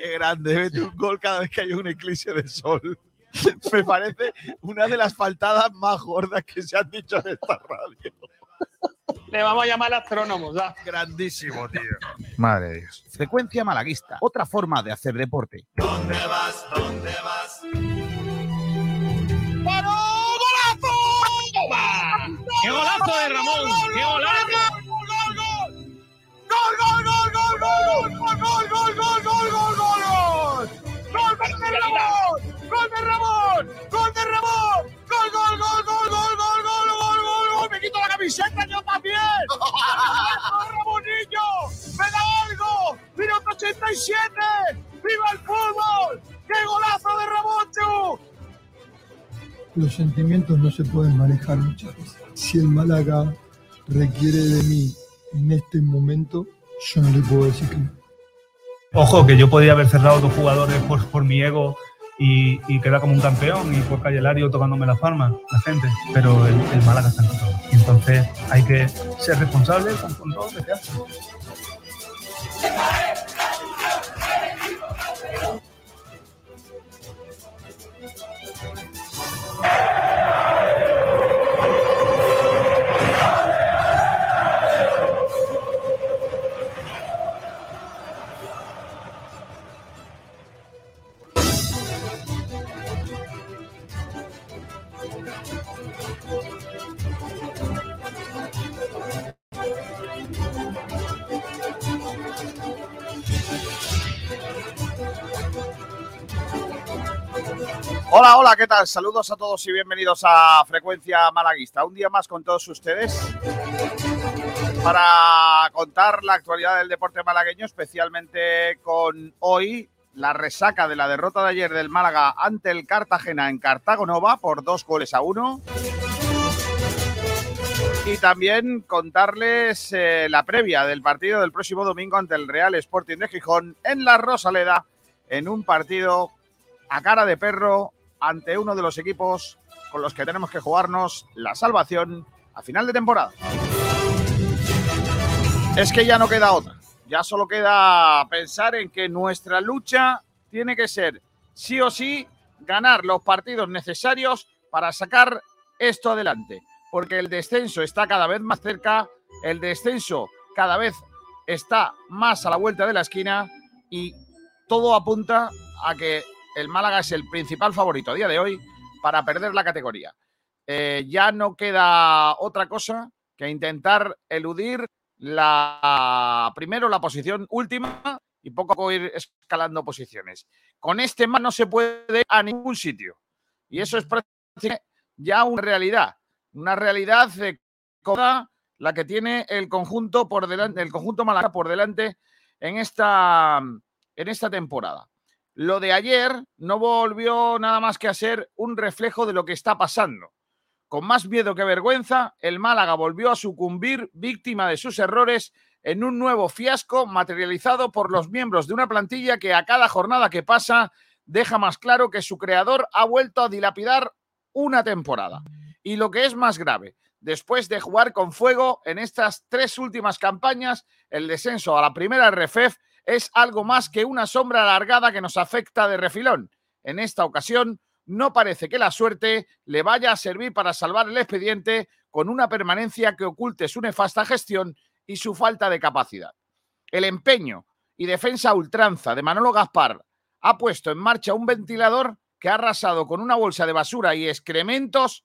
Qué grande, mete un gol cada vez que hay un eclipse de sol. Me parece una de las faltadas más gordas que se han dicho en esta radio. Le vamos a llamar astrónomos, ¿ya? Grandísimo, tío. Madre de Dios. Frecuencia malaguista. Otra forma de hacer deporte. ¿Dónde vas? ¿Dónde vas? ¡Paró! ¡Golazo! ¡Qué golazo de Ramón! ¡Qué golazo! ¡Gol, gol, gol, gol, gol, gol, gol, gol, ¡Gol de Ramón! ¡Gol de Ramón! ¡Gol de Ramón! ¡Gol, gol, gol, gol, gol, gol, gol, gol, gol, gol! ¡Me quito la camiseta yo también! ¡Ramonillo! ¡Me da algo! ¡Minuto 87! ¡Viva el fútbol! ¡Qué golazo de Ramón! Los sentimientos no se pueden manejar muchas veces. Si el Málaga requiere de mí en este momento, yo no le puedo decir que no. Ojo, que yo podía haber cerrado dos jugadores por, por mi ego y, y quedar como un campeón y por Calle Lario tocándome las palmas, la gente. Pero el, el Málaga está en. Y entonces hay que ser responsable con, con todo lo que se hace. Hola, hola, ¿qué tal? Saludos a todos y bienvenidos a Frecuencia Malaguista. Un día más con todos ustedes para contar la actualidad del deporte malagueño, especialmente con hoy la resaca de la derrota de ayer del Málaga ante el Cartagena en Cartago Nova por dos goles a uno. Y también contarles eh, la previa del partido del próximo domingo ante el Real Sporting de Gijón en la Rosaleda, en un partido a cara de perro ante uno de los equipos con los que tenemos que jugarnos la salvación a final de temporada. Es que ya no queda otra. Ya solo queda pensar en que nuestra lucha tiene que ser sí o sí ganar los partidos necesarios para sacar esto adelante. Porque el descenso está cada vez más cerca, el descenso cada vez está más a la vuelta de la esquina y todo apunta a que el Málaga es el principal favorito a día de hoy para perder la categoría. Eh, ya no queda otra cosa que intentar eludir la primero la posición última y poco a poco ir escalando posiciones. Con este más no se puede ir a ningún sitio. Y eso es prácticamente ya una realidad. Una realidad toda la que tiene el conjunto por delante, el conjunto Málaga por delante en esta, en esta temporada. Lo de ayer no volvió nada más que a ser un reflejo de lo que está pasando. Con más miedo que vergüenza, el Málaga volvió a sucumbir víctima de sus errores en un nuevo fiasco materializado por los miembros de una plantilla que a cada jornada que pasa deja más claro que su creador ha vuelto a dilapidar una temporada. Y lo que es más grave, después de jugar con fuego en estas tres últimas campañas, el descenso a la primera RFEF es algo más que una sombra alargada que nos afecta de refilón. En esta ocasión, no parece que la suerte le vaya a servir para salvar el expediente con una permanencia que oculte su nefasta gestión y su falta de capacidad. El empeño y defensa ultranza de Manolo Gaspar ha puesto en marcha un ventilador que ha arrasado con una bolsa de basura y excrementos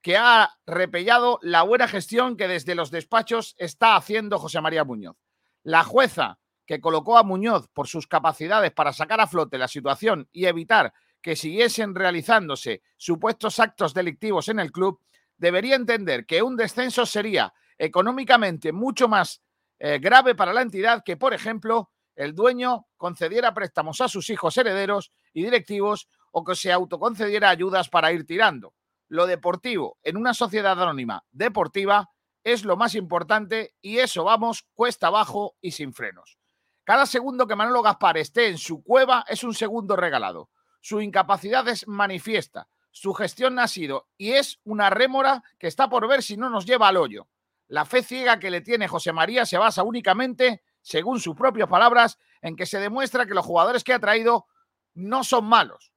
que ha repellado la buena gestión que desde los despachos está haciendo José María Muñoz. La jueza que colocó a Muñoz por sus capacidades para sacar a flote la situación y evitar que siguiesen realizándose supuestos actos delictivos en el club, debería entender que un descenso sería económicamente mucho más eh, grave para la entidad que, por ejemplo, el dueño concediera préstamos a sus hijos herederos y directivos o que se autoconcediera ayudas para ir tirando. Lo deportivo en una sociedad anónima deportiva es lo más importante y eso vamos cuesta abajo y sin frenos. Cada segundo que Manolo Gaspar esté en su cueva es un segundo regalado. Su incapacidad es manifiesta. Su gestión ha sido y es una rémora que está por ver si no nos lleva al hoyo. La fe ciega que le tiene José María se basa únicamente, según sus propias palabras, en que se demuestra que los jugadores que ha traído no son malos.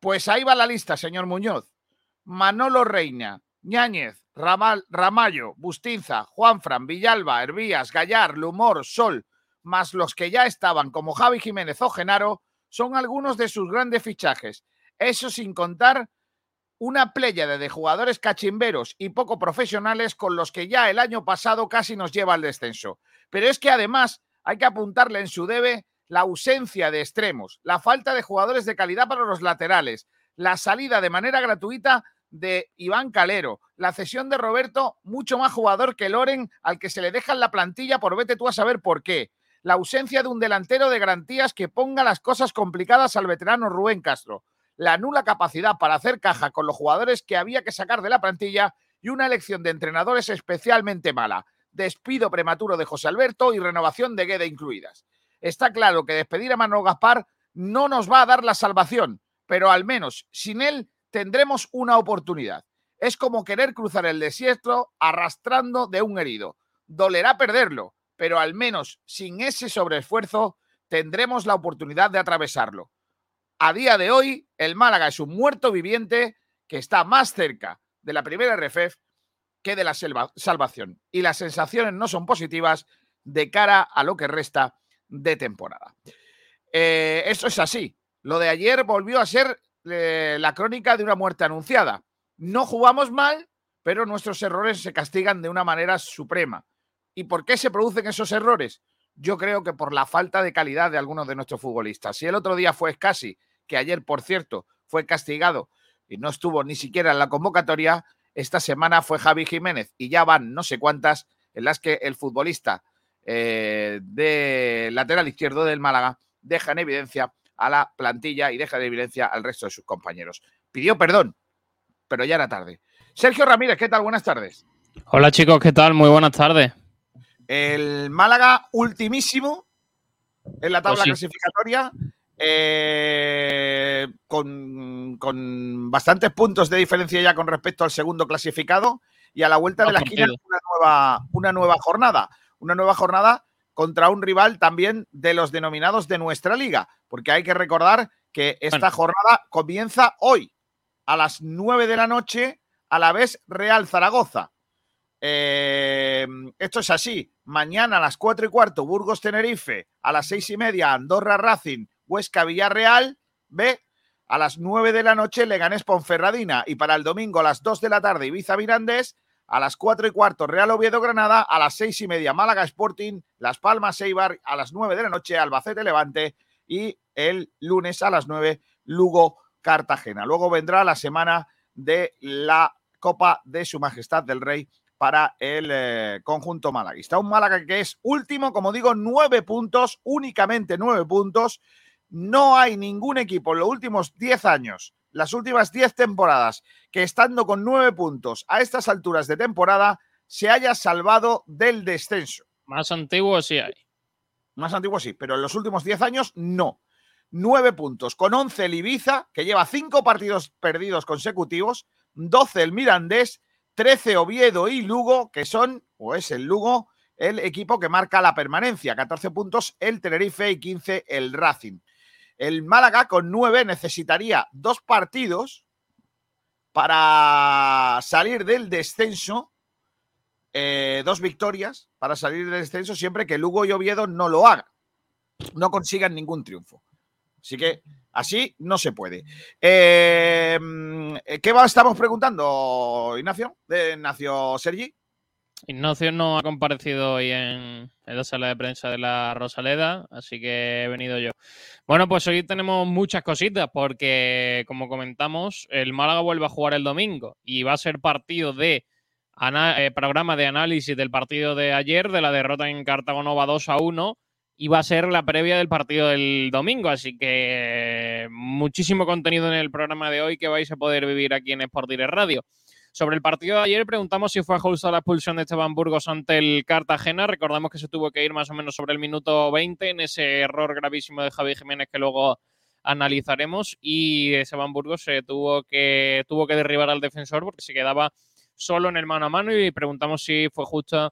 Pues ahí va la lista, señor Muñoz. Manolo Reina, Ñáñez, Ramal, Ramallo, Bustinza, Juanfran, Villalba, Hervías, Gallar, Lumor, Sol, más los que ya estaban como Javi Jiménez o Genaro, son algunos de sus grandes fichajes. Eso sin contar una pléyade de jugadores cachimberos y poco profesionales con los que ya el año pasado casi nos lleva al descenso. Pero es que además hay que apuntarle en su debe la ausencia de extremos, la falta de jugadores de calidad para los laterales, la salida de manera gratuita de Iván Calero, la cesión de Roberto, mucho más jugador que Loren, al que se le deja en la plantilla por vete tú a saber por qué. La ausencia de un delantero de garantías que ponga las cosas complicadas al veterano Rubén Castro. La nula capacidad para hacer caja con los jugadores que había que sacar de la plantilla y una elección de entrenadores especialmente mala. Despido prematuro de José Alberto y renovación de Guede incluidas. Está claro que despedir a Manuel Gaspar no nos va a dar la salvación, pero al menos sin él tendremos una oportunidad. Es como querer cruzar el desierto arrastrando de un herido. Dolerá perderlo, pero al menos sin ese sobreesfuerzo tendremos la oportunidad de atravesarlo. A día de hoy, el Málaga es un muerto viviente que está más cerca de la primera RFEF que de la salvación. Y las sensaciones no son positivas de cara a lo que resta de temporada. Eh, eso es así. Lo de ayer volvió a ser eh, la crónica de una muerte anunciada. No jugamos mal, pero nuestros errores se castigan de una manera suprema. ¿Y por qué se producen esos errores? Yo creo que por la falta de calidad de algunos de nuestros futbolistas. Si el otro día fue Scassi, que ayer, por cierto, fue castigado y no estuvo ni siquiera en la convocatoria, esta semana fue Javi Jiménez y ya van no sé cuántas en las que el futbolista eh, de lateral izquierdo del Málaga deja en evidencia a la plantilla y deja en evidencia al resto de sus compañeros. Pidió perdón, pero ya era tarde. Sergio Ramírez, ¿qué tal? Buenas tardes. Hola chicos, ¿qué tal? Muy buenas tardes. El Málaga ultimísimo en la tabla Pues sí. clasificatoria, eh, con, con bastantes puntos de diferencia ya con respecto al segundo clasificado y a la vuelta de la esquina una nueva, una nueva jornada. Una nueva jornada contra un rival también de los denominados de nuestra liga, porque hay que recordar que esta Bueno. jornada comienza hoy a las 9 de la noche a la vez Real Zaragoza. Eh, esto es así. Mañana a las 4 y cuarto, Burgos Tenerife. A las 6 y media, Andorra Racing, Huesca Villarreal. B. A las 9 de la noche, Leganés Ponferradina. Y para el domingo a las 2 de la tarde, Ibiza Mirandés. A las 4 y cuarto, Real Oviedo Granada. A las 6 y media, Málaga Sporting. Las Palmas Eibar. A las 9 de la noche, Albacete Levante. Y el lunes a las 9, Lugo Cartagena. Luego vendrá la semana de la Copa de Su Majestad del Rey para el eh, conjunto malaguista. Un Málaga que es último, como digo, nueve puntos, únicamente nueve puntos. No hay ningún equipo en los últimos diez años, las últimas diez temporadas, que estando con nueve puntos a estas alturas de temporada, se haya salvado del descenso. Más antiguo sí hay. Más antiguo sí, pero en los últimos 10 años no. Nueve puntos, con 11 el Ibiza, que lleva cinco partidos perdidos consecutivos, 12 el Mirandés, 13 Oviedo y Lugo, que son, o es el Lugo, el equipo que marca la permanencia. 14 puntos el Tenerife y 15 el Racing. El Málaga con 9 necesitaría dos partidos para salir del descenso eh, dos victorias para salir del descenso siempre que Lugo y Oviedo no lo hagan, no consigan ningún triunfo. Así que así no se puede. Eh, ¿Qué va- estamos preguntando, Ignacio? De Ignacio Sergi. Ignacio no ha comparecido hoy en, en la sala de prensa de la Rosaleda, así que he venido yo. Bueno, pues hoy tenemos muchas cositas porque, como comentamos, el Málaga vuelve a jugar el domingo y va a ser partido de eh, programa de análisis del partido de ayer, de la derrota en Cartagonova 2 a 1, y va a ser la previa del partido del domingo. Así que eh, muchísimo contenido en el programa de hoy que vais a poder vivir aquí en Sport Direct Radio. Sobre el partido de ayer, preguntamos si fue justa la expulsión de Esteban Burgos ante el Cartagena. Recordamos que se tuvo que ir más o menos sobre el minuto 20 en ese error gravísimo de Javi Jiménez que luego analizaremos. Y Esteban Burgos se tuvo que, tuvo que derribar al defensor porque se quedaba solo en el mano a mano. Y preguntamos si fue justa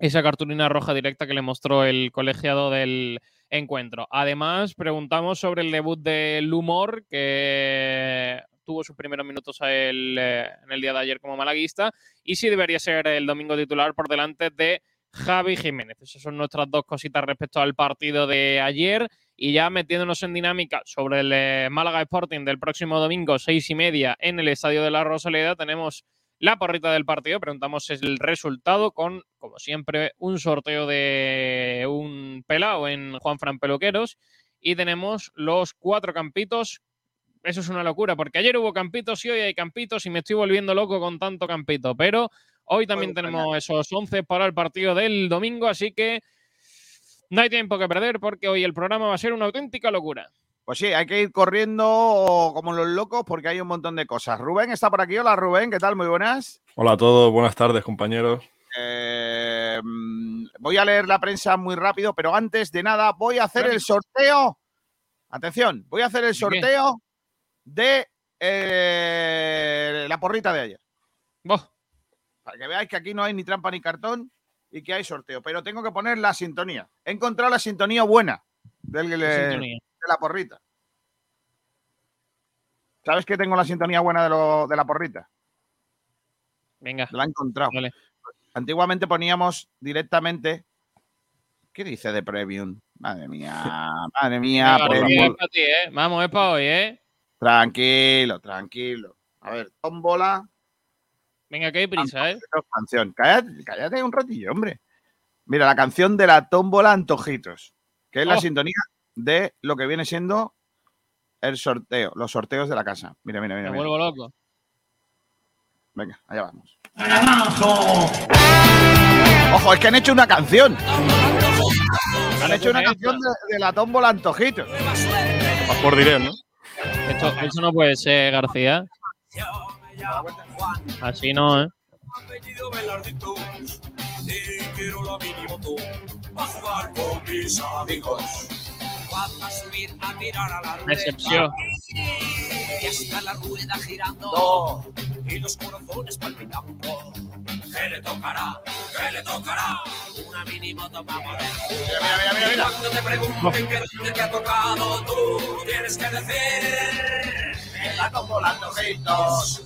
esa cartulina roja directa que le mostró el colegiado del encuentro. Además, preguntamos sobre el debut del humor que tuvo sus primeros minutos el, eh, en el día de ayer como malaguista y si debería ser el domingo titular por delante de Javi Jiménez. Esas son nuestras dos cositas respecto al partido de ayer. Y ya metiéndonos en dinámica sobre el eh, Málaga Sporting del próximo domingo, seis y media, en el Estadio de la Rosaleda, tenemos la porrita del partido. Preguntamos el resultado con, como siempre, un sorteo de un pelao en Juan Fran Peluqueros. Y tenemos los cuatro campitos. Eso es una locura, porque ayer hubo campitos y hoy hay campitos y me estoy volviendo loco con tanto campito. Pero hoy también tenemos esos 11 para el partido del domingo, así que no hay tiempo que perder porque hoy el programa va a ser una auténtica locura. Pues sí, hay que ir corriendo como los locos porque hay un montón de cosas. Rubén está por aquí. Hola Rubén, ¿qué tal? Muy buenas. Hola a todos, buenas tardes compañeros. Eh, voy a leer la prensa muy rápido, pero antes de nada voy a hacer el sorteo. Atención, voy a hacer el sorteo de eh, la porrita de ayer. Para que veáis que aquí no hay ni trampa ni cartón y que hay sorteo. Pero tengo que poner la sintonía. He encontrado la sintonía buena del, de la porrita. ¿Sabes que tengo la sintonía buena de, lo, de la porrita? Venga. La he encontrado. Antiguamente poníamos directamente. ¿Qué dice de Premium? Madre mía, madre mía. ¿eh? Vamos, es para hoy, ¿eh? Tranquilo, tranquilo. A ver, tómbola. Venga, que hay prisa, ¿eh? Canción. Cállate, cállate, un ratillo, hombre. Mira, la canción de la tómbola Antojitos, que es la Oh. sintonía de lo que viene siendo el sorteo, los sorteos de la casa. Mira, mira, mira. Me mira. vuelvo loco. Venga, allá vamos. Ojo, es que han hecho una canción. Han hecho una canción de, de la tómbola Antojitos. Más por diré, ¿no? Esto, eso no puede ser, García. Así no, ¿eh? A jugar con mis amigos. Vamos a subir a mirar a la rueda. Excepción. Y está la rueda girando y los corazones palpitando. ¿Qué le tocará? ¿Qué le tocará? Una mini moto para mover. mira, mira, mira. Cuando te pregunten qué dónde te ha tocado, tú tienes que decir en la tómbola Antojitos.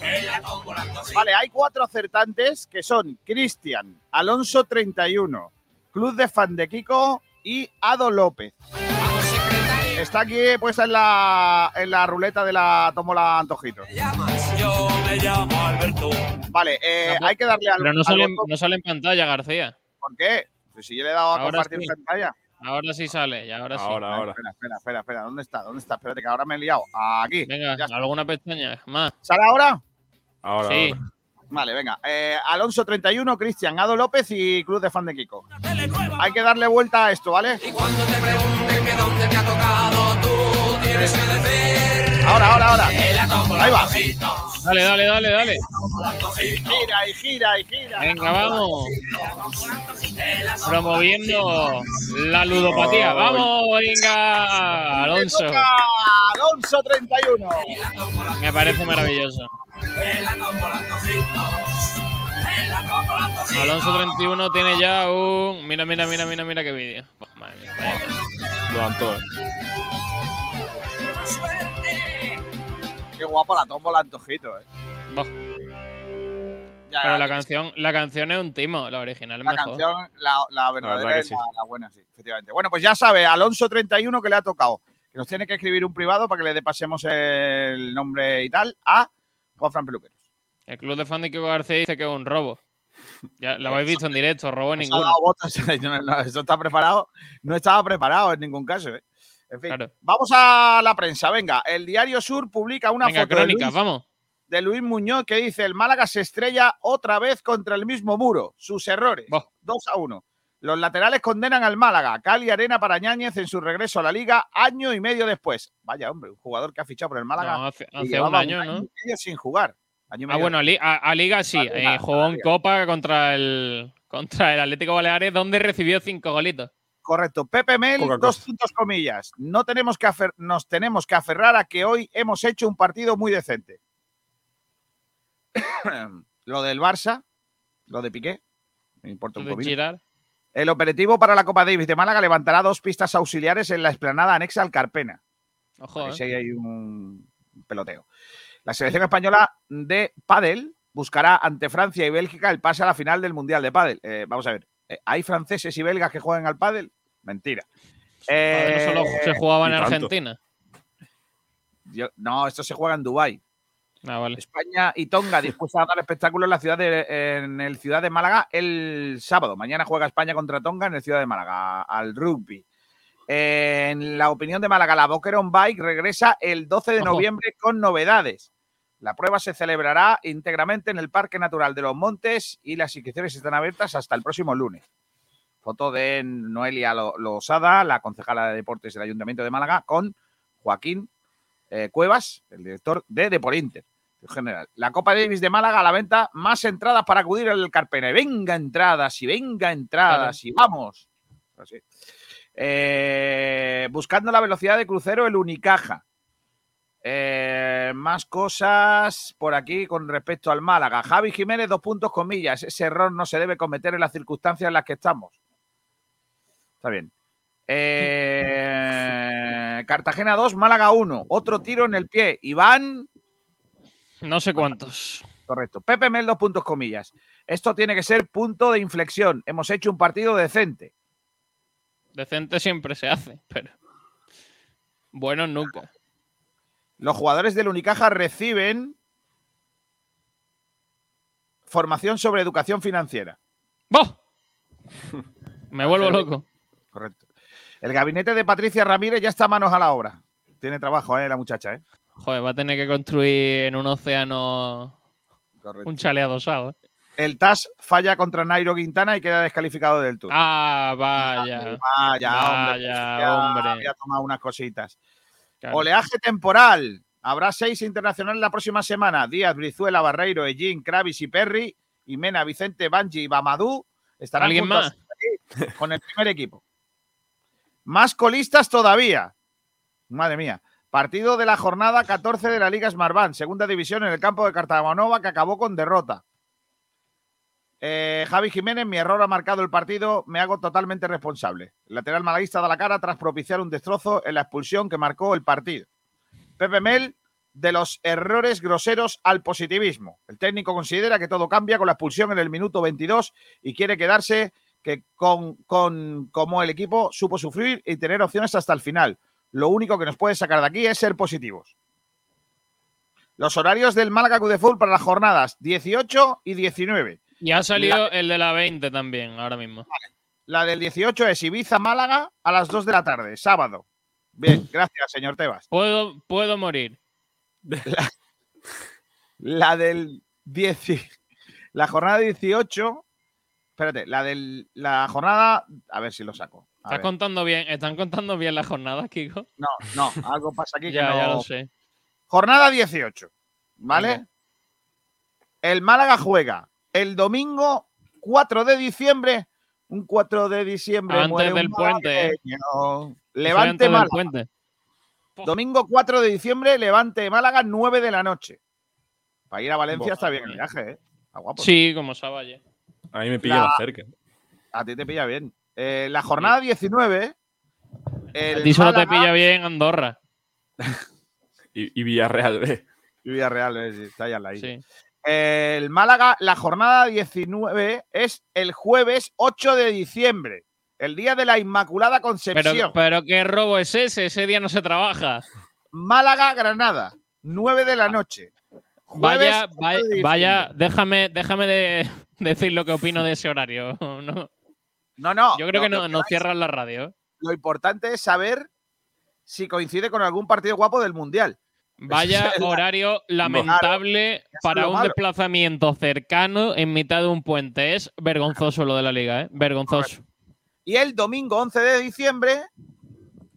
En la tómbola Antojitos. Vale, hay cuatro acertantes que son Cristian, Alonso 31, Club de Fan de Kiko y Ado López. Está aquí puesta en la, en la ruleta de la tómbola Antojitos. Yo me llamo Alberto. Vale, eh, hay que darle al. Pero no al sale, en- botón. no sale en pantalla, García. ¿Por qué? Pues si yo le he dado a Ahora compartir sí. pantalla. Ahora sí sale, y ahora sí. Ahora, ahora. Espera, espera, espera, espera. ¿Dónde está? ¿Dónde está? Espérate, que ahora me he liado. Aquí. Venga, Ya alguna pestaña más. ¿Sale ahora? Ahora, Sí. ahora. Vale, venga. Eh, Alonso 31, Cristian, Ado López y Club de Fan de Kiko. Hay que darle vuelta a esto, ¿vale? Y cuando te pregunten que dónde te ha tocado, tú tienes que decir Ahora, ahora, ahora. Ahí va. Dale, dale, dale, dale. Gira y gira y gira. Venga, vamos. Promoviendo la ludopatía. Vamos, venga, Alonso. Alonso 31. Me parece maravilloso. Alonso 31 tiene ya un. Mira, mira, mira, mira, mira qué vídeo. Madre mía. Lo. Qué guapo la tómbola Antojito, eh. Ya, Pero la canción, la canción es un timo, la original es la mejor. canción, la, la verdadera verdad que es sí. la, la buena, sí, efectivamente. Bueno, pues ya sabe, Alonso 31 que le ha tocado. Que nos tiene que escribir un privado para que le pasemos el nombre y tal a Juan Fran Peluqueros. El club de fan de Kiko García dice que es un robo. Ya lo habéis visto en directo, robo ha ninguno. dado votos. No, no, eso está preparado. No estaba preparado en ningún caso. ¿eh? En fin, Claro. vamos a la prensa. Venga, el Diario Sur publica una Venga, foto de crónicas, Luis, vamos. de Luis Muñoz que dice: el Málaga se estrella otra vez contra el mismo muro. Sus errores. Buah. 2 a 1. Los laterales condenan al Málaga. Cali Arena para Ñáñez en su regreso a la liga año y medio después. Vaya, hombre, un jugador que ha fichado por el Málaga. No, hace y un año, ¿no? y medio sin jugar. Año y Ah, medio. bueno, a, Li- a- a Liga sí. A Liga, eh, jugó en. Copa contra el, contra el Atlético Baleares, donde recibió cinco golitos. Correcto. Pepe Mel, Poca dos cosa. puntos comillas. No tenemos que afer- nos tenemos que aferrar a que hoy hemos hecho un partido muy decente. lo del Barça, lo de Piqué, me importa un. Girar. El operativo para la Copa Davis de Málaga levantará dos pistas auxiliares en la explanada anexa al Carpena. Ojo, Ahí ¿eh? sí hay un peloteo. La selección española de pádel buscará ante Francia y Bélgica el pase a la final del Mundial de pádel. Eh, vamos a ver, ¿hay franceses y belgas que juegan al pádel? Mentira. No solo Eh, se jugaba en. Argentina. yo- no, esto se juega en Dubái. Ah, vale. España y Tonga dispuestas a dar espectáculo en la ciudad de, en el ciudad de Málaga el sábado. Mañana juega España contra Tonga en el ciudad de Málaga al rugby. Eh, en la opinión de Málaga, la Boquerón Bike regresa el 12 de Ojo. noviembre con novedades. La prueba se celebrará íntegramente en el Parque Natural de los Montes y las inscripciones están abiertas hasta el próximo lunes. Foto de Noelia Lo- Losada, la concejala de deportes del Ayuntamiento de Málaga, con Joaquín eh, Cuevas, el director de Deporinter general. La Copa Davis de Málaga a la venta, más entradas para acudir al Carpena. Venga entradas y venga entradas y vamos. Eh, buscando la velocidad de crucero el Unicaja. Eh, más cosas por aquí con respecto al Málaga. Javi Jiménez, dos puntos comillas. Ese error no se debe cometer en las circunstancias en las que estamos. Está bien. Eh, Cartagena 2, Málaga 1. Otro tiro en el pie. Iván, No sé cuántos. Correcto. Pepe Mel, dos puntos comillas. Esto tiene que ser punto de inflexión. Hemos hecho un partido decente. Decente siempre se hace, pero. Bueno, nunca. Los jugadores del Unicaja reciben formación sobre educación financiera. ¡Boh! Me vuelvo loco. Correcto. El gabinete de Patricia Ramírez ya está manos a la obra. Tiene trabajo, ¿eh? La muchacha, ¿eh? Joder, va a tener que construir en un océano Correcto. un chale adosado. ¿eh? El TAS falla contra Nairo Quintana y queda descalificado del Tour. Ah, vaya. Vaya, hombre. Vaya, Ya hombre. Había tomado unas cositas. Claro. Oleaje temporal. Habrá seis internacionales la próxima semana. Díaz, Brizuela, Barreiro, Ellín, Kravis y Perry. Y Mena, Vicente, Banji y Bamadú estarán ¿Alguien juntos ahí con el primer equipo. Más colistas todavía. Madre mía. Partido de la jornada 14 de la Liga Smartbank, segunda división en el campo de Cartagonova que acabó con derrota. Eh, Javi Jiménez, mi error ha marcado el partido, me hago totalmente responsable. Lateral malaguista da la cara tras propiciar un destrozo en la expulsión que marcó el partido. Pepe Mel, de los errores groseros al positivismo. El técnico considera que todo cambia con la expulsión en el minuto 22 y quiere quedarse que con, como el equipo supo sufrir y tener opciones hasta el final. Lo único que nos puede sacar de aquí es ser positivos. Los horarios del Málaga Club de Fútbol para las jornadas 18 y 19. Y ha salido el de la 20 también, ahora mismo. La del 18 es Ibiza-Málaga a las 2 de la tarde, sábado. Bien, gracias, señor Tebas. Puedo, puedo morir. La del 10, la jornada 18, espérate, la del la jornada, a ver si lo saco. A ¿Estás ver. contando bien? ¿Están contando bien las jornadas, Kiko? No, no, algo pasa aquí que Ya, no. ya lo sé. Jornada 18, ¿vale? Venga. El Málaga juega el domingo 4 de diciembre, un 4 de diciembre Antes muere un del puente, ¿eh? Levante Málaga. puente. Domingo 4 de diciembre, Levante Málaga, 9 de la noche. Para ir a Valencia está bien el eh. viaje, ¿eh? Está guapo. Sí, como Savalle. A mí me pilla La- más cerca. A ti te pilla bien. Eh, la jornada 19. El A ti solo te Málaga- pilla bien Andorra. Y, y Villarreal B. y Villarreal, eh, sí, está allá al lado. Sí. El Málaga, la jornada 19 es el jueves 8 de diciembre, el día de la Inmaculada Concepción. Pero, pero ¿qué robo es ese? Ese día no se trabaja. Málaga, Granada, 9 de la noche. Jueves Vaya, 8 vaya, vaya, déjame, déjame de decir lo que opino de ese horario. No, No, no. yo creo que no, no cierran la radio. Lo importante es saber si coincide con algún partido guapo del Mundial. Vaya horario lamentable para un malo. desplazamiento cercano en mitad de un puente. Es vergonzoso lo de la liga, ¿eh? Vergonzoso. Y el domingo 11 de diciembre,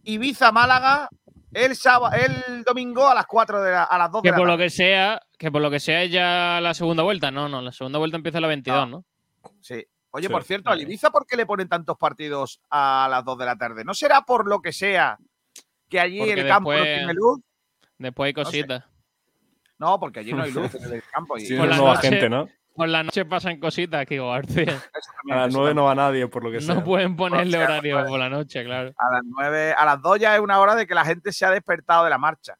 Ibiza-Málaga, el, sábado, el domingo a las 4 de la, a las 2 Que de la por lo tarde. que sea, que por lo que sea es ya la segunda vuelta. No, no, la segunda vuelta empieza la 22, ¿no? Sí. Oye, Sí. por cierto, al Ibiza, ¿por qué le ponen tantos partidos a las 2 de la tarde? ¿No será por lo que sea que allí Porque el campo no después- tiene luz? Después hay No sé. cositas. No, porque allí no hay luz en el campo. Y Sí, Por la nueva noche- gente, ¿no? por la noche pasan cositas aquí, García. A las eso 9 también. no va nadie, por lo que sea. No pueden ponerle horario pues. por la noche, claro. A las nueve, a las dos ya es una hora de que la gente se ha despertado de la marcha.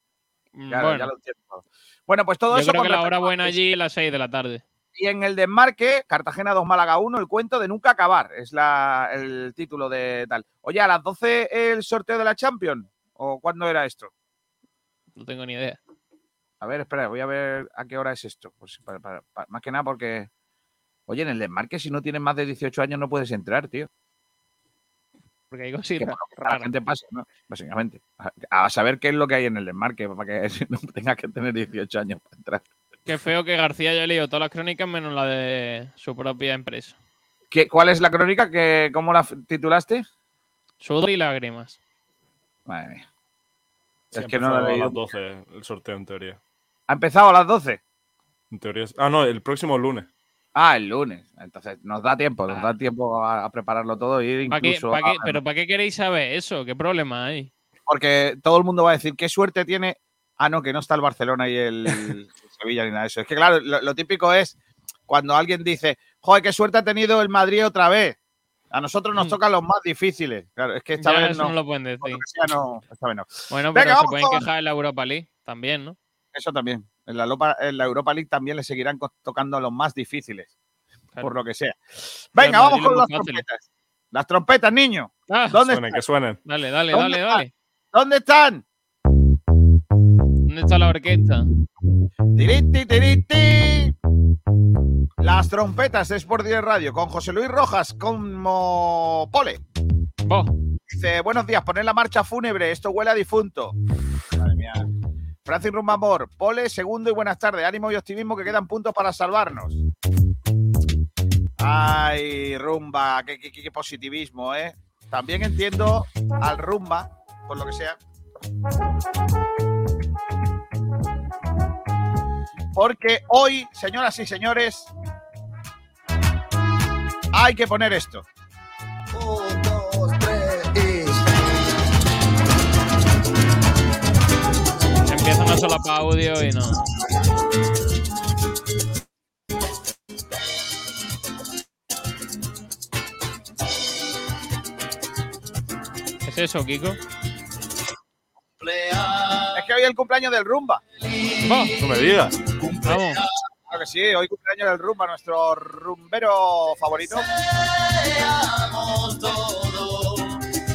Mm, Claro, bueno, ya lo entiendo. Bueno, pues todo yo eso creo que la hora buena allí es las 6 de la tarde. Y en el desmarque, Cartagena 2 Málaga 1, el cuento de nunca acabar. Es la, el título de tal. Oye, a las 12 el sorteo de la Champions. ¿O cuándo era esto? No tengo ni idea. A ver, espera, voy a ver a qué hora es esto. Pues para- para- para- más que nada porque. Oye, en el desmarque, si no tienes más de 18 años, no puedes entrar, tío. Porque hay lo que la gente pasa, ¿no? Básicamente. A, a saber qué es lo que hay en el desmarque, para que no tengas que tener 18 años para entrar. Qué feo que García haya leído todas las crónicas menos la de su propia empresa. ¿Qué, ¿Cuál es la crónica? que ¿Cómo la titulaste? Sudor y lágrimas. Madre mía. Sí, es que no la he empezado a leído. las 12 el sorteo, en teoría. ¿Ha empezado a las 12? En teoría Ah, no, el próximo lunes. Ah, el lunes. Entonces nos da tiempo, nos Ah. da tiempo a, a prepararlo todo y ir ¿Para qué, incluso pa' qué- a- ¿Pero para qué queréis saber eso? ¿Qué problema hay? porque todo el mundo va a decir qué suerte tiene. Ah, no, que no está el Barcelona y el, el Sevilla ni nada de eso. Es que claro, lo, lo típico es cuando alguien dice, joder, qué suerte ha tenido el Madrid otra vez. A nosotros nos Mm. tocan los más difíciles. Claro, es que esta Ya vez eso no. no lo pueden decir. lo que sea, no, esta vez no. Bueno, Venga, pero se pueden con- quejar en la Europa League también, ¿no? Eso también. En la, Europa, en la Europa League también le seguirán tocando los más difíciles, Claro. por lo que sea. Venga, vamos con las trompetas. Las trompetas, niño. Ah, ¿Dónde Suenen, están? que suenen. dale, dale, ¿Dónde dale, dale. ¿Dónde están? ¿Dónde está la orquesta? Tiriti, tiriti. Las trompetas de Sport Direct Radio con José Luis Rojas como pole. Vos. Dice, buenos días, poner la marcha fúnebre, esto huele a difunto. Madre mía. Francis Rumbamor, pole, segundo y buenas tardes. Ánimo y optimismo que quedan puntos para salvarnos. Ay, Rumba, qué, qué- qué positivismo, ¿eh? También entiendo al Rumba, por lo que sea. Porque hoy, señoras y señores, hay que poner esto. Un, dos, tres y. Empieza una sola para audio y no. ¿Qué es eso, Kiko? Es que hoy es el cumpleaños del Rumba. ¡Vos! No me digas. Vamos. Claro que sí, hoy cumpleaños del Rumba, nuestro rumbero favorito. Seamos todos.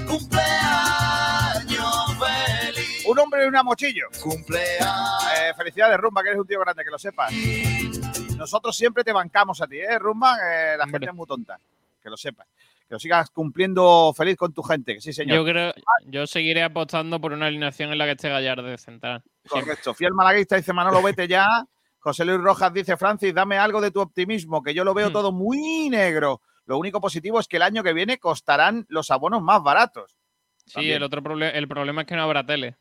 Cumpleaños feliz. Un hombre y una mochillo. Cumpleaños. Eh, felicidades, Rumba, que eres un tío grande, que lo sepas. Nosotros siempre te bancamos a ti, ¿eh, Rumba? Eh, la gente es muy tonta, que lo sepas. Que lo sigas cumpliendo feliz con tu gente, que sí, señor. Yo creo, yo seguiré apostando por una alineación en la que esté Gallardo de central. Correcto. Fiel malaguista dice Manolo, vete ya. José Luis Rojas dice, Francis, dame algo de tu optimismo, que yo lo veo Hmm. todo muy negro. Lo único positivo es que el año que viene costarán los abonos más baratos. Sí, También. el otro problema, el problema es que no habrá tele.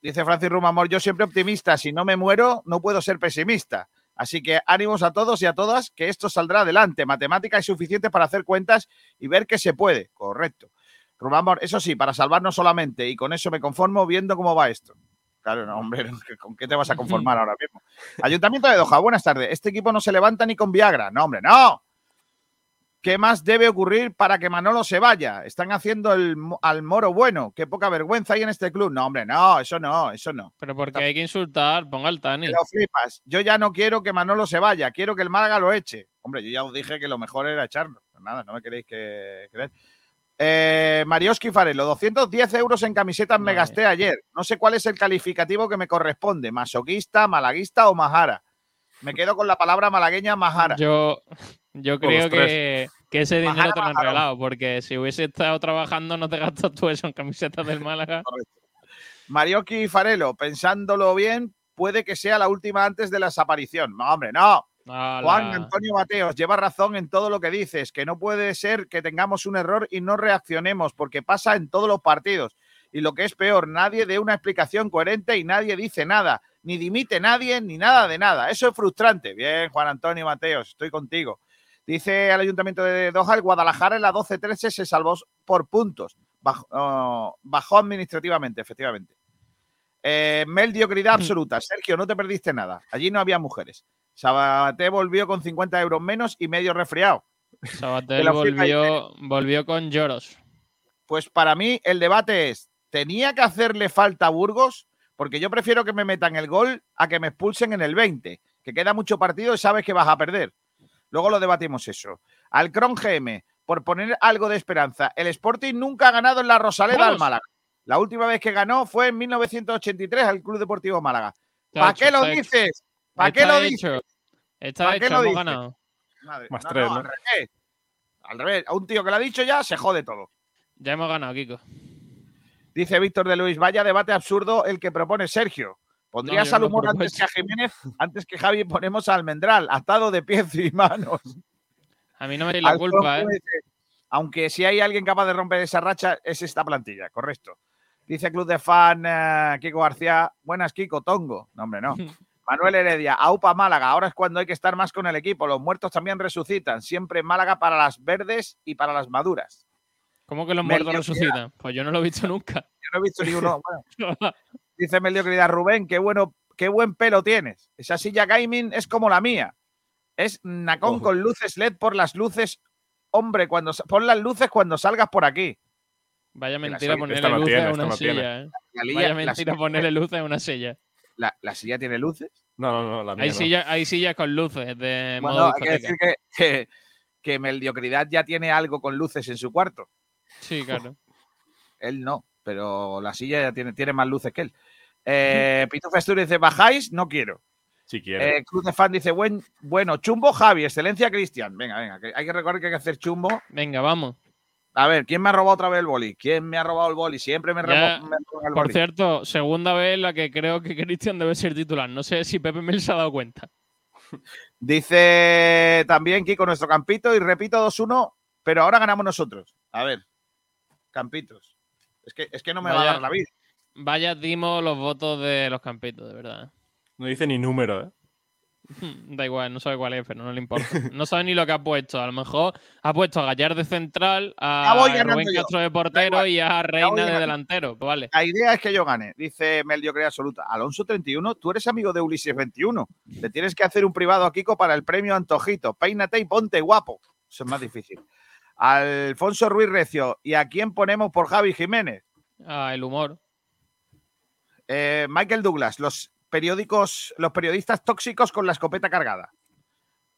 Dice Francis Rumamor, yo siempre optimista, si no me muero, no puedo ser pesimista. Así que ánimos a todos y a todas, que esto saldrá adelante. Matemática es suficiente para hacer cuentas y ver que se puede. Correcto. Rumamor, eso sí, para salvarnos solamente, y con eso me conformo viendo cómo va esto. Claro, no, hombre, ¿con qué te vas a conformar ahora mismo? Ayuntamiento de Doha, buenas tardes. Este equipo no se levanta ni con Viagra. No, hombre, no. ¿Qué más debe ocurrir para que Manolo se vaya? Están haciendo el, al moro bueno. Qué poca vergüenza hay en este club. No, hombre, no, eso no, eso no. Pero porque hay que insultar, ponga el Tani. Lo flipas. Yo ya no quiero que Manolo se vaya, quiero que el Málaga lo eche. Hombre, yo ya os dije que lo mejor era echarlo. Pues nada, no me queréis que creer. Eh, Marioski Farelo, 210 euros en camisetas me gasté ayer. No sé cuál es el calificativo que me corresponde, masoquista, malaguista o majara. Me quedo con la palabra malagueña majara. Yo, yo creo que, que ese dinero Majara, te lo han majarón. regalado, porque si hubiese estado trabajando no te gastas tú eso en camisetas del Málaga. Marioski Farelo, pensándolo bien, puede que sea la última antes de la desaparición. No, hombre, no. Ala. Juan Antonio Mateos, lleva razón en todo lo que dices, que no puede ser que tengamos un error y no reaccionemos, porque pasa en todos los partidos. Y lo que es peor, nadie dé una explicación coherente y nadie dice nada, ni dimite nadie, ni nada de nada. Eso es frustrante. Bien, Juan Antonio Mateos, estoy contigo. Dice el Ayuntamiento de Doha, el Guadalajara en la 12-13 se salvó por puntos. Bajó, oh, bajó administrativamente, efectivamente. Eh, mediocridad absoluta. Sergio, no te perdiste nada. Allí no había mujeres. Sabaté volvió con 50 euros menos y medio resfriado. Y volvió, volvió con lloros. Pues para mí el debate es, ¿tenía que hacerle falta a Burgos? Porque yo prefiero que me metan el gol a que me expulsen en el 20, que queda mucho partido y sabes que vas a perder. Luego lo debatimos eso. Al Cron GM, por poner algo de esperanza, el Sporting nunca ha ganado en la Rosaleda al. Málaga. La última vez que ganó fue en 1983 al Club Deportivo Málaga. ¿Para qué lo dices? ¿Para qué lo dices? Está ¿Para qué hecho, lo hemos ganado. Madre- Más no, tres, no, ¿no? Al revés. Al revés. A un tío que lo ha dicho ya se jode todo. Ya hemos ganado, Kiko. Dice Víctor de Luis, vaya debate absurdo el que propone Sergio. ¿Pondrías al humor antes que a Jiménez? Antes que Javi ponemos a Almendral, atado de pies y manos. A mí no me deis la culpa, ¿eh? dice, Aunque si hay alguien capaz de romper esa racha, es esta plantilla, correcto. Dice Club de Fan eh, Kiko García, buenas Kiko, Tongo. No, hombre, no. Manuel Heredia, AUPA Málaga, ahora es cuando hay que estar más con el equipo. Los muertos también resucitan, siempre en Málaga para las verdes y para las maduras. ¿Cómo que los muertos resucitan? Pues yo no lo he visto nunca. Yo no he visto ni uno. bueno, Dice mediocridad Rubén, qué bueno, qué buen pelo tienes. Esa silla gaming es como la mía. Es nacón Ojo. con luces LED por las luces. Hombre, cuando pon las luces cuando salgas por aquí. Vaya mentira ponerle luces a una silla, ¿eh? Vaya mentira ponerle luces a una silla. La- la silla tiene luces. No, no, no, la mía Hay, no. sillas, hay sillas con luces de Bueno, modo hay que decir que, que, ya tiene algo con luces en su cuarto. Sí, claro. Él no, pero la silla ya tiene, tiene más luces que él. Eh, Pito Festur dice, bajáis, no quiero. Si quiere. Eh, Cruz de Fan dice, buen, bueno, chumbo Javi, excelencia Cristian. Venga, venga, que hay que recordar que hay que hacer chumbo. Venga, vamos. A ver, ¿quién me ha robado otra vez el boli? ¿Quién me ha robado el boli? Siempre me, Ya, robo, me roban el Por boli. cierto, segunda vez en la que creo que Cristian debe ser titular. No sé si Pepe Mel se ha dado cuenta. Dice también Kiko nuestro campito y repito 2-1, pero ahora ganamos nosotros. A ver, campitos. Es que, es que no me va a dar la vida. Vaya dimos los votos de los campitos, de verdad. No dice ni número, ¿eh? Da igual, no sabe cuál es, pero no le importa. No sabe ni lo que ha puesto. A lo mejor ha puesto a Gallar de central, a Rubén. Castro de portero y a Reina de delantero. Pues vale. La idea es que yo gane, dice mediocridad absoluta. Alonso 31, tú eres amigo de Ulises 21. Le tienes que hacer un privado a Kiko para el premio Antojito. Peínate y ponte guapo. Eso es más difícil. Alfonso Ruiz Recio, ¿y a quién ponemos por Javi Jiménez? Ah, el humor. Eh, Michael Douglas, los periódicos, los periodistas tóxicos con la escopeta cargada.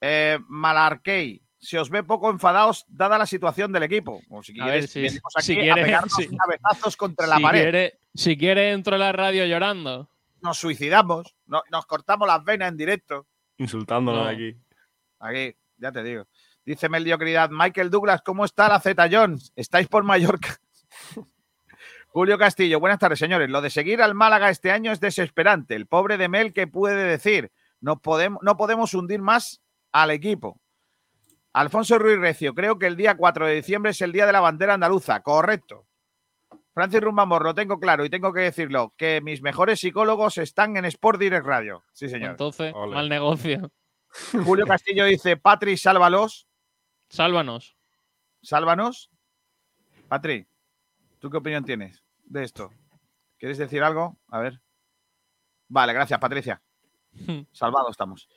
Eh, Malarkey, se os ve poco enfadados dada la situación del equipo. O si A quieres, ver, sí, venimos aquí si a pegarnos sí. cabezazos contra la si pared. Quiere, si quiere, entro a la radio llorando. Nos suicidamos, no- nos cortamos las venas en directo. Insultándonos No. aquí. Aquí, ya te digo. Dice mediocridad, Michael Douglas, ¿cómo está la Z Jones? ¿Estáis por Mallorca? Julio Castillo, buenas tardes, señores. Lo de seguir al Málaga este año es desesperante. El pobre de Mel, ¿qué puede decir? No podemos, no podemos hundir más al equipo. Alfonso Ruiz Recio, creo que el día 4 de diciembre es el día de la bandera andaluza. Correcto. Francis Rumbamor, lo tengo claro y tengo que decirlo, que mis mejores psicólogos están en Sport Direct Radio. Sí, señor. Entonces, Ole. mal negocio. Julio Castillo dice, Patri, sálvalos. Sálvanos. Sálvanos. Patri, ¿tú qué opinión tienes de esto? ¿Quieres decir algo? A ver. Vale, gracias, Patricia. Salvados estamos.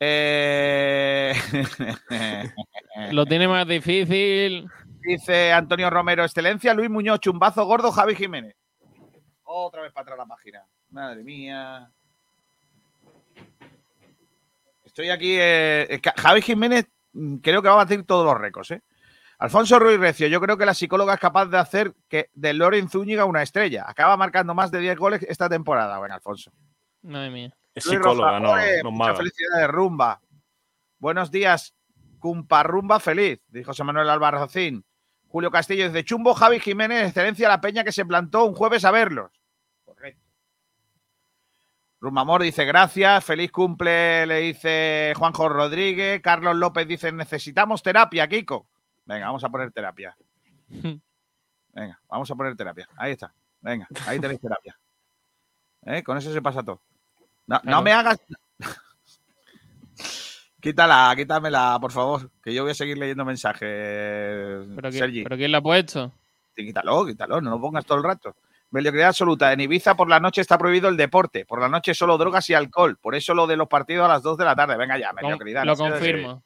Eh, Lo tiene más difícil. Dice Antonio Romero, excelencia, Luis Muñoz, chumbazo gordo, Javi Jiménez. Otra vez para atrás la página. Madre mía. Estoy aquí. eh, Javi Jiménez mm, creo que va a batir todos los récords, ¿eh? Alfonso Ruiz Recio, yo creo que la psicóloga es capaz de hacer que de Loren Zúñiga una estrella. Acaba marcando más de 10 goles esta temporada. Bueno, Alfonso. Madre mía. Es Luis psicóloga, Roja, no, ole, no mucha maga. felicidad de rumba. Buenos días, Cumparrumba feliz, dijo José Manuel Albarracín. Julio Castillo dice, Chumbo Javi Jiménez, excelencia la peña que se plantó un jueves a verlos. Correcto. Rumamor dice, gracias, feliz cumple, le dice Juanjo Rodríguez. Carlos López dice, necesitamos terapia, Kiko. Venga, vamos a poner terapia. Venga, vamos a poner terapia. Ahí está. Venga, ahí tenéis terapia. ¿Eh? Con eso se pasa todo. No, no me hagas. Quítala, quítamela, por favor, que yo voy a seguir leyendo mensajes. ¿Pero, qui- Sergi, ¿Pero quién la ha puesto? Sí, quítalo, quítalo, no lo pongas todo el rato. Mediocridad absoluta. En Ibiza por la noche está prohibido el deporte. Por la noche solo drogas y alcohol. Por eso lo de los partidos a las 2 de la tarde. Venga ya, mediocridad. lo no confirmo.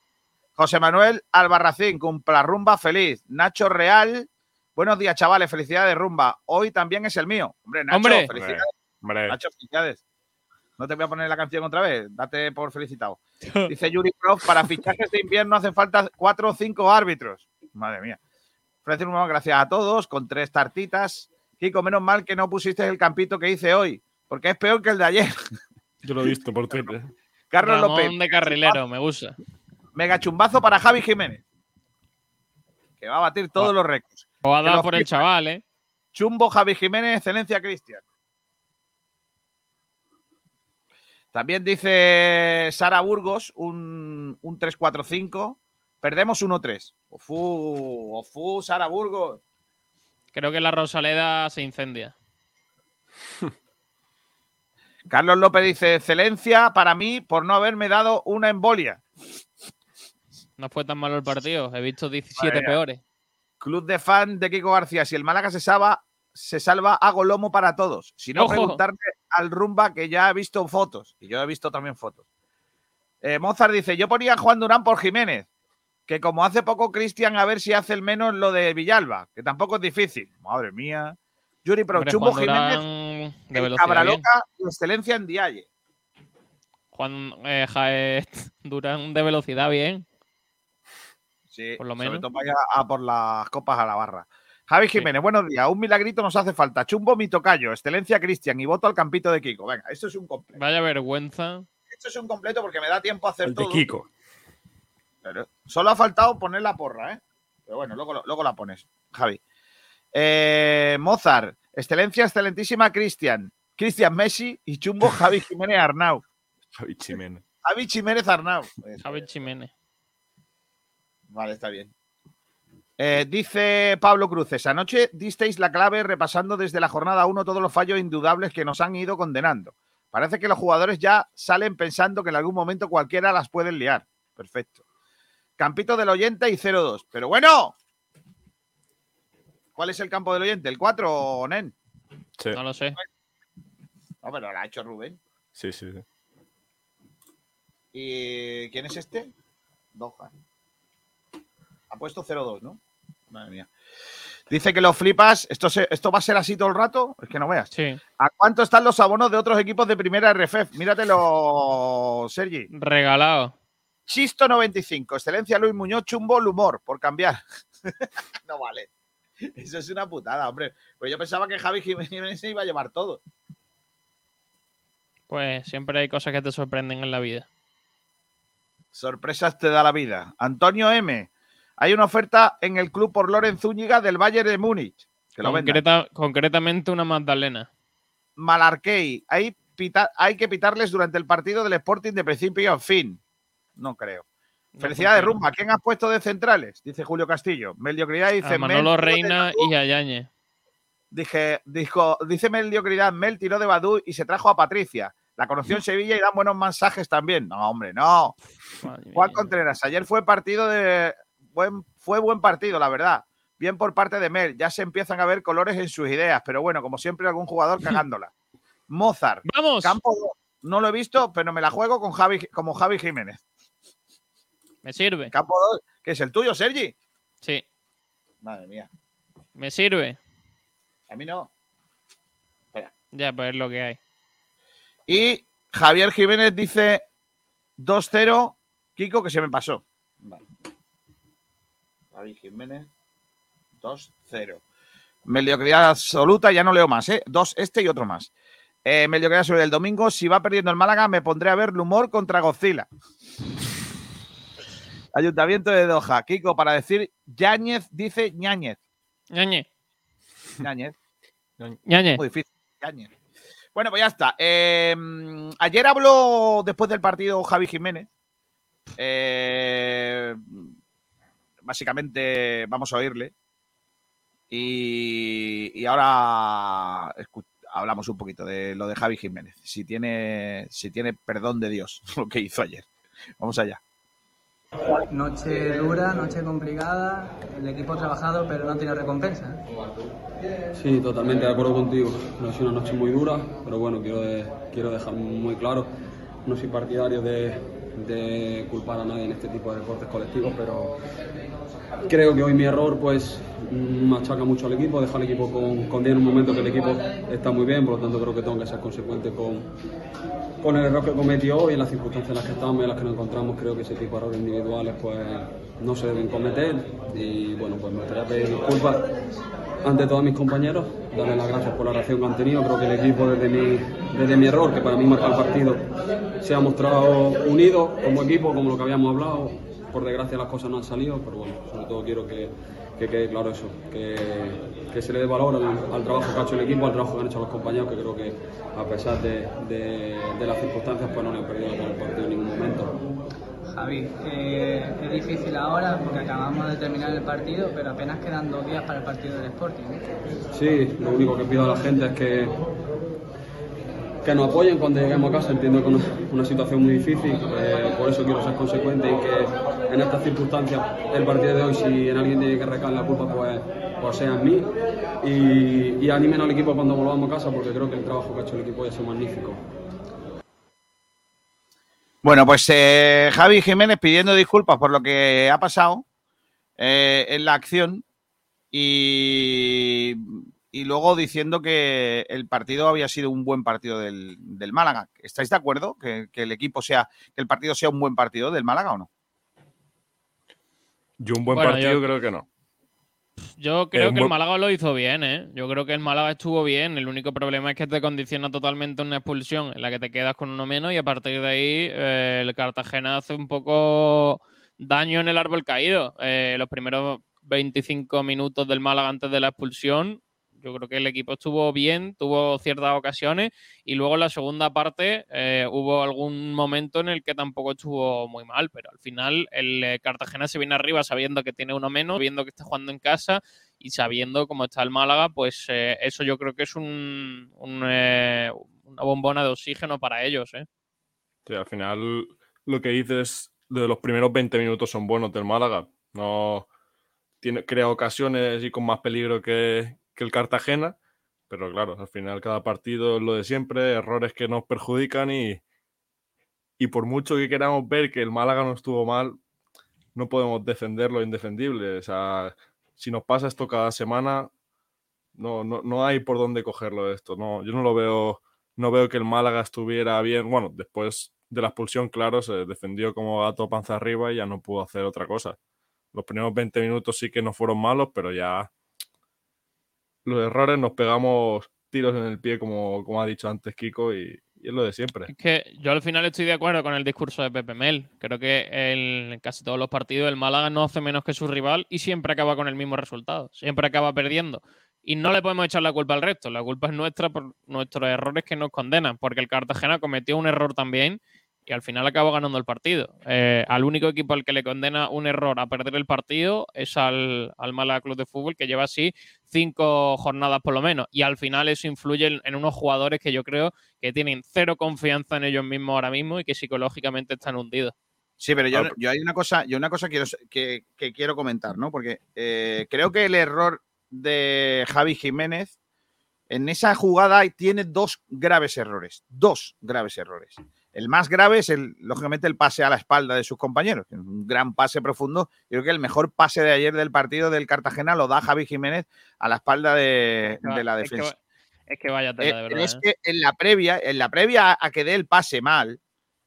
José Manuel Albarracín, cumpla rumba feliz. Nacho Real, buenos días, chavales, felicidades, rumba. Hoy también es el mío. Hombre, Nacho, Hombre. felicidades. Hombre, Nacho, felicidades. No te voy a poner la canción otra vez, date por felicitado. Dice Yuri Prof, para fichajes de invierno hacen falta cuatro o cinco árbitros. Madre mía. Francis Rumba, gracias a todos, con tres tartitas. Kiko, menos mal que no pusiste el campito que hice hoy, porque es peor que el de ayer. yo lo he visto por Twitter. Carlos Ramón López, de carrilero, me gusta. Mega chumbazo para Javi Jiménez, que va a batir todos los récords. O dado lo por el chaval, ¿eh? Chumbo, Javi Jiménez, excelencia Cristian. También dice Sara Burgos, un, un 3-4-5. Perdemos 1-3. Ofu, ofu, Sara Burgos. Creo que la Rosaleda se incendia. Carlos López dice, excelencia para mí por no haberme dado una embolia. No fue tan malo el partido. He visto 17 Madre mía. peores. Club de fan de Kiko García. Si el Málaga se salva, se salva, hago lomo para todos. Si no, Ojo. preguntarle al Rumba que ya ha visto fotos. Y yo he visto también fotos. Eh, Mozart dice: Yo ponía a Juan Durán por Jiménez. Que como hace poco Cristian, a ver si hace el menos lo de Villalba. Que tampoco es difícil. Madre mía. Yuri Pro, Hombre, Chumbo Juan Jiménez, de. Cabraloca y excelencia en Dialle. Juan eh, Jaez Durán de velocidad, bien. Sí, Por lo sobre menos. todo vaya a por las copas a la barra. Javi Jiménez, buenos días. Un milagrito nos hace falta. Chumbo, mi tocayo. Excelencia, Cristian. Y voto al campito de Kiko. Venga, esto es un completo. Vaya vergüenza. Esto es un completo porque me da tiempo a hacer El de todo. Kiko. Pero solo ha faltado poner la porra, ¿eh? Pero bueno, luego, luego la pones, Javi. Eh, Mozart, excelencia, excelentísima, Cristian. Cristian Messi y Chumbo, Javi Jiménez Arnau. Javi Jiménez. Javi Jiménez Arnau. Javi. Jiménez. Vale, está bien. Eh, dice Pablo Cruces, anoche disteis la clave repasando desde la jornada 1 todos los fallos indudables que nos han ido condenando. Parece que los jugadores ya salen pensando que en algún momento cualquiera las pueden liar. Perfecto. Campito del oyente y 0-2. Pero bueno. ¿Cuál es el campo del oyente? ¿El 4, Nen? Sí, No lo sé. No, pero lo ha hecho Rubén. sí, sí. sí. ¿Y quién es este? Doha. Ha puesto 0-2, ¿no? Madre mía. Dice que lo flipas. ¿Esto, se- ¿Esto va a ser así todo el rato? Es que no veas. Sí. ¿A cuánto están los abonos de otros equipos de primera RFF? Míratelo, Sergi. Regalado. Chisto 95. Excelencia Luis Muñoz, chumbo el humor, por cambiar. no vale. Eso es una putada, hombre. Pues yo pensaba que Javi Jiménez se iba a llevar todo. Pues siempre hay cosas que te sorprenden en la vida. Sorpresas te da la vida. Antonio M. Hay una oferta en el club por Loren Zúñiga del Bayern de Múnich. Que lo concretamente una Magdalena. Malarkey. Hay, pita- hay que pitarles durante el partido del Sporting de principio a fin. No creo. No Felicidades. Rumba. ¿Quién has puesto de centrales? Dice Julio Castillo. Mediocridad dice A Mel Manolo Reina y a Yañez. Dije, dijo, dice Mediocridad, Mel tiró de Badú y se trajo a Patricia. La conoció en Sevilla y dan buenos mensajes también. No, hombre, no. Madre Juan mía. Contreras, ayer fue partido de. Buen, fue buen partido, la verdad. Bien por parte de Mel. Ya se empiezan a ver colores en sus ideas, pero bueno, como siempre, algún jugador cagándola. Mozart, ¡Vamos! campo dos. No lo he visto, pero me la juego con Javi, como Javi Jiménez. Me sirve. Campo 2, que es el tuyo, Sergi. Sí, Madre mía. me sirve. A mí no. Ya, pues es lo que hay. Y Javier Jiménez dice 2-0. Kiko, que se me pasó. Vale. Javi Jiménez 2-0. Mediocridad absoluta, ya no leo más, ¿eh? Dos este y otro más. Eh, mediocridad sobre el domingo. Si va perdiendo el Málaga, me pondré a ver el humor contra Godzilla. Ayuntamiento de Doha. Kiko, para decir Yáñez, dice Ñáñez. Ñañe, Ñáñez. Ñañe. Muy difícil. Yañez. Bueno, pues ya está. Eh, ayer habló después del partido Javi Jiménez. Eh, básicamente vamos a oírle. Y, y ahora hablamos un poquito de lo de Javi Jiménez. Si tiene, si tiene perdón de Dios lo que hizo ayer. Vamos allá. Noche dura, noche complicada, el equipo ha trabajado pero no tiene recompensa. Sí, totalmente de acuerdo contigo. No ha sido una noche muy dura, pero bueno, quiero, de- quiero dejar muy claro, no soy partidario de, de culpar a nadie en este tipo de deportes colectivos, pero creo que hoy mi error pues mm, machaca mucho al equipo, deja al equipo con, con 10 en un momento que el equipo está muy bien, por lo tanto creo que tengo que ser consecuente con, con el error que cometí hoy, en las circunstancias en las que estamos y en las que nos encontramos, creo que ese tipo de errores individuales pues no se deben cometer. Y bueno, pues me gustaría pedir disculpas ante todos mis compañeros, darles las gracias por la reacción que han tenido, creo que el equipo desde mi, desde mi error, que para mí marca el partido, se ha mostrado unido como equipo, como lo que habíamos hablado, por desgracia las cosas no han salido, pero bueno, sobre todo quiero que, que quede claro eso, que, que se le dé valor al, al trabajo que ha hecho el equipo, al trabajo que han hecho los compañeros, que creo que a pesar de, de- de las circunstancias pues no le han perdido el partido en ningún momento. Javi, eh, es difícil ahora porque acabamos de terminar el partido, pero apenas quedan dos días para el partido del Sporting. Sí, lo único que pido a la gente es que, que nos apoyen cuando lleguemos a casa. Entiendo que es una, situación muy difícil, eh, por eso quiero ser consecuente y que en estas circunstancias el partido de hoy, si en alguien tiene que recaer la culpa, pues, pues sea en mí. Y, y al equipo cuando volvamos a casa porque creo que el trabajo que ha hecho el equipo ha sido magnífico. Bueno, pues eh, Javi Jiménez pidiendo disculpas por lo que ha pasado eh, en la acción y, y luego diciendo que el partido había sido un buen partido del, del Málaga. ¿Estáis de acuerdo que, que el equipo sea, que el partido sea un buen partido del Málaga o no? Yo un buen Bueno, partido yo- creo que no. Yo creo que el Málaga lo hizo bien, ¿eh? Yo creo que el Málaga estuvo bien. El único problema es que te condiciona totalmente una expulsión en la que te quedas con uno menos y a partir de ahí eh, el Cartagena hace un poco daño en el árbol caído. Eh, los primeros 25 minutos del Málaga antes de la expulsión, yo creo que el equipo estuvo bien, tuvo ciertas ocasiones y luego en la segunda parte eh, hubo algún momento en el que tampoco estuvo muy mal, pero al final el eh, Cartagena se viene arriba sabiendo que tiene uno menos, viendo que está jugando en casa y sabiendo cómo está el Málaga, pues eh, eso yo creo que es un, un, una bombona de oxígeno para ellos. Sí, al final lo que dices de los primeros 20 minutos son buenos del Málaga. No tiene, crea ocasiones y con más peligro que, que el Cartagena, pero claro, al final cada partido es lo de siempre, errores que nos perjudican y, y por mucho que queramos ver que el Málaga no estuvo mal, no podemos defender lo indefendible. O sea, si nos pasa esto cada semana, no, no, no hay por dónde cogerlo esto. No, yo no lo veo, no veo que el Málaga estuviera bien. Bueno, después de la expulsión, claro, se defendió como gato panza arriba y ya no pudo hacer otra cosa. Los primeros 20 minutos sí que no fueron malos, pero ya los errores nos pegamos tiros en el pie, como, como ha dicho antes Kiko, y, y es lo de siempre. Es que yo al final estoy de acuerdo con el discurso de Pepe Mel. Creo que en casi todos los partidos el Málaga no hace menos que su rival y siempre acaba con el mismo resultado. Siempre acaba perdiendo. Y no le podemos echar la culpa al resto. La culpa es nuestra por nuestros errores que nos condenan. Porque el Cartagena cometió un error también y al final acabó ganando el partido. Eh, al único equipo al que le condena un error a perder el partido es al, al Málaga Club de Fútbol, que lleva así cinco jornadas por lo menos. Y al final eso influye en, en unos jugadores que yo creo que tienen cero confianza en ellos mismos ahora mismo y que psicológicamente están hundidos. Sí, pero yo, yo hay una cosa, yo una cosa quiero, que, que quiero comentar, ¿no? Porque eh, creo que el error de Javi Jiménez en esa jugada tiene dos graves errores. Dos graves errores. El más grave es, el, lógicamente, el pase a la espalda de sus compañeros. que es Un gran pase profundo. Yo creo que el mejor pase de ayer del partido del Cartagena lo da Javi Jiménez a la espalda de, de la defensa. Es que vaya tela, Eh, de verdad. es ¿eh? que en la previa, en la previa a que dé el pase mal,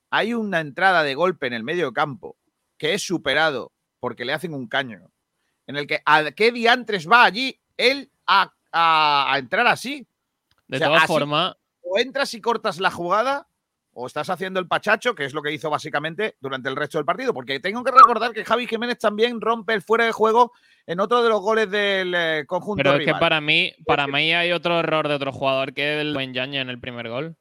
hay una entrada de golpe en el medio campo que es superado porque le hacen un caño. En el que ¿a qué diantres va allí él a, a- a entrar así? De o sea, todas formas, O entras y cortas la jugada, o estás haciendo el pachacho, que es lo que hizo básicamente durante el resto del partido. Porque tengo que recordar que Javi Jiménez también rompe el fuera de juego en otro de los goles del eh, conjunto pero es que para mí, para mí hay otro error de otro jugador que el Benjaña en el primer gol.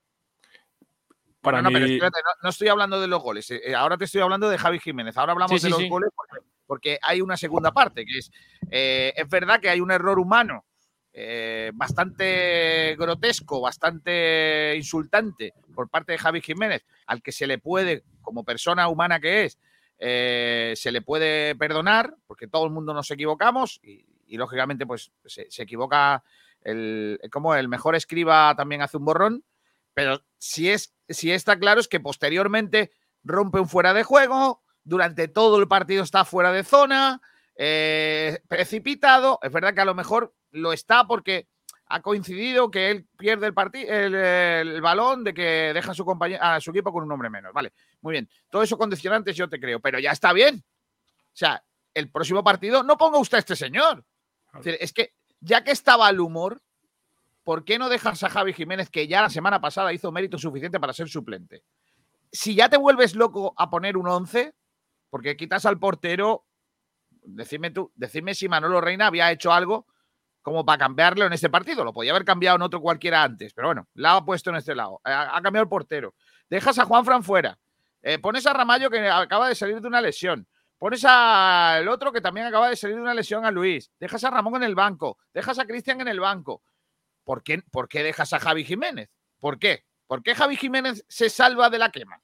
Para no, no, pero espérate, no, no estoy hablando de los goles. eh, ahora te estoy hablando de Javi Jiménez. Ahora hablamos Sí, de los sí. goles porque, porque hay una segunda parte, que es, eh, es verdad que hay un error humano eh, bastante grotesco, bastante insultante por parte de Javi Jiménez, al que se le puede, como persona humana que es, eh, se le puede perdonar, porque todo el mundo nos equivocamos y, lógicamente pues se, se equivoca el, como el mejor escriba también hace un borrón, pero si, es, si está claro es que posteriormente rompe un fuera de juego, durante todo el partido está fuera de zona, eh, precipitado. Es verdad que a lo mejor lo está porque ha coincidido que él pierde el, el, balón de que deja a su, a su equipo con un hombre menos. Vale, muy bien. Todo eso condicionantes yo te creo, pero ya está bien. O sea, el próximo partido no ponga usted a este señor. Es, decir, es que ya que estaba al humor, ¿por qué no dejas a Javi Jiménez, que ya la semana pasada hizo mérito suficiente para ser suplente? Si ya te vuelves loco a poner un 11, porque quitas al portero, decidme tú, decidme si Manolo Reina había hecho algo como para cambiarlo en este partido. Lo podía haber cambiado en otro cualquiera antes, pero bueno, la ha puesto en este lado. Ha, cambiado el portero. Dejas a Juan Fran fuera. Eh, pones a Ramallo que acaba de salir de una lesión. Pones al otro que también acaba de salir de una lesión a Luis. Dejas a Ramón en el banco. Dejas a Cristian en el banco. ¿Por qué, ¿Por qué dejas a Javi Jiménez? ¿Por qué? ¿Por qué Javi Jiménez se salva de la quema?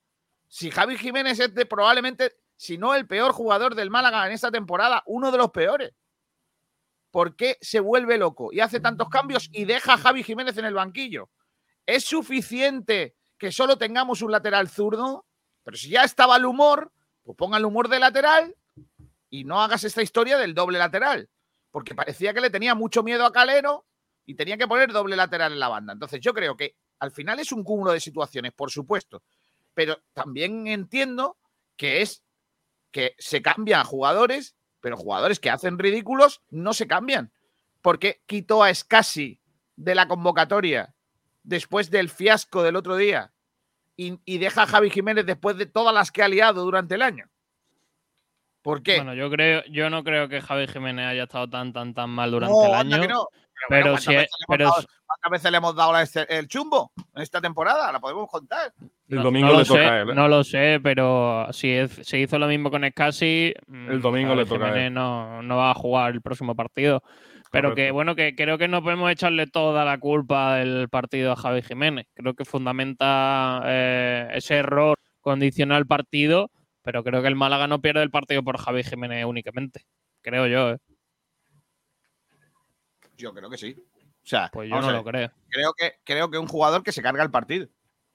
Si Javi Jiménez es de probablemente, si no el peor jugador del Málaga en esta temporada, uno de los peores. ¿Por qué se vuelve loco y hace tantos cambios y deja a Javi Jiménez en el banquillo? ¿Es suficiente que solo tengamos un lateral zurdo? Pero si ya estaba el humor, pues ponga el humor de lateral y no hagas esta historia del doble lateral. Porque parecía que le tenía mucho miedo a Calero y tenía que poner doble lateral en la banda. Entonces yo creo que al final es un cúmulo de situaciones, por supuesto. Pero también entiendo que es que se cambian jugadores, pero jugadores que hacen ridículos no se cambian. Porque quitó a Scassi de la convocatoria después del fiasco del otro día y, y deja a Javi Jiménez después de todas las que ha liado durante el año. ¿Por qué? Bueno, yo creo, yo no creo que Javi Jiménez haya estado tan, tan, tan mal durante No, el año. que no. Pero, bueno, si ¿cuántas, es- veces le hemos pero dado, cuántas veces le hemos dado este- el chumbo en esta temporada? La podemos contar. El domingo no le lo toca sé, a él. ¿eh? No lo sé, pero si es- se hizo lo mismo con Scassi, El domingo le toca a él. Jiménez no, no va a jugar el próximo partido. Pero que bueno, que creo que no podemos echarle toda la culpa del partido a Javi Jiménez. Creo que fundamenta eh, ese error condiciona el partido, pero creo que el Málaga no pierde el partido por Javi Jiménez únicamente. Creo yo, ¿eh? Yo creo que sí. O sea, Pues yo no lo creo. creo que creo que un jugador que se carga el partido.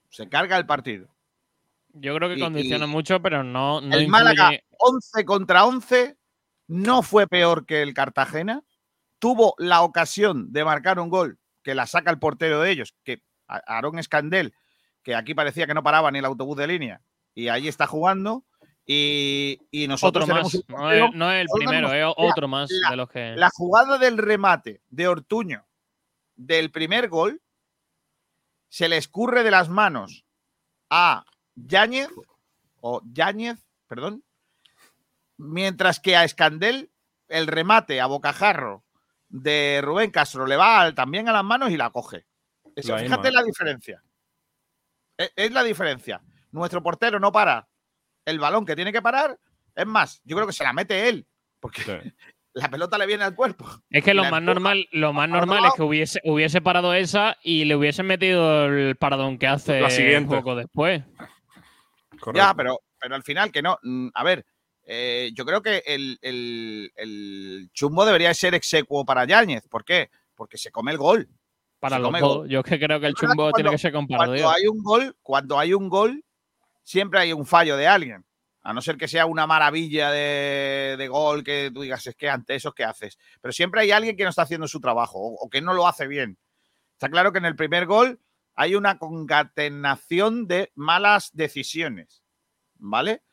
Se carga el partido. Yo creo que Y- condiciona y- mucho, pero no, no el Málaga 11 contra 11 no fue peor que el Cartagena. Tuvo la ocasión de marcar un gol que la saca el portero de ellos, que Aarón Escandel, que aquí parecía que no paraba ni el autobús de línea, y ahí está jugando. Y, y nosotros más. No es, no es el primero, es otro más la- de los que. La jugada del remate de Ortuño del primer gol se le escurre de las manos a Yáñez, o Yáñez, perdón, mientras que a Escandel el remate a bocajarro de Rubén Castro le va también a las manos y la coge. Eso, fíjate misma. la diferencia. Es, es la diferencia. Nuestro portero no para el balón que tiene que parar. Es más, yo creo que se la mete él, porque Sí. la pelota le viene al cuerpo. Es que lo más normal, lo más normal es que hubiese, hubiese parado esa y le hubiesen metido el paradón que hace La siguiente. poco después. Correcto. Ya, pero, pero al final que no. Mm, A ver, eh, yo creo que el, el- el chumbo debería ser execuo para Yáñez. ¿Por qué? Porque se come el gol. Para Se los dos. gol. Yo es que creo que el que chumbo tiene cuando- que ser Cuando compartido. hay un gol, cuando hay un gol, siempre hay un fallo de alguien. A no ser que sea una maravilla de, de gol que tú digas, es que ante eso, ¿qué haces? Pero siempre hay alguien que no está haciendo su trabajo o, o que no lo hace bien. Está claro que en el primer gol hay una concatenación de malas decisiones, ¿vale?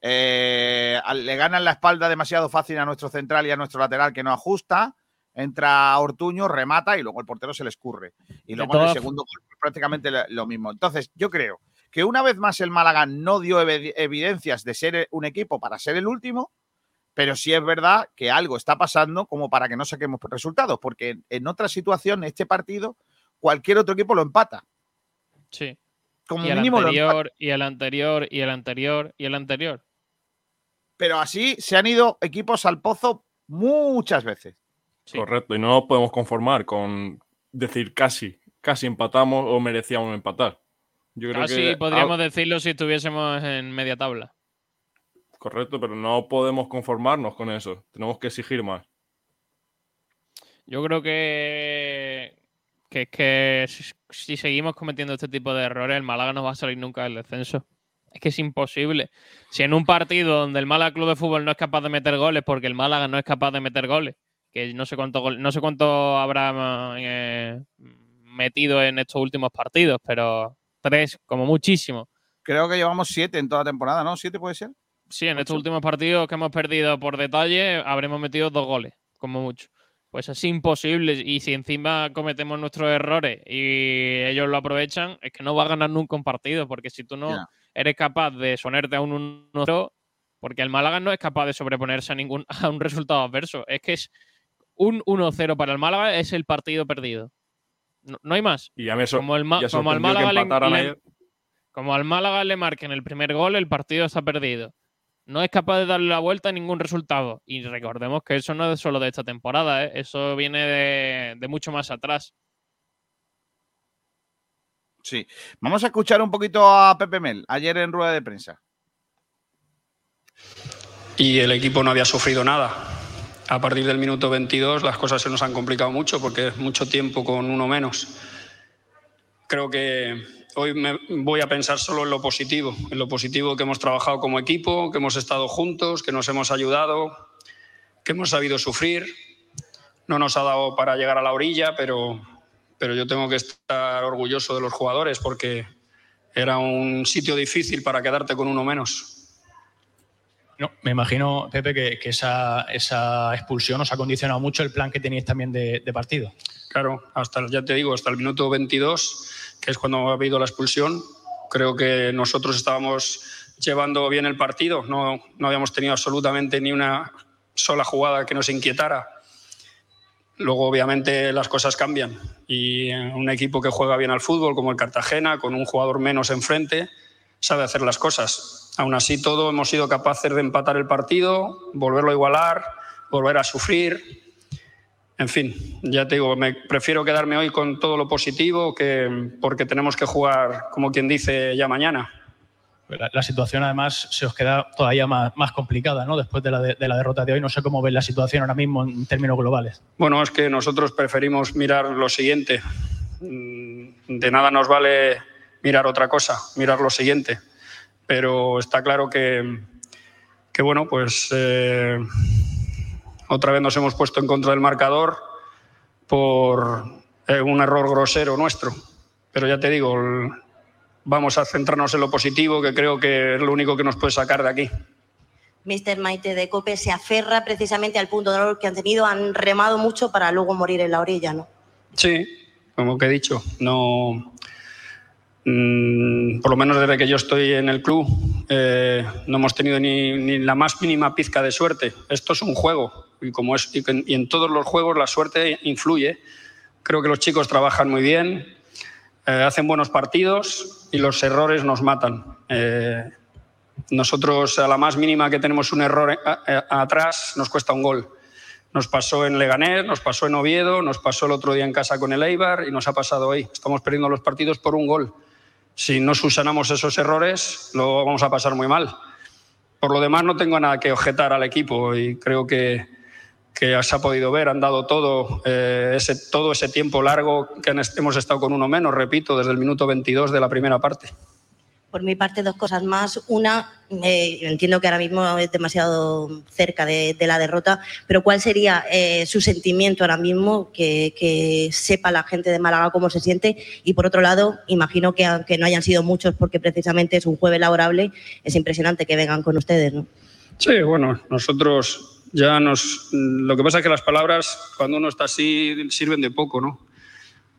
Eh, le ganan la espalda demasiado fácil a nuestro central y a nuestro lateral que no ajusta. Entra Ortuño, remata y luego el portero se le escurre. Y luego en el segundo gol pues, prácticamente lo mismo. Entonces, yo creo que una vez más el Málaga no dio evi- evidencias de ser un equipo para ser el último, pero sí es verdad que algo está pasando como para que no saquemos resultados, porque en- en otra situación, este partido, cualquier otro equipo lo empata. Sí. Como Y mínimo lo empata. anterior, y el anterior, y el anterior, y el anterior. Pero así se han ido equipos al pozo muchas veces. Sí. Correcto. Y no nos podemos conformar con decir casi, casi empatamos o merecíamos empatar. Yo creo Casi que podríamos ah, decirlo si estuviésemos en media tabla. correcto, pero no podemos conformarnos con eso. Tenemos que exigir más. Yo creo que, que es que si, seguimos cometiendo este tipo de errores, el Málaga no va a salir nunca del descenso. Es que es imposible. Si en un partido donde el Málaga Club de Fútbol no es capaz de meter goles porque el Málaga no es capaz de meter goles, que no sé cuánto, no sé cuánto habrá eh, metido en estos últimos partidos, pero tres, como muchísimo. Creo que llevamos siete en toda la temporada, ¿no? ¿Siete puede ser? Sí, en estos últimos partidos que hemos perdido por detalle, habremos metido dos goles, como mucho. Pues es imposible. Y si encima cometemos nuestros errores y ellos lo aprovechan, es que no va a ganar nunca un partido. Porque si tú no eres capaz de sonerte a un 1-0, porque el Málaga no es capaz de sobreponerse a ningún a un resultado adverso. Es que es un 1-0 para el Málaga, es el partido perdido. No, no hay más. Y ya me como, el ya como al Málaga le- le- ayer. como al Málaga le marquen el primer gol, el partido está perdido. No es capaz de darle la vuelta a ningún resultado. Y recordemos que eso no es solo de esta temporada, ¿eh? eso viene de, de mucho más atrás. Sí. Vamos a escuchar un poquito a Pepe Mel, ayer en rueda de prensa. y el equipo no había sufrido nada. A partir del minuto 22 las cosas se nos han complicado mucho porque es mucho tiempo con uno menos. Creo que hoy voy a pensar solo en lo positivo, en lo positivo que hemos trabajado como equipo, que hemos estado juntos, que nos hemos ayudado, que hemos sabido sufrir. No nos ha dado para llegar a la orilla, pero, pero yo tengo que estar orgulloso de los jugadores porque era un sitio difícil para quedarte con uno menos. No, me imagino, Pepe, que, esa, expulsión os ha condicionado mucho el plan que teníais también de, de partido. Claro, hasta ya te digo, hasta el minuto 22, que es cuando ha habido la expulsión, creo que nosotros estábamos llevando bien el partido, no, no habíamos tenido absolutamente ni una sola jugada que nos inquietara. Luego, obviamente, las cosas cambian y un equipo que juega bien al fútbol, como el Cartagena, con un jugador menos enfrente, sabe hacer las cosas. Aún así, todo hemos sido capaces de empatar el partido, volverlo a igualar, volver a sufrir. En fin, ya te digo, me prefiero quedarme hoy con todo lo positivo que porque tenemos que jugar, como quien dice, ya mañana. La, la situación, además, se os queda todavía más, más complicada, ¿no? Después de la, de, de la derrota de hoy, no sé cómo ves la situación ahora mismo en términos globales. Bueno, es que nosotros preferimos mirar lo siguiente. Mm, De nada nos vale mirar otra cosa, mirar lo siguiente. Pero está claro que, que bueno, pues eh, otra vez nos hemos puesto en contra del marcador por eh, un error grosero nuestro. Pero ya te digo, el- vamos a centrarnos en lo positivo, que creo que es lo único que nos puede sacar de aquí. Mister Maite de Cope se aferra precisamente al punto de dolor que han tenido, han remado mucho para luego morir en la orilla, ¿no? Sí, como que he dicho, no. Mm, por lo menos desde que yo estoy en el club, eh, no hemos tenido ni, ni la más mínima pizca de suerte. Esto es un juego y, como es, y, en todos los juegos la suerte influye. Creo que los chicos trabajan muy bien, eh, hacen buenos partidos y los errores nos matan. Eh, nosotros, a la más mínima que tenemos un error atrás, nos cuesta un gol. Nos pasó en Leganés, nos pasó en Oviedo, nos pasó el otro día en casa con el Eibar y nos ha pasado hoy. Estamos perdiendo los partidos por un gol. Si no subsanamos esos errores, lo vamos a pasar muy mal. Por lo demás, no tengo nada que objetar al equipo y creo que, que se ha podido ver, han dado todo, eh, ese, todo ese tiempo largo que hemos estado con uno menos, repito, desde el minuto 22 de la primera parte. Por mi parte, dos cosas más. Una, entiendo que ahora mismo es demasiado cerca de, de la derrota, pero ¿cuál sería eh, su sentimiento ahora mismo? Que, que sepa la gente de Málaga cómo se siente. Y por otro lado, imagino que aunque no hayan sido muchos porque precisamente es un jueves laborable, es impresionante que vengan con ustedes, ¿no? Sí, bueno, nosotros ya nos... Lo que pasa es que las palabras, cuando uno está así, sirven de poco, ¿no?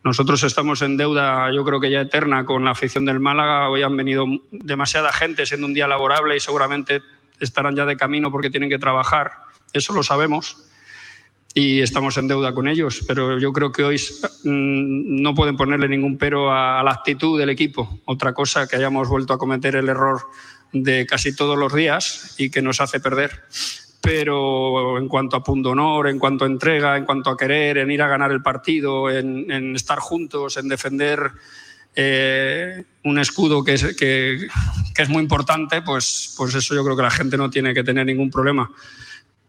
Nosotros estamos en deuda, yo creo que ya eterna, con la afición del Málaga. Hoy han venido demasiada gente siendo un día laborable y seguramente estarán ya de camino porque tienen que trabajar. Eso lo sabemos y estamos en deuda con ellos. Pero yo creo que hoy mm, no pueden ponerle ningún pero a, a la actitud del equipo. Otra cosa que hayamos vuelto a cometer el error de casi todos los días y que nos hace perder pero en cuanto a punto honor, en cuanto a entrega, en cuanto a querer, en ir a ganar el partido, en, en estar juntos, en defender eh, un escudo que es, que, que es muy importante, pues, pues eso yo creo que la gente no tiene que tener ningún problema.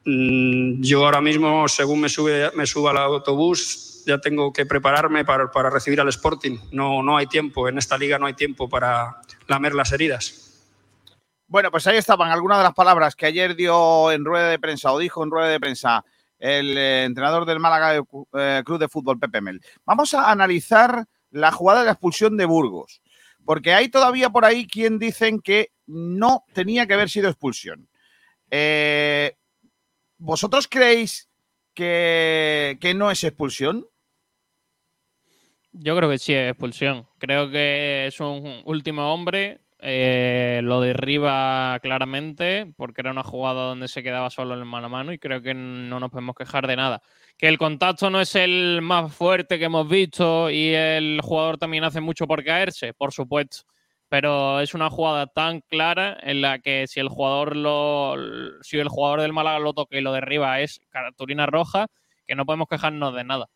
Mm, Yo ahora mismo, según me, sube, me suba al autobús, ya tengo que prepararme para, para recibir al Sporting. No, no hay tiempo, en esta liga no hay tiempo para lamer las heridas. Bueno, pues ahí estaban algunas de las palabras que ayer dio en rueda de prensa o dijo en rueda de prensa el eh, entrenador del Málaga eh, Club de Fútbol, Pepe Mel. Vamos a analizar la jugada de la expulsión de Burgos, porque hay todavía por ahí quien dicen que no tenía que haber sido expulsión. Eh, ¿Vosotros creéis que, que no es expulsión? Yo creo que sí es expulsión. Creo que es un último hombre. Eh, lo derriba claramente porque era una jugada donde se quedaba solo en el mano a mano y creo que no nos podemos quejar de nada. Que el contacto no es el más fuerte que hemos visto y el jugador también hace mucho por caerse, por supuesto. Pero es una jugada tan clara en la que si el jugador lo, si el jugador del Málaga lo toca y lo derriba es cartulina roja, que no podemos quejarnos de nada.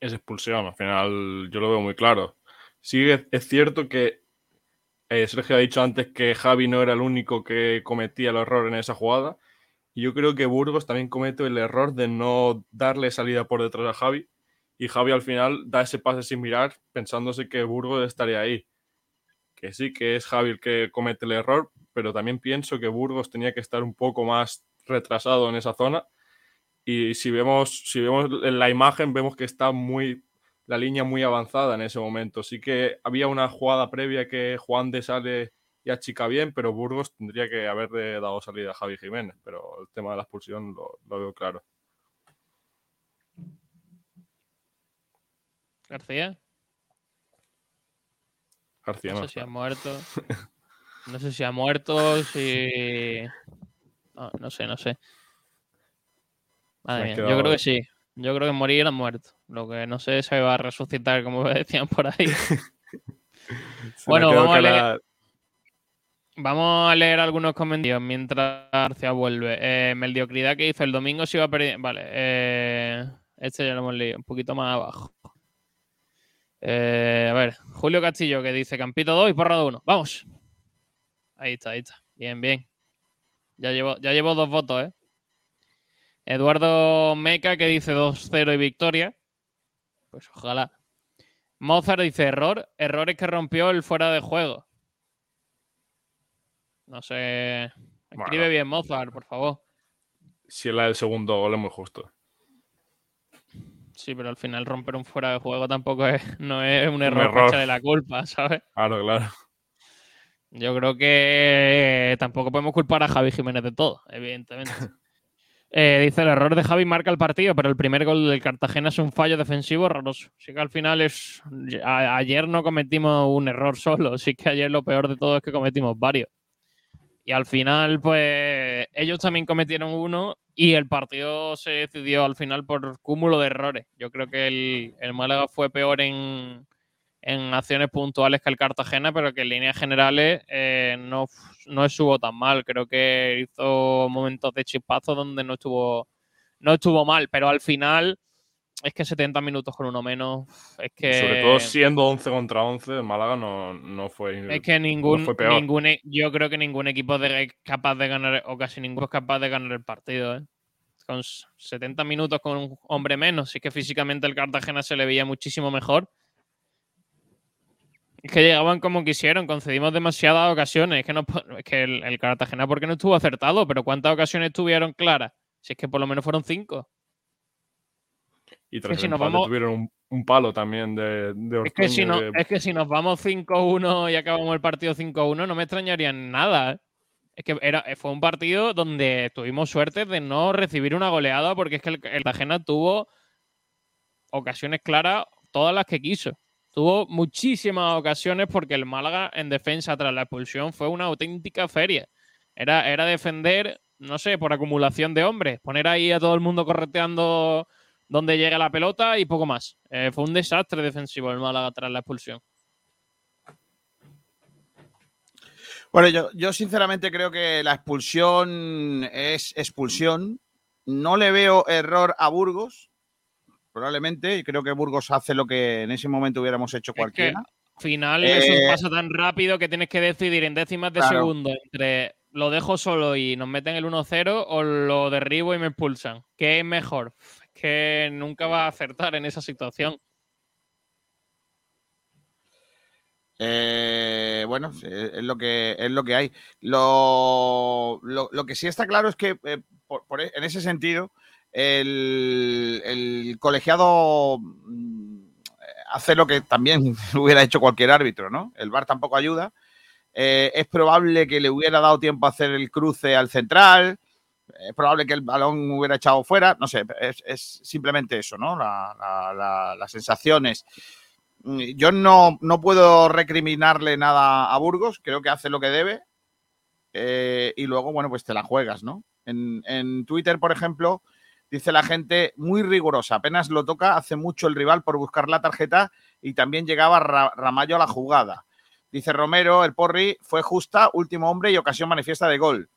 es expulsión. Al final yo lo veo muy claro. Sí, es, cierto que eh, Sergio ha dicho antes que Javi no era el único que cometía el error en esa jugada. Y yo creo que Burgos también comete el error de no darle salida por detrás a Javi. Y Javi al final da ese pase sin mirar, pensándose que Burgos estaría ahí. Que sí, que es Javi el que comete el error, pero también pienso que Burgos tenía que estar un poco más retrasado en esa zona. Y si vemos, si vemos en la imagen, vemos que está muy la línea muy avanzada en ese momento. Sí que había una jugada previa que Juan de sale y achica bien, pero Burgos tendría que haberle dado salida a Javi Jiménez. Pero el tema de la expulsión lo, lo veo claro. García, García no no sé si ha muerto. No sé si ha muerto, si. No, no sé, no sé. Madre mía, Yo creo que sí. Yo creo que morir ha muerto. Lo que no sé es si va a resucitar, como decían por ahí. Se bueno, vamos a, leer, cara- vamos a leer algunos comentarios mientras García vuelve. Eh, mediocridad que hizo el domingo se iba perder. Vale, eh, este ya lo hemos leído, un poquito más abajo. Eh, a ver, Julio Castillo que dice Campito 2 y Porrado 1. Vamos. Ahí está, ahí está. Bien, bien. Ya llevo, ya llevo dos votos, ¿eh? Eduardo Meca que dice 2-0 y victoria. Pues ojalá. Mozart dice error. Errores que rompió el fuera de juego. No sé. Escribe Bueno. bien Mozart, por favor. Si es la del segundo gol es muy justo. Sí, pero al final romper un fuera de juego tampoco es, no es un error, error. para echarle la culpa, ¿sabes? Claro, claro. Yo creo que tampoco podemos culpar a Javi Jiménez de todo, evidentemente. Eh, dice el error de Javi marca el partido, pero el primer gol del Cartagena es un fallo defensivo horroroso. Sí que al final es. ayer no cometimos un error solo, sí que ayer lo peor de todo es que cometimos varios. Y al final, pues ellos también cometieron uno y el partido se decidió al final por cúmulo de errores. Yo creo que el, el Málaga fue peor en, en acciones puntuales que el Cartagena, pero que en líneas generales eh, no, no estuvo tan mal. Creo que hizo momentos de chispazo donde no estuvo, no estuvo mal, pero al final es que 70 minutos con uno menos, es que... Sobre todo siendo 11 contra 11, el Málaga no, no fue. Es que no ningún, fue peor. ningún e- yo creo que ningún equipo de- es capaz de ganar, o casi ninguno es capaz de ganar el partido, ¿eh? Con s- 70 minutos con un hombre menos, sí que físicamente el Cartagena se le veía muchísimo mejor. Es que llegaban como quisieron, concedimos demasiadas ocasiones. Es que, no, es que el, el Cartagena, porque no estuvo acertado? Pero ¿cuántas ocasiones tuvieron claras? Si es que por lo menos fueron cinco. Y tras si nos vamos- tuvieron un, un palo también de, de Es que, si Ortuño, no, que- es que si nos vamos 5-1 y acabamos el partido 5-1, no me extrañaría nada. ¿eh? Es que era, fue un partido donde tuvimos suerte de no recibir una goleada porque es que el, el Cartagena tuvo ocasiones claras, todas las que quiso. Tuvo muchísimas ocasiones porque el Málaga en defensa tras la expulsión fue una auténtica feria. Era, era defender, no sé, por acumulación de hombres, poner ahí a todo el mundo correteando donde llega la pelota y poco más. Eh, fue un desastre defensivo el Málaga tras la expulsión. Bueno, yo, yo sinceramente creo que la expulsión es expulsión. No le veo error a Burgos, probablemente, y creo que Burgos hace lo que en ese momento hubiéramos hecho Es que cualquiera. al final Eh, eso pasa tan rápido que tienes que decidir en décimas de claro. segundo entre lo dejo solo y nos meten el 1-0 o lo derribo y me expulsan. ¿Qué es mejor? Es que nunca va a acertar en esa situación. Eh, bueno, es lo que es lo que hay. Lo, lo- lo que sí está claro es que eh, por- por e- en ese sentido el, colegiado mm, hace lo que también hubiera hecho cualquier árbitro, ¿no? El VAR tampoco ayuda. Eh, es probable que le hubiera dado tiempo a hacer el cruce al central. Es probable que el balón hubiera echado fuera. No sé, es, simplemente eso, ¿no? La- la- la- las sensaciones. Mm, Yo no, no puedo recriminarle nada a Burgos, creo que hace lo que debe. eh, y luego, bueno, pues te la juegas, ¿no? En, en Twitter, por ejemplo, dice la gente muy rigurosa. Apenas lo toca, hace mucho el rival por buscar la tarjeta y también llegaba Ra- Ramallo a la jugada. Dice Romero, el Porri fue justa, último hombre y ocasión manifiesta de gol.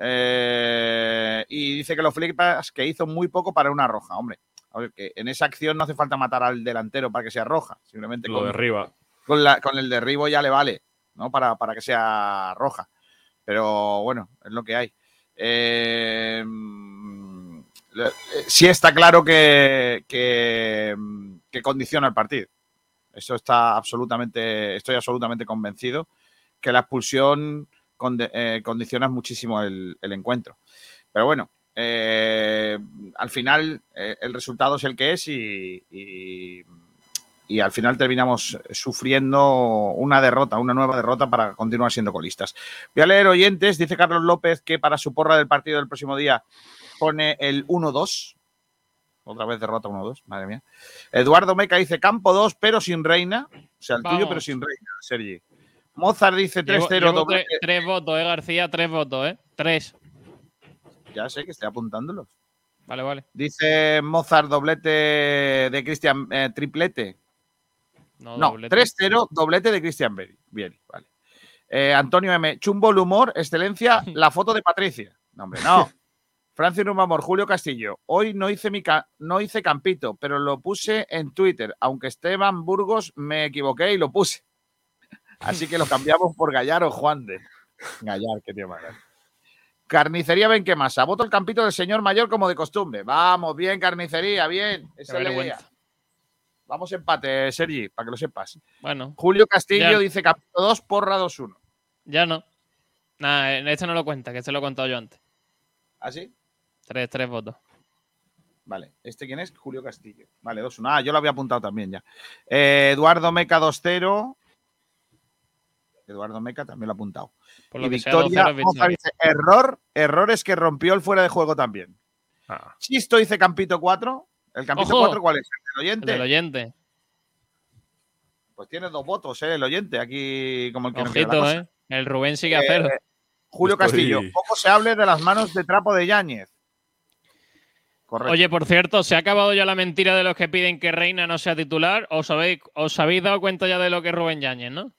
Eh, y dice que lo flipas que hizo muy poco para una roja. Hombre, a ver, que en esa acción no hace falta matar al delantero para que sea roja. Simplemente Lo con, derriba. con, la- con el derribo ya le vale, ¿no? Para, para que sea roja. Pero bueno, es lo que hay. Eh, sí está claro que, mm, que condiciona el partido. Eso está absolutamente, estoy absolutamente convencido que la expulsión eh, condiciona muchísimo el, encuentro. Pero bueno, eh, al final eh, el resultado es el que es y, y- y al final terminamos sufriendo una derrota, una nueva derrota para continuar siendo colistas. Voy a leer oyentes, dice Carlos López que para su porra del partido del próximo día pone el 1-2. Otra vez derrota 1-2, madre mía. Eduardo Meca dice campo 2, pero sin reina. O sea, el tuyo, Vamos. pero sin reina, Sergi. Mozart dice Llevo- 3-0, llevo doble. tre- tres votos, eh, García, tres votos, ¿eh? Tres. Ya sé que estoy apuntándolos. Vale, vale. Dice Mozart doblete de Cristian, eh, triplete. No, No, doblete. 3-0, doblete de Cristian Vieri. Bien, vale. Eh, Antonio M. Chumbo el humor, excelencia, la foto de Patricia. No, hombre, no. Francis Rumamor, Julio Castillo. Hoy no hice, mi ca- no hice campito, pero lo puse en Twitter. Aunque Esteban Burgos me equivoqué y lo puse. Así que lo cambiamos por Gallar o Juan de. Gallar, qué tío más grande. Carnicería Benquemasa. Voto el campito del señor mayor como de costumbre. Vamos, bien, carnicería, bien. Esa. Vamos empate, Sergi, para que lo sepas. Bueno, Julio Castillo Ya. dice capítulo 2, porra 2-1. ya no. Nada, en este no lo cuenta, que este lo he contado yo antes. ¿Ah, sí? Tres, tres votos. Vale. ¿Este quién es? Julio Castillo. Vale, 2-1. Ah, yo lo había apuntado también ya. Eh, Eduardo Meca 2-0. Eduardo Meca también lo ha apuntado. Por y lo que sea, Victoria 2-0 es Mozart victoria. dice error, error es que rompió el fuera de juego también. Ah, Chisto dice Campito 4. ¿El Campito Ojo. 4 cuál es? ¿El del El oyente? del oyente. Pues tiene dos votos, ¿eh? El oyente, aquí como el que no la Ojito, cosa. ¿eh? El Rubén sigue a Eh, cero. Julio Estoy- Castillo, poco se hable de las manos de trapo de Yáñez. Correcto. Oye, por cierto, ¿se ha acabado ya la mentira de los que piden que Reina no sea titular? ¿Os habéis, os habéis dado cuenta ya de lo que es Rubén Yáñez, no?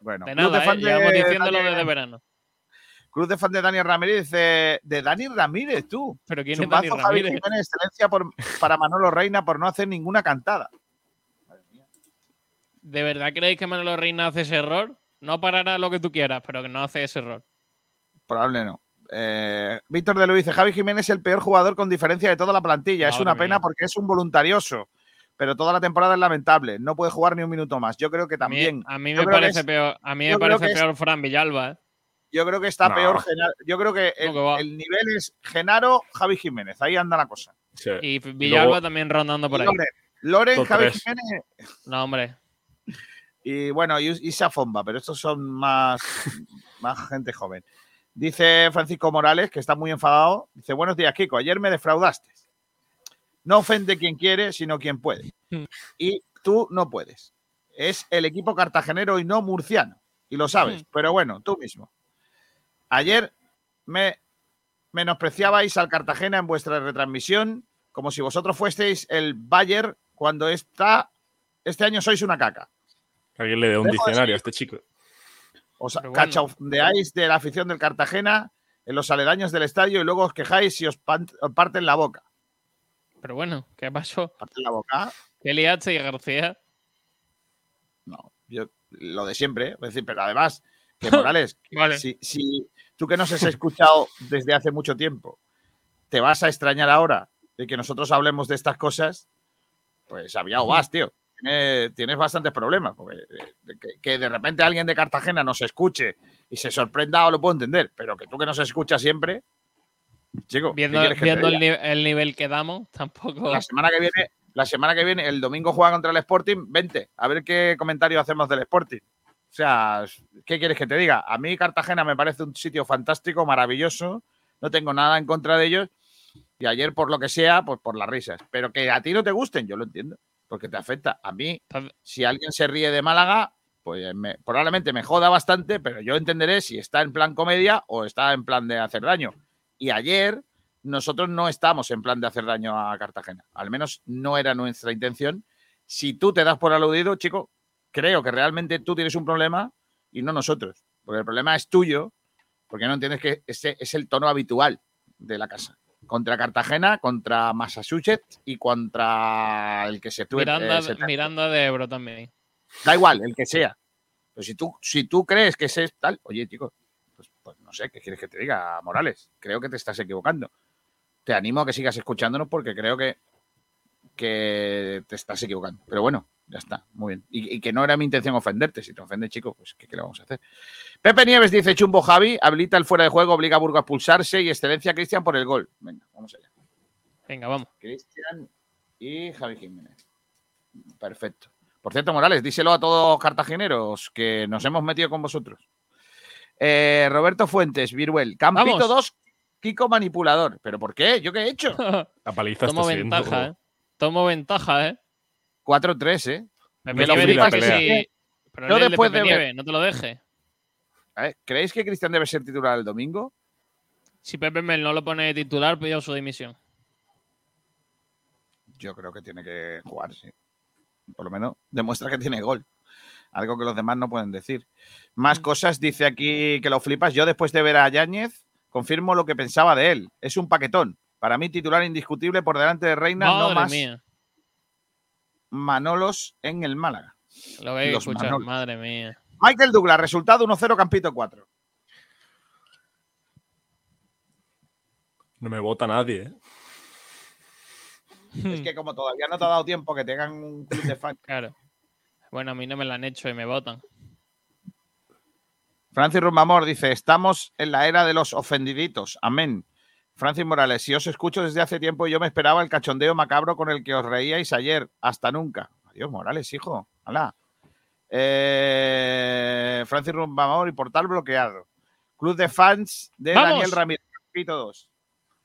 bueno, De nada, ¿eh? Llevamos diciéndolo Daniel- desde verano. Cruz de fan de Dani Ramírez dice, de Dani Ramírez, tú. ¿Pero quién es Chumbazo, Dani Javi Ramírez? Jiménez, excelencia por- para Manolo Reina por no hacer ninguna cantada. ¿De verdad creéis que Manolo Reina hace ese error? No parará lo que tú quieras, pero que no hace ese error. Probable no. Eh, Víctor de Luis dice, Javi Jiménez es el peor jugador con diferencia de toda la plantilla. es una pena porque es un voluntarioso. Pero toda la temporada es lamentable. No puede jugar ni un minuto más. Yo creo que A mí, también. a mí me parece es- peor. A mí me parece es- peor Fran Villalba. ¿eh? Yo creo que está No. peor. Yo creo que el, nivel es Genaro, Javi Jiménez. Ahí anda la cosa. sí. Y Villalba luego- también rondando por Y ahí. Loren, Javi tres. Jiménez No, hombre. y bueno, y Isa Fomba, pero estos son más, más gente joven. Dice Francisco Morales, que está muy enfadado. Dice, buenos días, Kiko. Ayer me defraudaste. No ofende quien quiere, sino quien puede. Hmm. Y tú no puedes. Es el equipo cartagenero y no murciano. Y lo sabes. Hmm. Pero bueno, tú mismo. Ayer me menospreciabais al Cartagena en vuestra retransmisión como si vosotros fuesteis el Bayern cuando está, este año sois una caca. Alguien le dé un Dejo diccionario a este chico. Os bueno. cachondeáis de la afición del Cartagena en los aledaños del estadio y luego os quejáis y os, parten la boca. Pero bueno, ¿qué pasó? ¿Parten la boca? ¿Qué liaste y García? No, yo lo de siempre. ¿eh? Es decir, pero además, Que Morales, Vale. si, si tú que nos has escuchado desde hace mucho tiempo, te vas a extrañar ahora de que nosotros hablemos de estas cosas, pues había o vas, tío. Tienes, tienes bastantes problemas. Porque eh, que, que de repente alguien de Cartagena nos escuche y se sorprenda, o lo puedo entender, pero que tú que nos escuchas siempre, chico, ¿qué Viendo, el nivel que damos, tampoco. La semana que viene, la semana que viene, el domingo juega contra el Sporting, vente, a ver qué comentario hacemos del Sporting. O sea, ¿qué quieres que te diga? A mí Cartagena me parece un sitio fantástico, maravilloso, no tengo nada en contra de ellos. Y ayer, por lo que sea, pues por las risas. Pero que a ti no te gusten, yo lo entiendo, porque te afecta. A mí, si alguien se ríe de Málaga, pues me- probablemente me joda bastante, pero yo entenderé si está en plan comedia o está en plan de hacer daño. Y ayer nosotros no estamos en plan de hacer daño a Cartagena. Al menos no era nuestra intención. Si tú te das por aludido, chico, creo que realmente tú tienes un problema y no nosotros. Porque el problema es tuyo, porque no entiendes que ese es el tono habitual de la casa. Contra Cartagena, contra Massachusetts y contra el que se tuve. Miranda, Miranda de Ebro también. Da igual, el que sea. Pero si tú, si tú crees que ese es tal, oye, chico, pues, pues no sé, ¿qué quieres que te diga, Morales? Creo que te estás equivocando. Te animo a que sigas escuchándonos porque creo que, que te estás equivocando. Pero bueno, ya está, muy bien. Y, y que no era mi intención ofenderte. Si te ofende, chico, pues ¿qué, qué le vamos a hacer? Pepe Nieves dice, Chumbo Javi, habilita el fuera de juego, obliga a Burgo a expulsarse y excelencia Cristian por el gol. Venga, vamos allá. Venga, vamos. Cristian y Javi Jiménez. Perfecto. Por cierto, Morales, díselo a todos cartageneros que nos hemos metido con vosotros. Eh, Roberto Fuentes, Viruel, Campito Vamos. 2, Kiko manipulador. ¿Pero por qué? ¿Yo qué he hecho? La paliza Tomo está siendo. ventaja, ¿eh? Tomo ventaja, ¿eh? 4-3, ¿eh? Me lo que sí. Pero Yo después de Nieves, no te lo deje. A ver, ¿Creéis que Cristian debe ser titular el domingo? Si Pepe Mel no lo pone de titular, pidió su dimisión. Yo creo que tiene que jugar, sí. Por lo menos demuestra que tiene gol. Algo que los demás no pueden decir. Más cosas, dice aquí que lo flipas. Yo después de ver a Yáñez, confirmo lo que pensaba de él. Es un paquetón. Para mí, titular indiscutible por delante de Reina, no más mía. Manolos en el Málaga. Lo que hay que Los escuchar. Manolos. Madre mía. Michael Douglas, resultado 1-0, Campito 4. No me vota nadie, ¿eh? Es que como todavía no te ha dado tiempo que tengan un club de fans. Claro. Bueno, a mí no me la han hecho y me votan. Francis Rumbamor dice, estamos en la era de los ofendiditos. Amén. Francis Morales, si os escucho desde hace tiempo, yo me esperaba el cachondeo macabro con el que os reíais ayer. Hasta nunca. Adiós, Morales, hijo. Hala. Eh, Francis Rumbamor y portal bloqueado. Club de fans de ¡Vamos! Daniel Ramírez. Pito 2.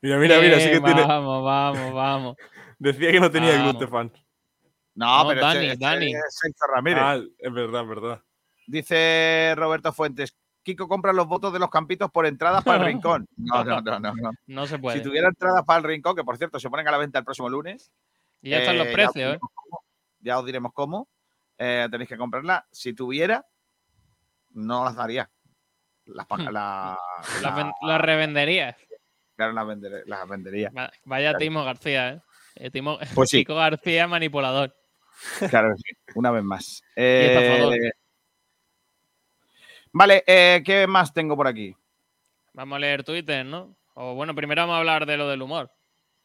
Mira, mira, mira, sí que tiene. Vamos, vamos, vamos. Decía que no tenía Vamos. club de fan. No, No, pero Dani, este- este Dani. es Ramírez. Ah, es verdad, es verdad. Dice Roberto Fuentes, Kiko compra los votos de los campitos por entradas para el rincón. No, no, no, no. no. No se puede. Si tuviera entradas para el rincón, que por cierto se ponen a la venta el próximo lunes. Y ya están los eh, precios, os ¿eh? diremos cómo, ya os diremos cómo. eh, tenéis que comprarla. Si tuviera, no las daría. Las, la, Las, la- las revenderías. claro, las, vender- las vendería. Va- Vaya Claro. Timo García, ¿eh? Timo, Pues sí. Kiko García, manipulador. Claro, una vez más. Eh, vale, eh, ¿qué más tengo por aquí? Vamos a leer Twitter, ¿no? O bueno, primero vamos a hablar de lo del humor.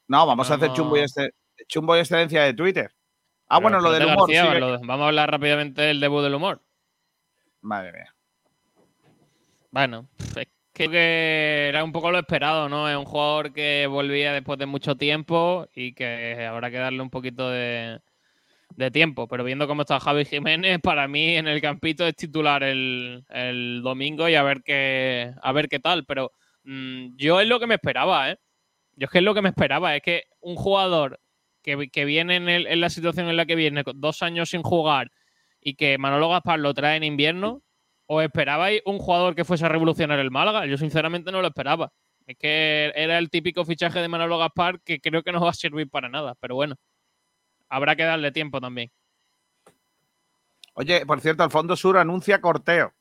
No, vamos a hacer chumbo y, este- chumbo y excelencia de Twitter. Ah, Pero bueno, lo del humor. García, lo- vamos a hablar rápidamente del debut del humor. Madre mía. Bueno, es que creo que era un poco lo esperado, ¿no? Es un jugador que volvía después de mucho tiempo y que habrá que darle un poquito de, de tiempo. Pero viendo cómo está Javi Jiménez, para mí en el campito es titular el, el domingo y a ver qué, a ver qué tal. Pero mm, yo es lo que me esperaba, ¿eh? Yo es que es lo que me esperaba. Es que un jugador que, que viene en, el- en la situación en la que viene, dos años sin jugar y que Manolo Gaspar lo trae en invierno, ¿os esperabais un jugador que fuese a revolucionar el Málaga? Yo sinceramente no lo esperaba. Es que era el típico fichaje de Manolo Gaspar que creo que no va a servir para nada, pero bueno, habrá que darle tiempo también. Oye, por cierto, el Fondo Sur anuncia corteo.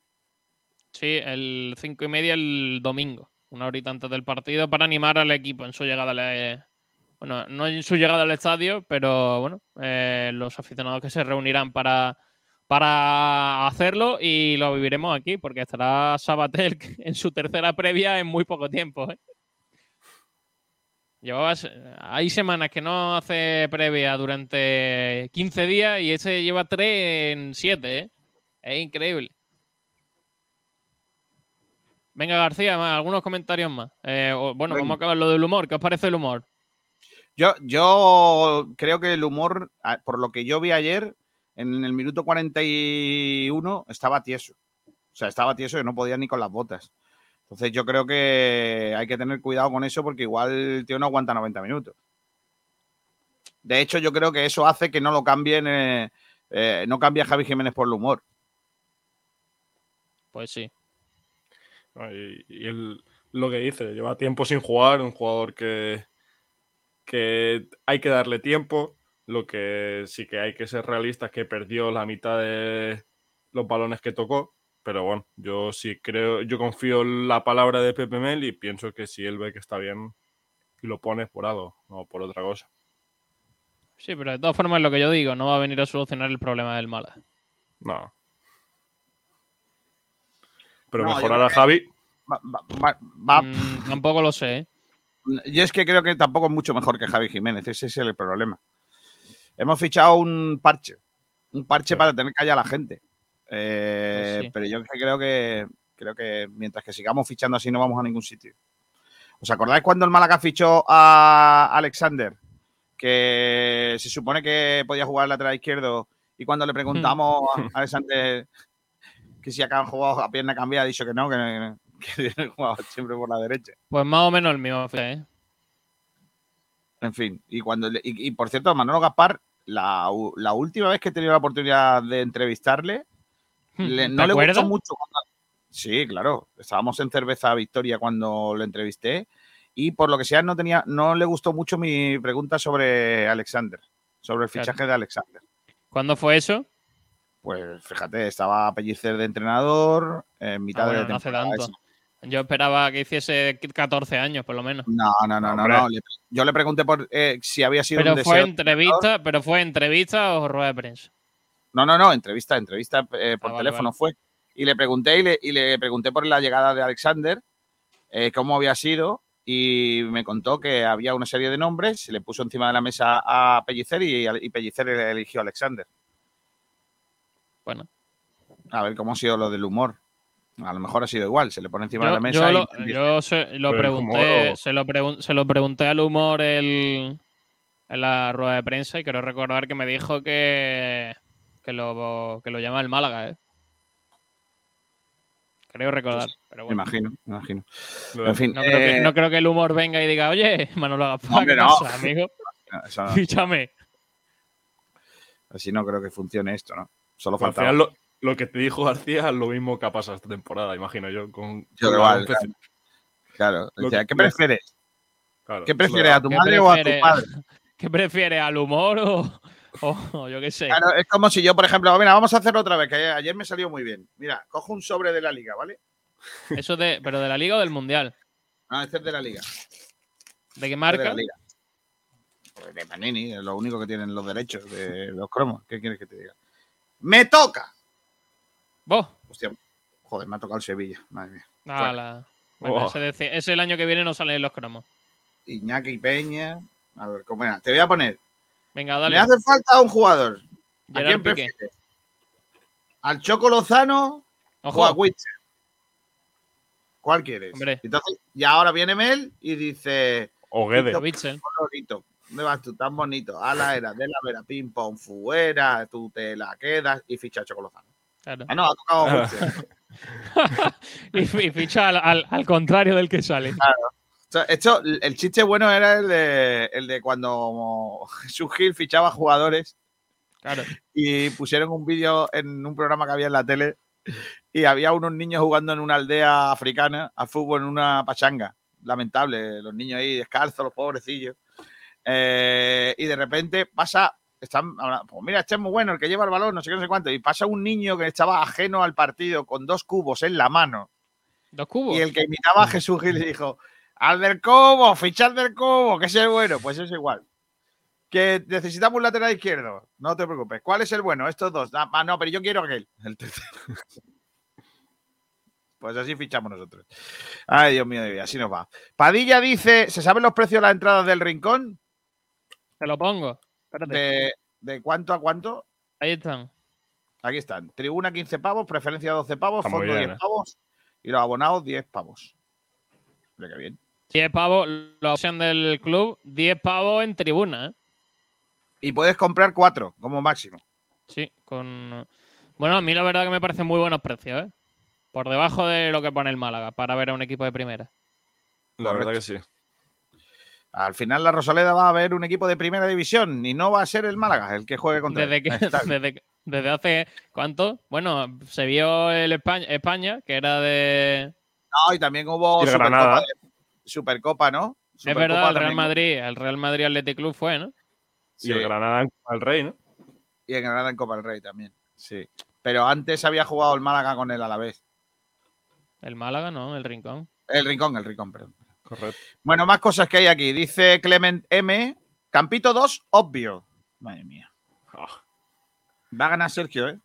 Sí, el cinco y media el domingo, una horita antes del partido, para animar al equipo en su llegada al, bueno, no en su llegada al estadio, pero bueno, eh, los aficionados que se reunirán para, para hacerlo y lo viviremos aquí, porque estará Sabatel en su tercera previa en muy poco tiempo. ¿eh? Llevabas, hay semanas que no hace previa durante 15 días y ese lleva 3 en 7, ¿eh? Es increíble. Venga, García, más, algunos comentarios más. Eh, bueno, Venga. vamos a acabar lo del humor. ¿Qué os parece el humor? Yo, yo creo que el humor, a- por lo que yo vi ayer, en el minuto 41 estaba tieso. O sea, estaba tieso y no podía ni con las botas. Entonces yo creo que hay que tener cuidado con eso porque igual el tío no aguanta 90 minutos. De hecho, yo creo que eso hace que no lo cambien, eh, eh, no cambie a Javi Jiménez por el humor. Pues sí. Y, y él, lo que dice, lleva tiempo sin jugar, un jugador que, que hay que darle tiempo. Lo que sí que hay que ser realista es que perdió la mitad de los balones que tocó. Pero bueno, yo sí creo, yo confío en la palabra de Pepe Mel y pienso que si él ve que está bien y lo pone por algo, no por otra cosa. Sí, pero de todas formas es lo que yo digo, no va a venir a solucionar el problema del Mala. No. Pero No, mejorar a que- Javi, Va- va- va- va- Mm, tampoco lo sé. ¿eh? Yo es que creo que tampoco es mucho mejor que Javi Jiménez, ese es el problema. Hemos fichado un parche, un parche para tener calla a la gente. Eh, Pues sí. Pero yo creo que creo que mientras que sigamos fichando así no vamos a ningún sitio. ¿Os acordáis cuando el Málaga fichó a Alexander? Que se supone que podía jugar lateral izquierdo y cuando le preguntamos a Alexander que si acá han jugado a pierna cambiada, ha dicho que no, que, que jugaba siempre por la derecha. Pues más o menos el mismo, ¿eh? En fin, y cuando y, y, por cierto, Manolo Gaspar, la última vez que he tenido la oportunidad de entrevistarle, le- ¿Te no le acuerdas? gustó mucho. cuando- Sí, claro. Estábamos en Cerveza Victoria cuando lo entrevisté y por lo que sea no tenía, no le gustó mucho mi pregunta sobre Alexander, sobre el Claro. fichaje de Alexander. ¿Cuándo fue eso? Pues fíjate, estaba Pellicer de entrenador en mitad Ah, bueno, de no hace temporada tanto. Yo esperaba que hiciese 14 años, por lo menos. No, no, no, no, no. Le- Yo le pregunté por eh, si había sido Pero un fue deseo. entrevista, pero fue entrevista o rueda de prensa. No, no, no, entrevista, entrevista eh, por Ah, vale, teléfono vale. fue. Y le pregunté y le, y le pregunté por la llegada de Alexander, eh, cómo había sido, y me contó que había una serie de nombres, se le puso encima de la mesa a Pellicer y, y Pellicer eligió a Alexander. Bueno. A ver cómo ha sido lo del humor. A lo mejor ha sido igual, se le pone encima de la mesa yo y lo, yo se lo pregunté, se lo, pregun- se lo pregunté al humor el- en la rueda de prensa y quiero recordar que me dijo que, que, lo, que lo llama el Málaga, ¿eh? Creo recordar, pero me bueno. imagino, me imagino. En fin, No creo, que, eh, no creo que el humor venga y diga, oye, Manolo Gaspar, ¿qué no. pasa, amigo? eso no- Fíchame. así no creo que funcione esto, ¿no? Solo Pero al final lo, lo que te dijo García es lo mismo que ha pasado esta temporada, imagino yo. Con, Yo con igual, la- claro. ¿qué prefieres? claro, ¿Qué prefieres, lo- a tu ¿Qué madre o a tu padre? ¿Qué prefieres, al humor o, o- o yo qué sé? Claro, es como si yo, por ejemplo, mira, vamos a hacerlo otra vez, que ayer me salió muy bien. Mira, cojo un sobre de la liga, ¿vale? Eso de, pero de la Liga o del Mundial. Ah, este es de la liga. ¿De qué Este es de marca? la liga. Pues de Panini, es lo único que tienen los derechos de los cromos. ¿Qué quieres que te diga? ¡Me toca! ¿Vos? Hostia, joder, me ha tocado el Sevilla, madre mía. Ala. Bueno, Oh. ese el año que viene no salen los cromos. Iñaki Peña. A ver, ¿cómo era? Te voy a poner. Venga, dale. Me hace falta un jugador. ¿A quién Piqué. prefieres? ¿Al Choco Lozano Ojo. o a Witcher? ¿Cuál quieres? Hombre. Entonces, y ahora viene Mel y dice. O. Witzel. bonito. ¿Dónde vas tú? Tan bonito. A la era, de la vera, ping pong, fuera, tú te la quedas y ficha a Chocolozano. Claro. Ah, no, ha tocado Witzel. y, y ficha al, al- al contrario del que sale. O sea, Esto, el chiste bueno era el de, el de cuando Jesús Gil fichaba jugadores Claro. y pusieron un vídeo en un programa que había en la tele y había unos niños jugando en una aldea africana al fútbol en una pachanga. Lamentable, los niños ahí descalzos, los pobrecillos. Eh, y de repente pasa, están, hablando, pues mira, este es muy bueno, el que lleva el balón, no sé qué, no sé cuánto. Y pasa un niño que estaba ajeno al partido con dos cubos en la mano. Dos cubos. Y el que imitaba a Jesús Gil le dijo, al del cubo, fichar del cubo, que es bueno. Pues es igual. Que necesitamos un lateral izquierdo. No te preocupes. ¿Cuál es el bueno? Estos dos. Ah, ah, no, pero yo quiero aquel. El tercero. Pues así fichamos nosotros. Ay, Dios mío así nos va. Padilla dice: ¿se saben los precios de las entradas del rincón? Te lo pongo. Espérate. ¿De, de cuánto a cuánto? Ahí están. Aquí están. Tribuna 15 pavos, preferencia 12 pavos, Está fondo bien, 10 ¿eh? pavos y los abonados 10 pavos. Mira qué bien. 10 pavos, la opción del club, 10 pavos en tribuna, ¿eh? Y puedes comprar cuatro como máximo. Sí, con. Bueno, a mí la verdad que me parecen muy buenos precios, ¿eh? Por debajo de lo que pone el Málaga para ver a un equipo de primera. La verdad que sí. Al final la Rosaleda va a ver un equipo de primera división y no va a ser el Málaga el que juegue contra Desde, que, desde, desde hace. ¿Cuánto? Bueno, se vio el España, España que era de. No, y también hubo Y el Supercopa, Granada. de- Supercopa, ¿no? Es verdad, el Real. Madrid, el Real Madrid Athletic Club fue, ¿no? Y el Granada al Rey, ¿no? Y en Granada en Copa del Rey también. Sí. Pero antes había jugado el Málaga con el Alavés. El Málaga, no, el Rincón. El Rincón, el Rincón, perdón. Correcto. Bueno, más cosas que hay aquí. Dice Clement M. Campito 2, obvio. Madre mía. Ah, Va a ganar Sergio, ¿eh?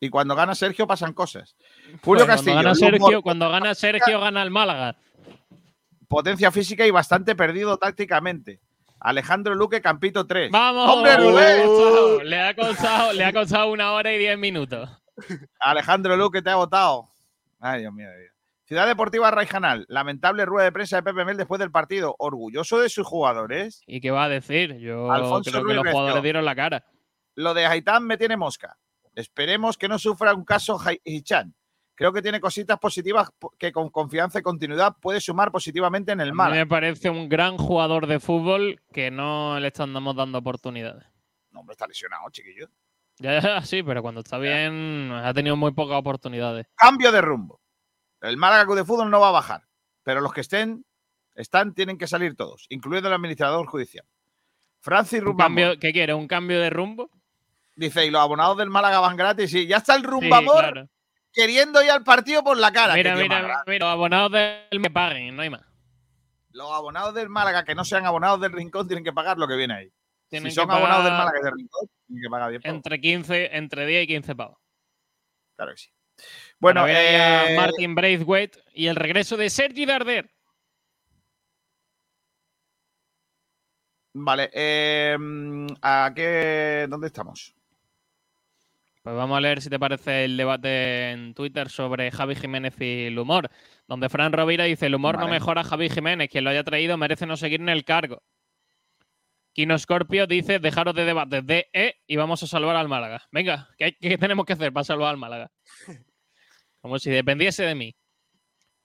Y cuando gana Sergio pasan cosas. Julio Pues Castillo. Gana, Sergio, Mor- cuando gana Sergio, gana el Málaga. Potencia física y bastante perdido tácticamente. Alejandro Luque, Campito 3. ¡Vamos! ¡Hombre, costado, le, ha costado, le ha costado una hora y diez minutos. Alejandro Luque te ha votado. Ay, Dios mío. vida. Ciudad Deportiva Raijanal. Lamentable rueda de prensa de Pepe Mel después del partido. Orgulloso de sus jugadores. ¿Y qué va a decir? Yo Alfonso creo que los jugadores Recio. dieron la cara. Lo de Haitán me tiene mosca. Esperemos que no sufra un caso Hichan. Creo que tiene cositas positivas po- que con confianza y continuidad puede sumar positivamente en el A mí mal. me parece un gran jugador de fútbol que no le estamos dando oportunidades. No, hombre, está lesionado, chiquillo. Ya, ya, sí, pero cuando está bien ha tenido muy pocas oportunidades. Cambio de rumbo. El Málaga de Fútbol no va a bajar, pero los que estén, están, tienen que salir todos, incluido el administrador judicial. Francis Rumbamor ¿Qué quiere? ¿Un cambio de rumbo? dice, y los abonados del Málaga van gratis. Y ya está el Sí, Rumbamor claro. Queriendo ir al partido por la cara. Mira, mira, mira, los abonados del me paguen, no hay más. Los abonados del Málaga que no sean abonados del Rincón tienen que pagar lo que viene ahí. Tienen si son que abonados del Málaga y del Rincón, tienen que pagar 10 pavos. Entre 15, entre 10 y 15 pavos. Claro que sí. Bueno, a eh, Martin Braithwaite y el regreso de Sergi Darder. vale. eh, ¿A qué? ¿Dónde estamos? Pues vamos a leer si te parece el debate en Twitter sobre Javi Jiménez y el humor, donde Fran Rovira dice, el humor no mejora a Javi Jiménez, quien lo haya traído merece no seguir en el cargo. Kino Scorpio dice, dejaros de debates de E y vamos a salvar al Málaga. Venga, ¿qué, tenemos que hacer para salvar al Málaga? Como si dependiese de mí.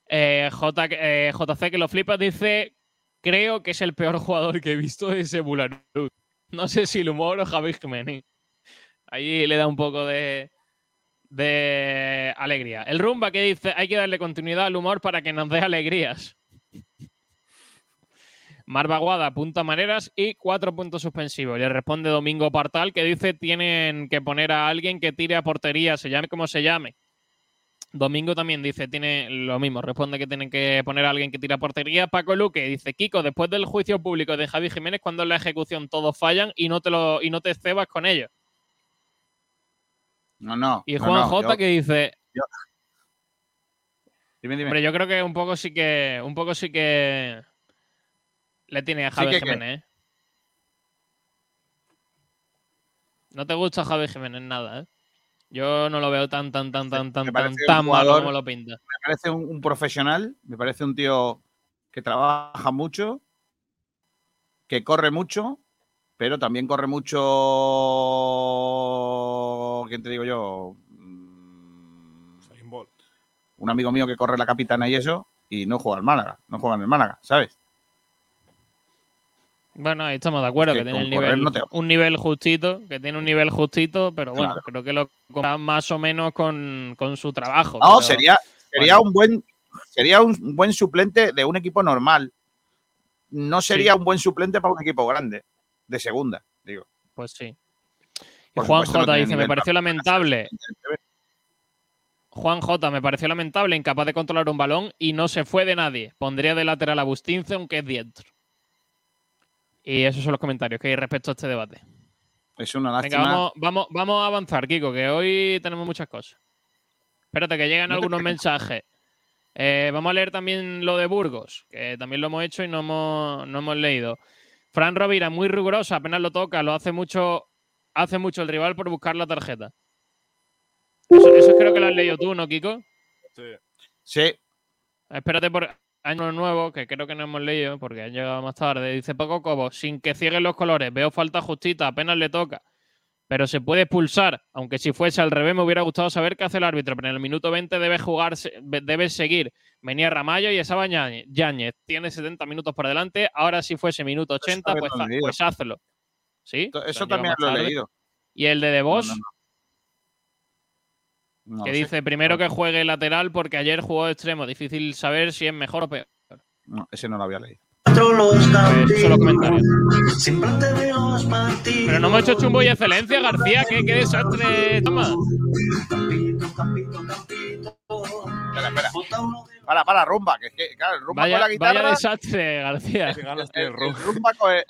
Eh, J, eh, JC que lo flipas dice, creo que es el peor jugador que he visto de ese Bularut. No sé si el humor o Javi Jiménez. Ahí le da un poco de, de alegría. El Rumba que dice, hay que darle continuidad al humor para que nos dé alegrías. Marvaguada, punta maneras y cuatro puntos suspensivos. Le responde Domingo Partal que dice, tienen que poner a alguien que tire a portería, se llame como se llame. Domingo también dice, tiene lo mismo, responde que tienen que poner a alguien que tire a portería. Paco Luque dice, Kiko, después del juicio público de Javi Jiménez, cuando en la ejecución todos fallan y no te, lo, y no te cebas con ellos. No, no. Y Juan no, J yo- que dice, Dime, dime. hombre, yo creo que un poco sí que, un poco sí que le tiene a Sí Javi que qué. Jiménez. ¿eh? No te gusta Javi Jiménez nada, ¿eh? Yo no lo veo tan, tan, tan, tan, tan, tan, tan malo como lo pinta. me parece un, un profesional, me parece un tío que trabaja mucho, que corre mucho, pero también corre mucho. ¿Quién te digo yo? Mm, Usain Bolt. Un amigo mío que corre la capitana y eso, y no juega al Málaga, no juega en el Málaga, ¿sabes? Bueno, ahí estamos de acuerdo, Es que, que tiene el nivel, no te- un nivel justito, que tiene un nivel justito, pero bueno, Claro. creo que lo compara más o menos con, con su trabajo. No, pero- sería, sería un buen sería un buen suplente de un equipo normal. No sería un buen suplente para un equipo grande, de segunda, digo. Pues sí. Juan no J dice, me pareció lamentable. Juan J, me pareció lamentable, incapaz de controlar un balón y no se fue de nadie. Pondría de lateral a Bustince, aunque es diestro. Y esos son los comentarios que hay respecto a este debate. Es una Venga, lástima. vamos, vamos, vamos a avanzar, Kiko, que hoy tenemos muchas cosas. Espérate, que llegan No algunos mensajes. Eh, vamos a leer también lo de Burgos, que también lo hemos hecho y no hemos, no hemos leído. Fran Rovira, muy rigurosa, apenas lo toca, lo hace mucho, hace mucho el rival por buscar la tarjeta. Eso, eso creo que lo has leído tú, ¿no, Kiko? Sí. Espérate por año nuevo, que creo que no hemos leído porque han llegado más tarde. Dice Paco Cobo, sin que cieguen los colores, veo falta justita, apenas le toca. Pero se puede expulsar, aunque si fuese al revés me hubiera gustado saber qué hace el árbitro, pero en el minuto 20 debe jugar, debe seguir. Venía Ramallo y estaba Yáñez. Tiene 70 minutos por delante, ahora si fuese minuto 80, también pues, pues hazlo. ¿Sí? Eso también lo he leído. Y el de No, no, No que sé. dice primero que juegue lateral porque ayer jugó de extremo. Difícil saber si es mejor o peor. No, ese no lo había leído. Pues los comentarios. Pero no hemos hecho chumbo y excelencia, García. ¿Qué, qué desastre, toma. Espera, espera. Para, para, rumba. Que, que, claro, el rumba Vaya, con la vaya guitarra. desastre, García. el, el rumba coge.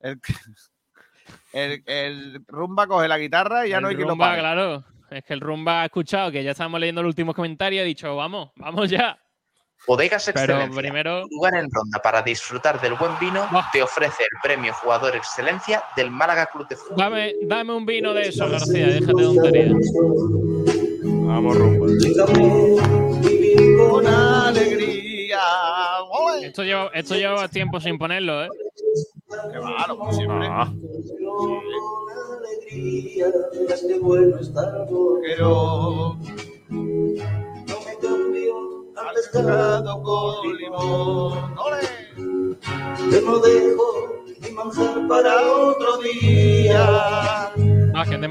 El, el- el rumba coge la guitarra y ya El no hay quien lo Rumba, pague. claro. Es que el Rumba ha escuchado que ya estamos leyendo los últimos comentarios y ha dicho, vamos, vamos ya. Bodegas Pero Excelencia, primero- lugar en ronda para disfrutar del buen vino, te ofrece el premio Jugador Excelencia del Málaga Club de Fútbol. Dame, dame un vino de eso, García, déjate de tontería. Vamos, rumba. Con alegría. ¡Ole! Esto lleva, esto lleva tiempo sin ponerlo, ¿eh? Que va, lo como siempre. Ah, Pero. Al pescado con limón. ¡Ole! Te lo dejo mi manjar para otro día. Ah, que te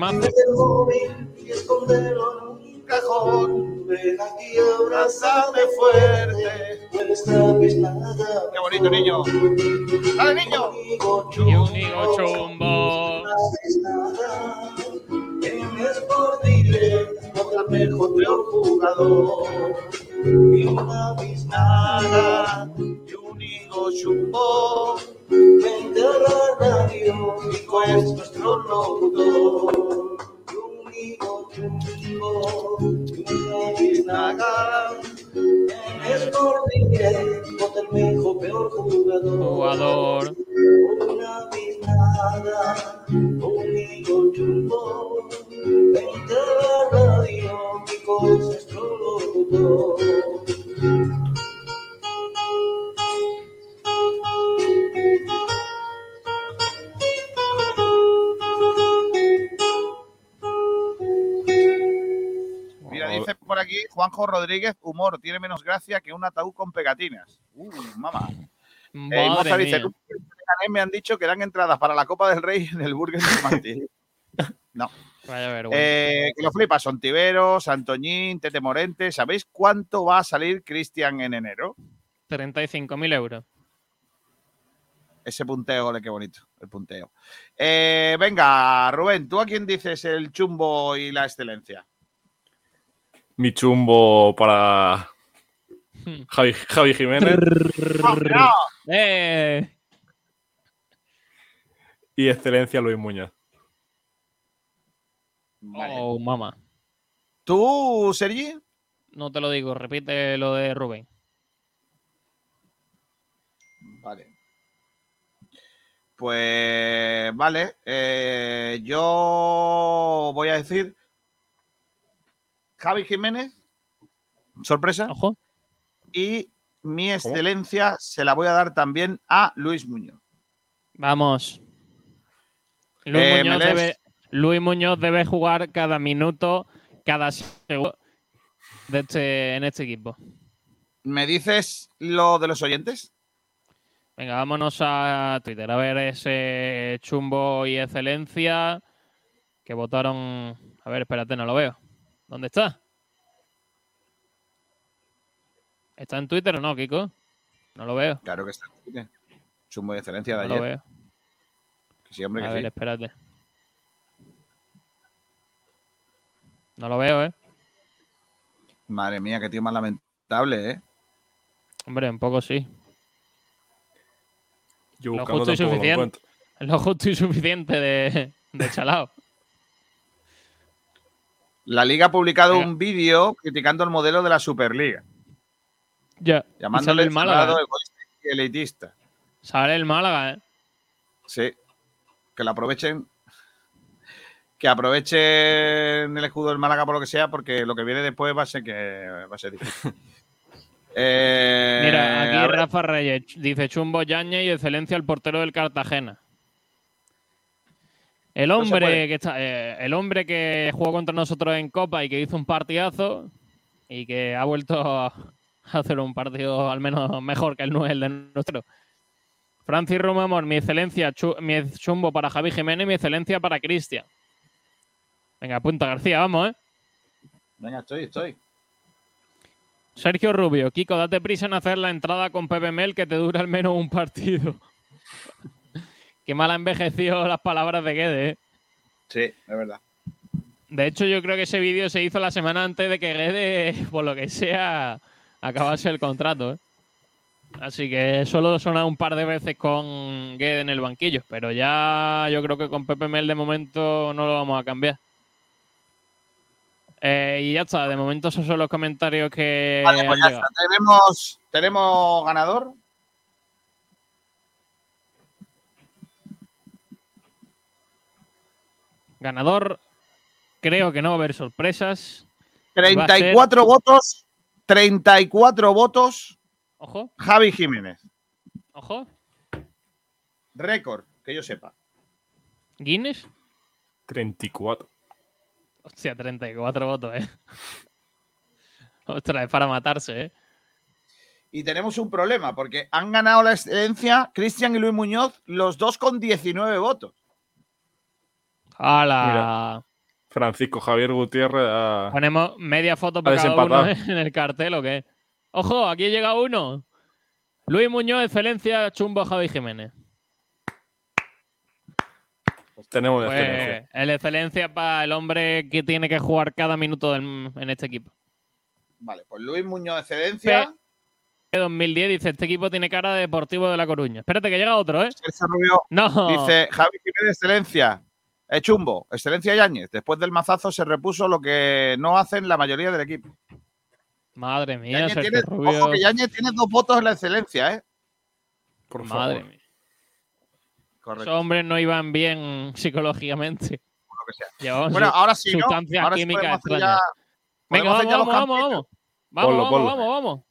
y esconderlo cajón. Ven aquí, abrázame fuerte. No extrañes nada. ¡Qué bonito, niño! ¡Dale, niño! Y un higo chumbo. Otra mejor, jugador. Y una biznada y un higo chumbo. Vente a la radio, Nico es nuestro locutor. Y una por dile, otra mejor, peor jugador. Jugador. Una biznada, un higo chumbo. Vente la radio, Nico es nuestro locutor. Mira, dice por aquí Juanjo Rodríguez, humor, tiene menos gracia que un ataúd con pegatinas. Uy, mamá. Eh, Madre Moza dice, mía. "Tú, me han dicho que dan entradas para la Copa del Rey en el Burger de. No. Vaya. Eh, que lo flipas, son Tiberos, Antoñín, Tete Morente. ¿Sabéis cuánto va a salir Cristian en enero? 35.000 euros. Ese punteo, ole, qué bonito, el punteo. Eh, venga, Rubén, ¿tú a quién dices el chumbo y la excelencia? Mi chumbo para Javi, Javi Jiménez ¡Eh! y excelencia Luis Muñoz. Oh, mamá. ¿Tú, Sergi? No te lo digo, repite lo de Rubén. Vale. Pues vale, eh, yo voy a decir Javi Jiménez, sorpresa. Ojo. Y mi excelencia se la voy a dar también a Luis Muñoz. Vamos. Luis, Eh, Muñoz ¿me lees? debe, Luis Muñoz debe jugar cada minuto, cada segundo de este, en este equipo. ¿Me dices lo de los oyentes? Venga, vámonos a Twitter a ver ese chumbo y excelencia que votaron. A ver, espérate, no lo veo. ¿Dónde está? ¿Está en Twitter o no, Kiko? No lo veo. Claro que está. Chumbo de excelencia de No ayer. lo veo. Que sí, hombre, A que ver, sí. espérate. No lo veo, ¿eh? Madre mía, qué tío más lamentable, ¿eh? Hombre, un poco sí. Yo Lo justo y lo suficiente. encuentro. Lo justo y suficiente de, de Chalao. La liga ha publicado un vídeo criticando el modelo de la Superliga, Ya. Llamándole el Málaga. cerrado, ¿eh? elitista. Sale el Málaga, ¿eh? Sí, que lo aprovechen. Que aprovechen el escudo del Málaga por lo que sea, porque lo que viene después va a ser que va a ser difícil. Eh, Mira, aquí ver, Rafa Reyes dice Chumbo Yañez y excelencia el portero del Cartagena. El hombre que está, eh, el hombre que jugó contra nosotros en Copa y que hizo un partidazo y que ha vuelto a hacer un partido al menos mejor que el, el de nuestro. Francis Rumamor, mi excelencia, chu- mi chumbo para Javi Jiménez y mi excelencia para Cristian. Venga, punta García, vamos, ¿eh? Venga, estoy, estoy. Sergio Rubio, Kiko, date prisa en hacer la entrada con Pepe Mel que te dura al menos un partido. Qué mal ha envejecido las palabras de Guede, ¿eh? Sí, es verdad. De hecho, yo creo que ese vídeo se hizo la semana antes de que Guede, por lo que sea, acabase el contrato, ¿eh? Así que solo sonado un par de veces con Guede en el banquillo, pero ya yo creo que con Pepe Mel de momento no lo vamos a cambiar. Eh, y ya está, de momento esos son los comentarios que Vale, pues han ya llegado. está. Tenemos, tenemos ganador. Ganador, creo que no va a haber sorpresas. Va a ser- 34 votos. 34 votos. Ojo, Javi Jiménez. ojo. Récord, que yo sepa. Guinness. 34. Hostia, 34 votos, eh. Ostras, es para matarse, eh. Y tenemos un problema, porque han ganado la excelencia Cristian y Luis Muñoz, los dos con 19 votos. ¡Hala! Mira. Francisco Javier Gutiérrez ha- Ponemos media foto para cada uno en el cartel, ¿o qué? ¡Ojo! Aquí llega uno. Luis Muñoz, excelencia, chumbo Javi Jiménez. tenemos Pues, excelencia. el excelencia para el hombre que tiene que jugar cada minuto del- en este equipo. Vale, pues Luis Muñoz, excelencia. Pe- 2010 dice, este equipo tiene cara de Deportivo de La Coruña. Espérate que llega otro, ¿eh? Rubio No. dice Javi Jiménez, excelencia. Es chumbo, excelencia Yáñez. Después del mazazo se repuso lo que no hacen la mayoría del equipo. Madre mía, Yáñez Sergio tiene, Rubio. ojo que Yáñez tiene dos votos en la excelencia, ¿eh? Por Madre favor. mía. Correcto. Esos hombres no iban bien psicológicamente. Lo que sea. Bueno, ahora sí, ¿no? sustancias Ahora químicas extrañas. ya- Venga, vamos, vamos, vamos, vamos. Vamos, Ponlo, vamos, ponlo. vamos, vamos.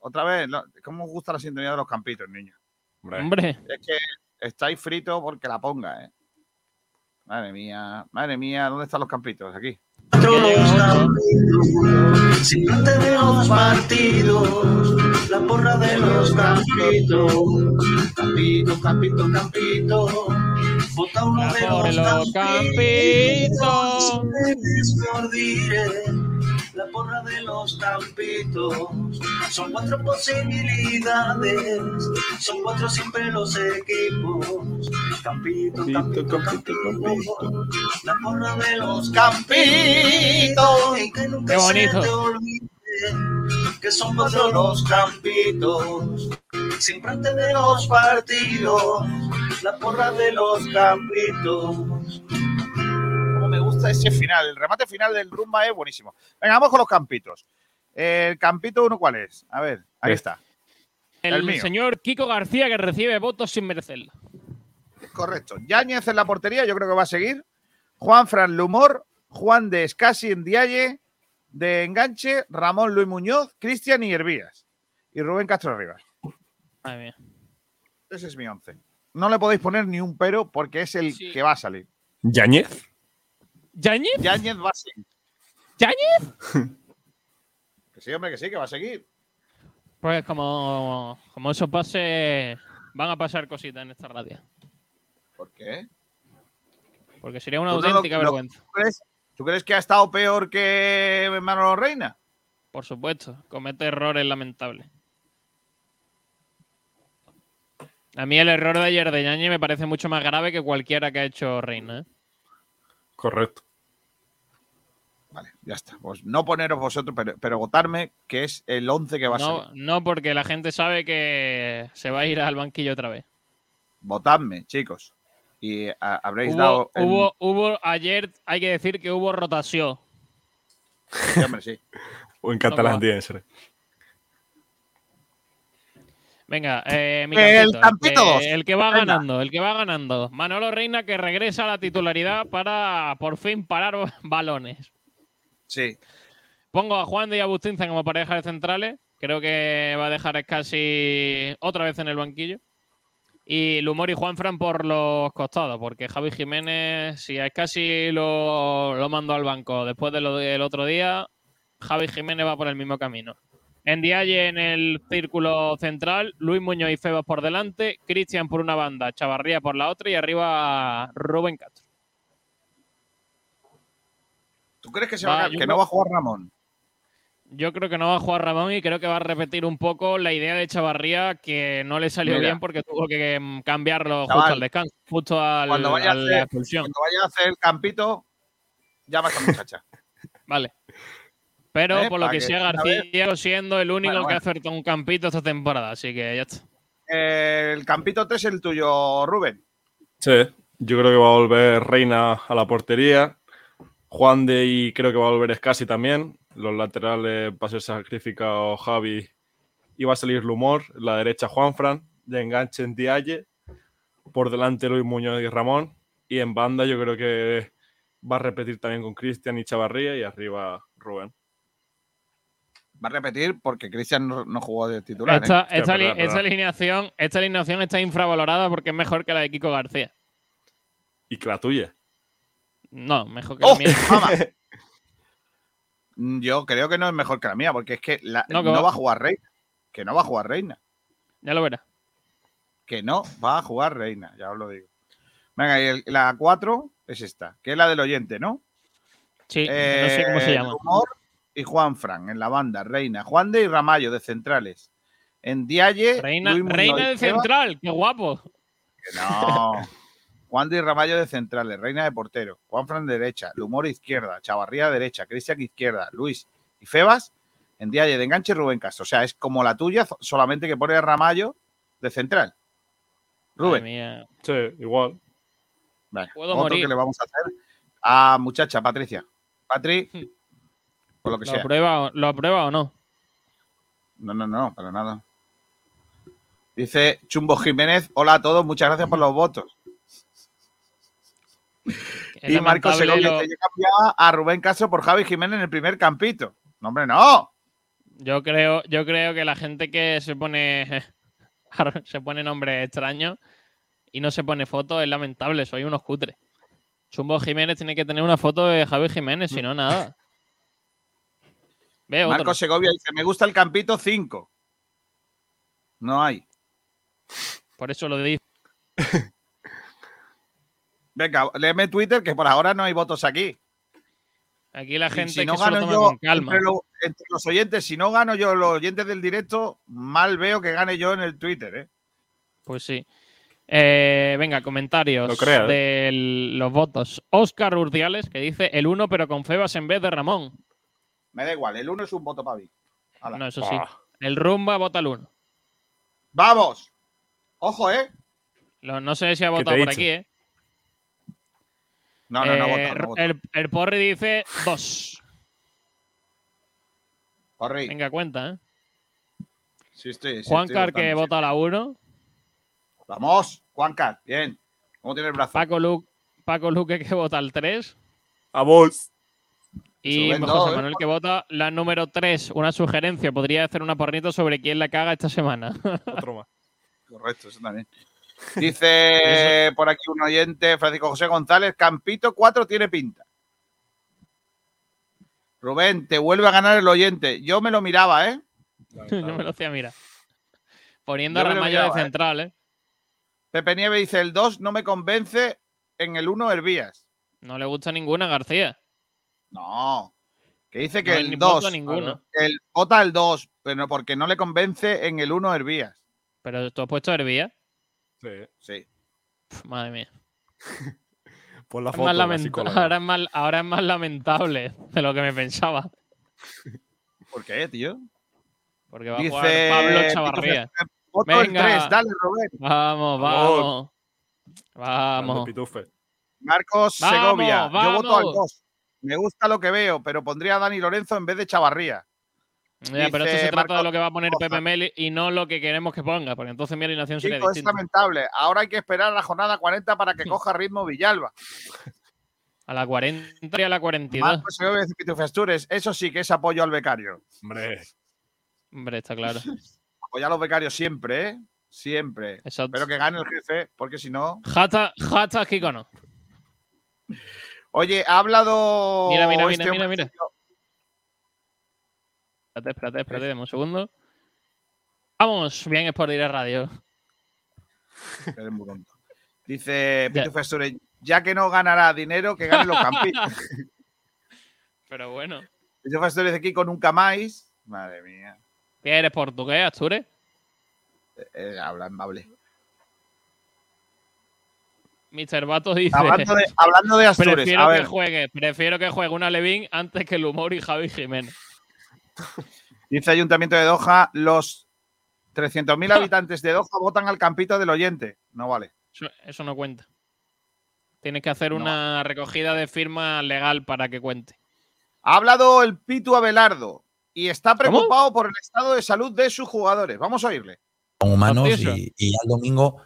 Otra vez, ¿cómo os gusta la sintonía de los campitos, niños? Hombre. Hombre, Es que estáis fritos porque la ponga, ¿eh? Madre mía, madre mía, ¿dónde están los campitos? Aquí. Siempre de los partidos, la porra de los campitos. Campito, campito, campito. Vota uno de los los campitos. campitos. La porra de los campitos. Son cuatro posibilidades, son cuatro siempre los equipos. Campito, campito, campito. La porra de los campitos. Y que nunca Qué se bonito. te olvide que son cuatro los campitos. Siempre antes de los partidos, la porra de los campitos. Ese final. El remate final del rumba es buenísimo. Venga, vamos con los campitos. El campito uno, ¿cuál es? A ver, ahí Este. está. el, El mío. señor Kiko García que recibe votos sin merecerlo. Correcto. Yáñez en la portería, yo creo que va a seguir. Juan Fran Lumor, Juan de Escasi en Dialle, de enganche, Ramón Luis Muñoz, Cristian y Hervías. Y Rubén Castro Rivas. Madre mía. Ese es mi once. No le podéis poner ni un pero porque es el Sí. que va a salir. ¿Yañez? ¿Yañez? Yáñez va a seguir. ¿Yañez? Que sí, hombre, que sí, que va a seguir. Pues como, como eso pase, van a pasar cositas en esta radio. ¿Por qué? Porque sería una ¿Tú no lo- auténtica lo- vergüenza. ¿tú, crees, tú crees que ha estado peor que Manolo Reina? Por supuesto, comete errores lamentables. A mí el error de ayer de Yañez me parece mucho más grave que cualquiera que ha hecho Reina. ¿eh? Correcto. Vale, ya está. Pues no poneros vosotros, pero, pero votarme, que es el 11 que va a No, salir. no porque la gente sabe que se va a ir al banquillo otra vez. votadme, chicos. Y a- habréis Hubo, dado. el- hubo, hubo- ayer, hay que decir que hubo rotación. Sí, hombre, sí. O en No, catalán va. tiene que ser. Venga, eh, mi El campito, el que- dos. el que va Venga. ganando, el que va ganando. Manolo Reina que regresa a la titularidad para por fin parar balones. Sí. Pongo a Juan de y Agustinza como pareja de centrales. Creo que va a dejar casi otra vez en el banquillo. Y Lumor y Juanfran por los costados, porque Javi Jiménez, si es casi lo, lo mandó al banco después del otro día, Javi Jiménez va por el mismo camino. En Dialle en el círculo central, Luis Muñoz y Febas por delante, Cristian por una banda, Chavarría por la otra y arriba Rubén Castro. ¿Tú crees que, se Va, va a- creo- no va a jugar Ramón? Yo creo que no va a jugar Ramón y creo que va a repetir un poco la idea de Chavarría que no le salió Mira. bien porque tuvo que mm, cambiarlo Chaval, justo al descanso, justo al, Cuando vaya, a a la hacer, expulsión. cuando vaya a hacer el campito, llama a esta muchacha. Vale. Pero ¿Eh? por lo que que sea García siendo el único Bueno, que ha bueno. acertado un campito esta temporada, así que ya está. Eh, el campito 3 es el tuyo, Rubén. Sí, yo creo que va a volver Reina a la portería. Juan de y creo que va a volver Escasi también. Los laterales va a ser sacrificado Javi y va a salir Lumor. La derecha Juanfran. De enganche en Dialle. Por delante Luis Muñoz y Ramón. Y en banda yo creo que va a repetir también con Cristian y Chavarría. Y arriba Rubén. Va a repetir porque Cristian no, no jugó de titular. ¿eh? Esta, Hostia, esta esta alineación, esta alineación está infravalorada porque es mejor que la de Kiko García. Y que la tuya. No, mejor que ¡Oh! la mía. Mamá. Mm, Yo creo que no es mejor que la mía, porque es que la- No, va- va a jugar Reina. Que no va a jugar Reina. Ya lo verás. Que no va a jugar Reina, ya os lo digo. Venga, y el- la 4 es esta, que es la del oyente, ¿no? Sí, no sé cómo se Eh, llama. Humor y Juan Fran en la banda, Reina. Juan de y Ramallo de centrales. En Dialle. Reina, reina de central, qué guapo. Que no. Juan de Ramallo de centrales, Reina de portero, Juan Fran de derecha, Lumor izquierda, Chavarría derecha, Cristian izquierda, Luis y Febas en Dialle de enganche Rubén Castro. O sea, es como la tuya, solamente que pone a Ramallo de central. Rubén. Sí, igual. Vale, Puedo otro morir. que le vamos a hacer a muchacha Patricia. Patri, por lo que ¿Lo sea. aprueba, ¿Lo aprueba o no? No, no, no, para nada. Dice Chumbo Jiménez, hola a todos, muchas gracias por los votos. Es y Marcos Segovia lo- yo cambiaba a Rubén Castro por Javi Jiménez en el primer campito. No, hombre, no. Yo creo, yo creo que la gente que se pone se pone nombre extraño y no se pone foto es lamentable, soy unos cutres. Chumbo Jiménez tiene que tener una foto de Javi Jiménez, si no, nada. Ve otro. Marcos Segovia dice, me gusta el campito 5. No hay. Por eso lo digo. Venga, léeme Twitter, que por ahora no hay votos aquí. Aquí la gente si no que se lo gano toma yo con calma. Entre, lo- entre los oyentes, si no gano yo los oyentes del directo, mal veo que gane yo en el Twitter, ¿eh? Pues sí. Eh, venga, comentarios No creas, ¿eh? de los votos. Oscar Urdiales, que dice el 1 pero con Febas en vez de Ramón. Me da igual, el uno es un voto para mí. No, eso sí. Ah. El Rumba vota el 1. ¡Vamos! Ojo, ¿eh? Lo- no sé si ha ¿Qué te votado por dicho? aquí, ¿eh? No, no, no, Eh, vota, no vota. el, el Porri dice 2. Corri. Venga, cuenta, ¿eh? Sí, estoy, sí, Juan estoy Car que sí. vota la 1. Vamos, Juan Car, bien. ¿Cómo tiene el brazo? Paco, Lu- Paco Luque que vota el 3. A vos. Y José dos, ¿eh? Manuel que vota la número 3. Una sugerencia. Podría hacer una porrita sobre quién la caga esta semana. Otro más. Correcto, eso también. Dice por aquí un oyente, Francisco José González, Campito 4 tiene pinta. Rubén, te vuelve a ganar el oyente. Yo me lo miraba, ¿eh? Yo me lo hacía, mira. Poniendo Yo a Ramallo de miraba, ¿eh? central, ¿eh? Pepe Nieve dice, el 2 no me convence, en el 1 Hervías. No le gusta ninguna García. No. Que dice que No, el ni voto 2. ninguno. El, vota el 2, pero porque no le convence en el 1 Hervías. Pero tú has puesto Hervía. Sí. Sí. Madre mía. Pon la Es foto. más la ahora, es más, ahora es más lamentable de lo que me pensaba. ¿Por qué, tío? Porque va a jugar Pablo Chavarría. Otro el Venga. 3, dale, Robert. Vamos, Vamos. vamos. Vamos. Pitufe. Marcos Vamos, Segovia. Yo voto al vamos. 2. Me gusta lo que veo, pero pondría a Dani Lorenzo en vez de Chavarría. Ya, pero esto se trata de lo que va a poner. Pepe Meli y no lo que queremos que ponga, porque entonces mi alineación sería Chico, es distinta. lamentable. Ahora hay que esperar a la jornada 40 para que coja ritmo Villalba. A la 40 y a la 42. Marcos Segovia dice Pitufo Astures. Eso sí que es apoyo al becario. Hombre. Hombre, está claro. Apoya a los becarios siempre, ¿eh? Siempre. Exacto. Pero que gane el jefe, porque si no. Jata, Jata Kikono. Oye, ha hablado. Mira, mira, mira, este mira, mira. Espérate, espérate, espérate, dame un segundo. Vamos, bien es por ir a radio. Eres muy tonto. Dice Astures, ya que no ganará dinero, que gane los campistas. Pero bueno. Astures dice aquí con nunca más. Madre mía. ¿Qué eres portugués, Astures? Eh, habla amable. Mr. Bato dice. Hablando de, hablando de Astures, prefiero a que juegue, prefiero que juegue una Levín antes que el humor y Javi Jiménez. Dice Ayuntamiento de Doha, los 300.000 habitantes de Doha votan al campito del oyente. No vale. Eso, eso no cuenta. Tienes que hacer una recogida de firma legal para que cuente. Ha hablado el Pitu Abelardo y está preocupado por el estado de salud de sus jugadores. Vamos a oírle. son humanos y, y al domingo,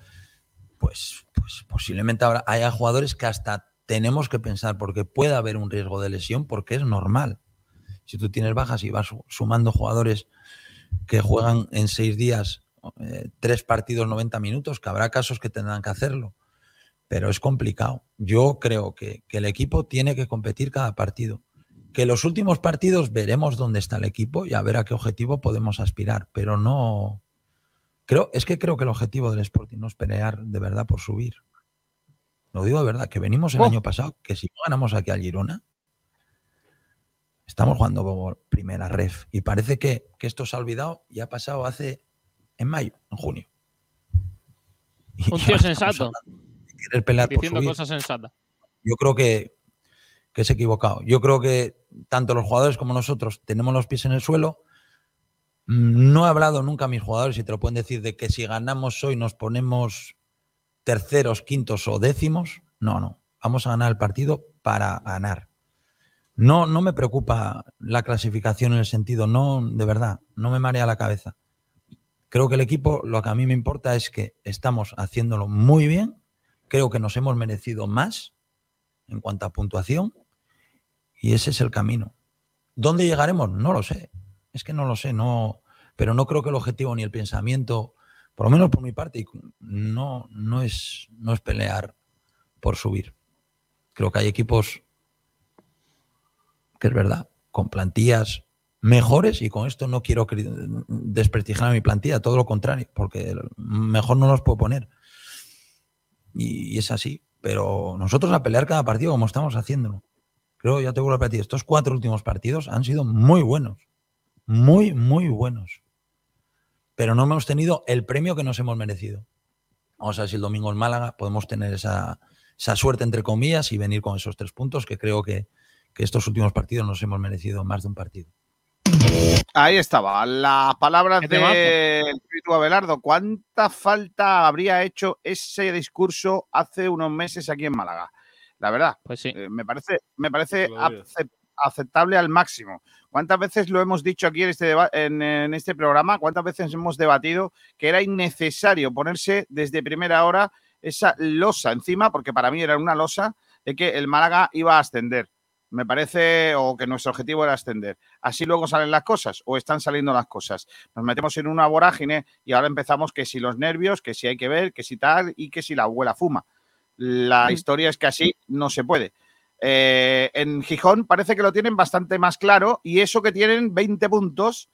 pues, pues posiblemente habrá, haya jugadores que hasta tenemos que pensar porque puede haber un riesgo de lesión porque es normal. Si tú tienes bajas y vas su- sumando jugadores que juegan en seis días eh, tres partidos 90 minutos, que habrá casos que tendrán que hacerlo, pero es complicado. Yo creo que, que el equipo tiene que competir cada partido. Que los últimos partidos veremos dónde está el equipo y a ver a qué objetivo podemos aspirar, pero no, Creo, es que creo que el objetivo del Sporting no es pelear de verdad por subir. Lo digo de verdad, que venimos el Oh. año pasado, que si no ganamos aquí al Girona, estamos jugando por primera ref. Y parece que, que esto se ha olvidado y ha pasado hace en mayo, en junio. Y Un tío sensato. querer pelear Diciendo cosas sensatas. Yo creo que, que es equivocado. Yo creo que tanto los jugadores como nosotros tenemos los pies en el suelo. No he hablado nunca a mis jugadores y te lo pueden decir de que si ganamos hoy nos ponemos terceros, quintos o décimos. No, no. Vamos a ganar el partido para ganar. No, no me preocupa la clasificación en el sentido, no, de verdad, no me marea la cabeza. Creo que el equipo, lo que a mí me importa es que estamos haciéndolo muy bien. Creo que nos hemos merecido más en cuanto a puntuación y ese es el camino. ¿Dónde llegaremos? No lo sé. Es que no lo sé, no, pero no creo que el objetivo ni el pensamiento, por lo menos por mi parte, no, no, es, no es pelear por subir. Creo que hay equipos que es verdad, con plantillas mejores y con esto no quiero desprestigiar a mi plantilla, todo lo contrario, porque mejor no los puedo poner. Y, y es así, pero nosotros a pelear cada partido como estamos haciéndolo. Creo, ya te vuelvo a repetir, estos cuatro últimos partidos han sido muy buenos, muy, muy buenos. Pero no hemos tenido el premio que nos hemos merecido. Vamos a ver si el domingo en Málaga podemos tener esa, esa suerte, entre comillas, y venir con esos tres puntos que creo que, que estos últimos partidos nos hemos merecido más de un partido. Ahí estaba, las palabras del Pitu Abelardo. ¿Cuánta falta habría hecho ese discurso hace unos meses aquí en Málaga? La verdad, Pues sí. eh, me parece, me parece aceptable al máximo. ¿Cuántas veces lo hemos dicho aquí en este, en este programa? ¿Cuántas veces hemos debatido que era innecesario ponerse desde primera hora esa losa encima? Porque para mí era una losa de que el Málaga iba a ascender. Me parece, o que nuestro objetivo era ascender. Así luego salen las cosas, o están saliendo las cosas. Nos metemos en una vorágine y ahora empezamos que si los nervios, que si hay que ver, que si tal y que si la abuela fuma. La historia es que así no se puede. Eh, en Gijón parece que lo tienen bastante más claro y eso que tienen 20 puntos,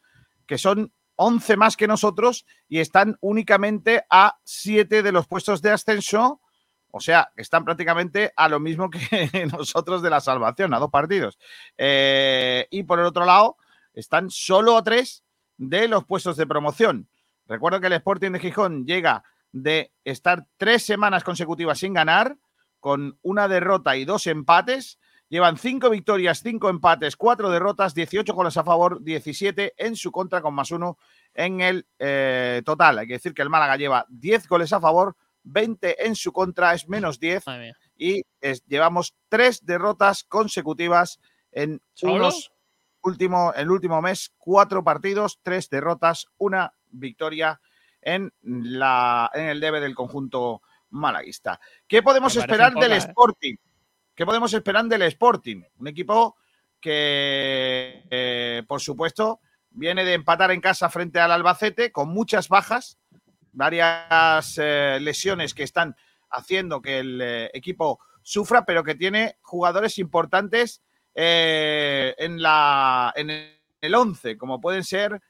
que son 11 más que nosotros y están únicamente a 7 de los puestos de ascenso. O sea, están prácticamente a lo mismo que nosotros de la salvación, a dos partidos. Eh, y por el otro lado, están solo a tres de los puestos de promoción. Recuerdo que el Sporting de Gijón llega de estar tres semanas consecutivas sin ganar, con una derrota y dos empates, Llevan cinco victorias, cinco empates, cuatro derrotas, 18 goles a favor, 17 en su contra con más uno en el eh, total. Hay que decir que el Málaga lleva 10 goles a favor, 20 en su contra, es menos 10. Y es- llevamos tres derrotas consecutivas en unos último, el último mes, cuatro partidos, tres derrotas, una victoria en, la, en el debe del conjunto malaguista. ¿Qué podemos esperar del ¿eh? Sporting? ¿Qué podemos esperar del Sporting? Un equipo que, eh, por supuesto, viene de empatar en casa frente al Albacete con muchas bajas, varias eh, lesiones que están haciendo que el eh, equipo sufra, pero que tiene jugadores importantes eh, en, la, en el 11, como pueden ser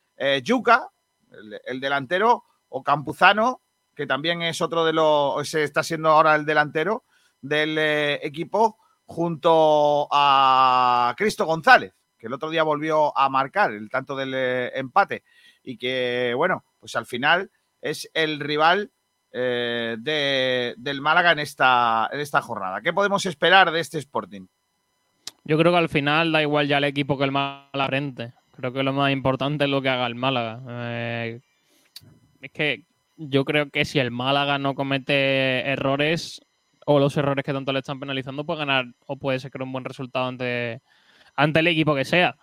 Yuca, el, el delantero, o Campuzano, que también es otro de los, se está siendo ahora el delantero del equipo, junto a Cristo González, que el otro día volvió a marcar el tanto del empate. Y que, bueno, pues al final es el rival eh, de- del Málaga en esta, en esta jornada. ¿Qué podemos esperar de este Sporting? Yo creo que al final da igual ya el equipo que el Málaga frente. Creo que lo más importante es lo que haga el Málaga. Eh, es que yo creo que si el Málaga no comete errores o los errores que tanto le están penalizando, puede ganar o puede sacar un buen resultado ante, ante el equipo que sea.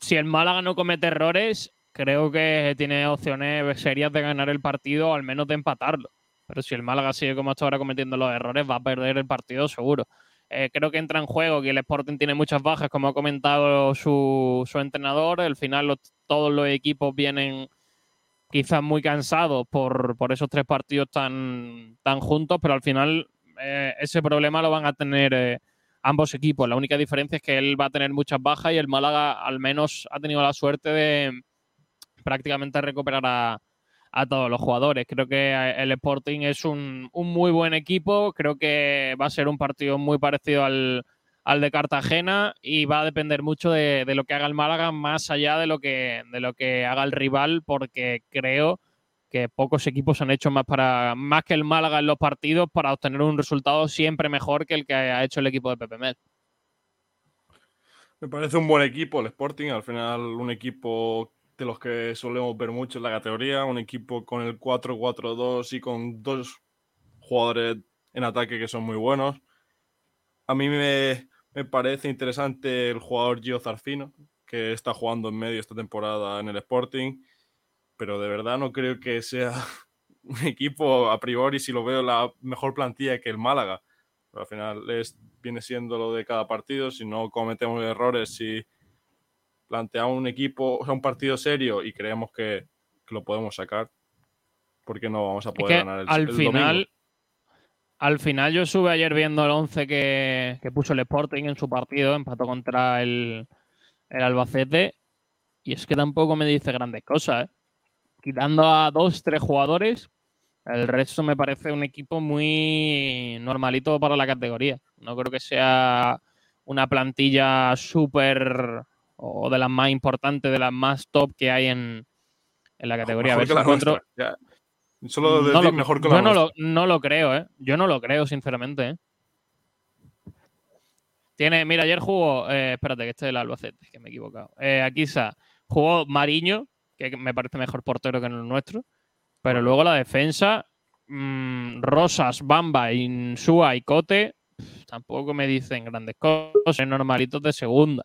Si el Málaga no comete errores, creo que tiene opciones serias de ganar el partido al menos de empatarlo. Pero si el Málaga sigue como hasta ahora cometiendo los errores, va a perder el partido seguro. Eh, creo que entra en juego que el Sporting tiene muchas bajas, como ha comentado su, su entrenador. Al final todos los equipos vienen quizás muy cansados por, por esos tres partidos tan, tan juntos, pero al final eh, ese problema lo van a tener eh, ambos equipos. La única diferencia es que él va a tener muchas bajas y el Málaga al menos ha tenido la suerte de prácticamente recuperar a, todos los jugadores. Creo que eh, el Sporting es un, un muy buen equipo. Creo que va a ser un partido muy parecido al, al de Cartagena y va a depender mucho de, de lo que haga el Málaga, más allá de lo que, de lo que haga el rival, porque creo que pocos equipos han hecho más para más que el Málaga en los partidos para obtener un resultado siempre mejor que el que ha hecho el equipo de Pepe Mel. Me parece un buen equipo el Sporting, al final un equipo de los que solemos ver mucho en la categoría, un equipo con el 4-4-2 y con dos jugadores en ataque que son muy buenos. A mí me, me parece interesante el jugador Gio Zarfino, que está jugando en medio esta temporada en el Sporting, pero de verdad no creo que sea un equipo a priori, si lo veo, la mejor plantilla que el Málaga. Pero al final es, viene siendo lo de cada partido. Si no cometemos errores, si planteamos un equipo, o sea, un partido serio y creemos que, que lo podemos sacar, porque no vamos a Es poder que ganar el, al el domingo? final, al final yo sube ayer viendo el 11 que, que puso el Sporting en su partido, empató contra el, el Albacete, y es que tampoco me dice grandes cosas, ¿eh? Quitando a dos, tres jugadores, el resto me parece un equipo muy normalito para la categoría. No creo que sea una plantilla súper o de las más importantes, de las más top que hay en, en la categoría. A Mejor ver que si la encuentro- ya. Solo no decir lo- mejor que yo la no lo, no lo creo, ¿eh? Yo no lo creo, sinceramente, ¿eh? Tiene, mira, ayer jugó, eh, espérate, que este es el Albacete, que me he equivocado. Eh, aquí está, jugó Mariño, que me parece mejor portero que el nuestro, pero luego la defensa, mm, Rosas, Bamba, Insúa y Cote, tampoco me dicen grandes cosas, normalitos de segunda.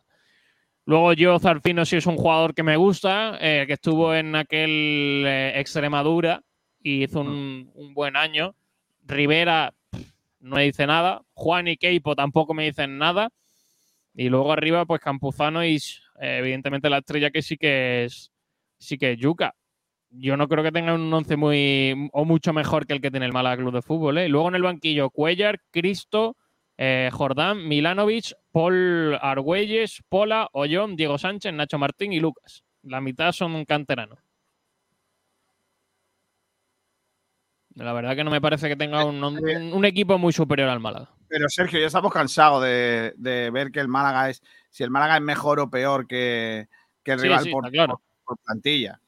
Luego yo, Zarfino, sí es un jugador que me gusta, eh, que estuvo en aquel eh, Extremadura y hizo un, un buen año. Rivera no me dice nada. Juan y Keipo tampoco me dicen nada. Y luego arriba, pues Campuzano y eh, evidentemente la estrella que sí que es sí que es Yuca. Yo no creo que tenga un once muy o mucho mejor que el que tiene el Málaga Club de Fútbol. ¿eh? Luego en el banquillo, Cuellar, Cristo, eh, Jordán, Milanovic, Paul Argüelles, Pola, Ollón, Diego Sánchez, Nacho Martín y Lucas. La mitad son canteranos. La verdad que no me parece que tenga un, un- un equipo muy superior al Málaga. Pero Sergio, ya estamos cansados de, de ver que el Málaga es, si el Málaga es mejor o peor que, que el Sí, rival sí, por, está claro. por- por plantilla.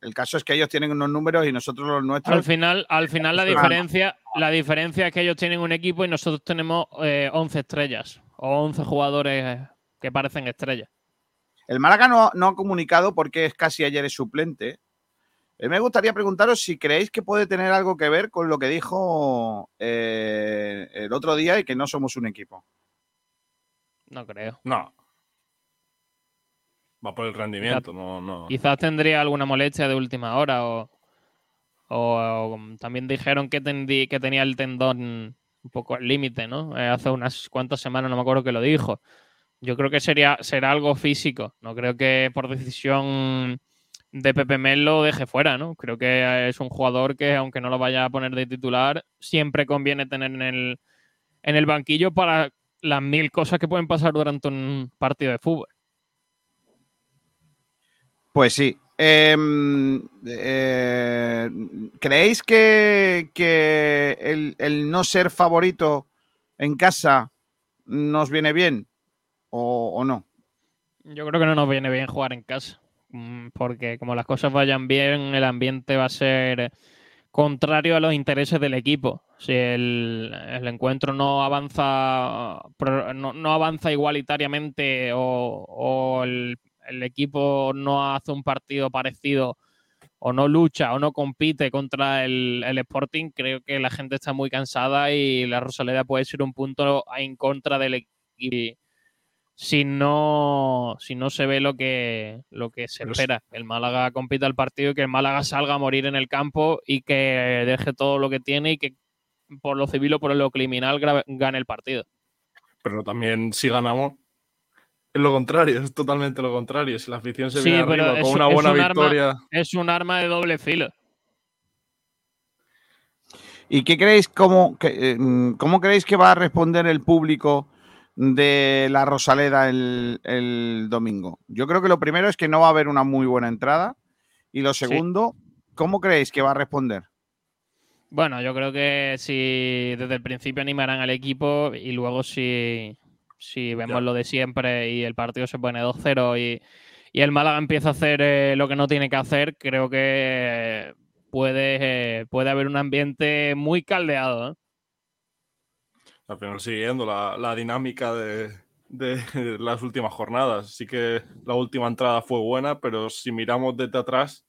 El caso es que ellos tienen unos números y nosotros los nuestros. Al final, al final la diferencia, la diferencia es que ellos tienen un equipo y nosotros tenemos eh, 11 estrellas. o 11 jugadores que parecen estrellas. El Málaga no, no ha comunicado porque es casi ayer es suplente. Eh, me gustaría preguntaros si creéis que puede tener algo que ver con lo que dijo eh, el otro día y que no somos un equipo. No creo. No. Va por el rendimiento, no, no. Quizás tendría alguna molestia de última hora o, o- o también dijeron que, tendi- que tenía el tendón un poco al límite, ¿no? Eh, hace unas cuantas semanas, no me acuerdo que lo dijo. Yo creo que sería, será algo físico. No creo que por decisión de Pepe Mel lo deje fuera, ¿no? Creo que es un jugador que, aunque no lo vaya a poner de titular, siempre conviene tener en el, en el banquillo para las mil cosas que pueden pasar durante un partido de fútbol. Pues sí. Em, eh, ¿Creéis que, que el, el no ser favorito en casa nos viene bien o, no? Yo creo que no nos viene bien jugar en casa, mm, porque como las cosas vayan bien, el ambiente va a ser contrario a los intereses del equipo. Si el, el encuentro no avanza, no avanza igualitariamente o, o el, el equipo no hace un partido parecido o no lucha o no compite contra el, el Sporting, creo que la gente está muy cansada y la Rosaleda puede ser un punto en contra del equipo si no, si no se ve lo que, lo que se Pero espera. Que el Málaga compita el partido y que el Málaga salga a morir en el campo y que deje todo lo que tiene y que por lo civil o por lo criminal gane el partido. Pero también si ganamos, es lo contrario, es totalmente lo contrario. Si la afición se Sí, viene arriba es, con una es buena un arma- victoria. es un arma de doble filo. ¿Y qué creéis, cómo, que, eh, cómo creéis que va a responder el público de la Rosaleda el, el domingo? Yo creo que lo primero es que no va a haber una muy buena entrada. Y lo segundo, ¿cómo creéis que va a responder? Bueno, yo creo que si desde el principio animarán al equipo y luego si, si vemos lo de siempre y el partido se pone 2-0 y, y el Málaga empieza a hacer eh, lo que no tiene que hacer, creo que puede, eh, puede haber un ambiente muy caldeado. ¿eh? Al final siguiendo la, la dinámica de, de las últimas jornadas. Sí que la última entrada fue buena, pero si miramos desde atrás,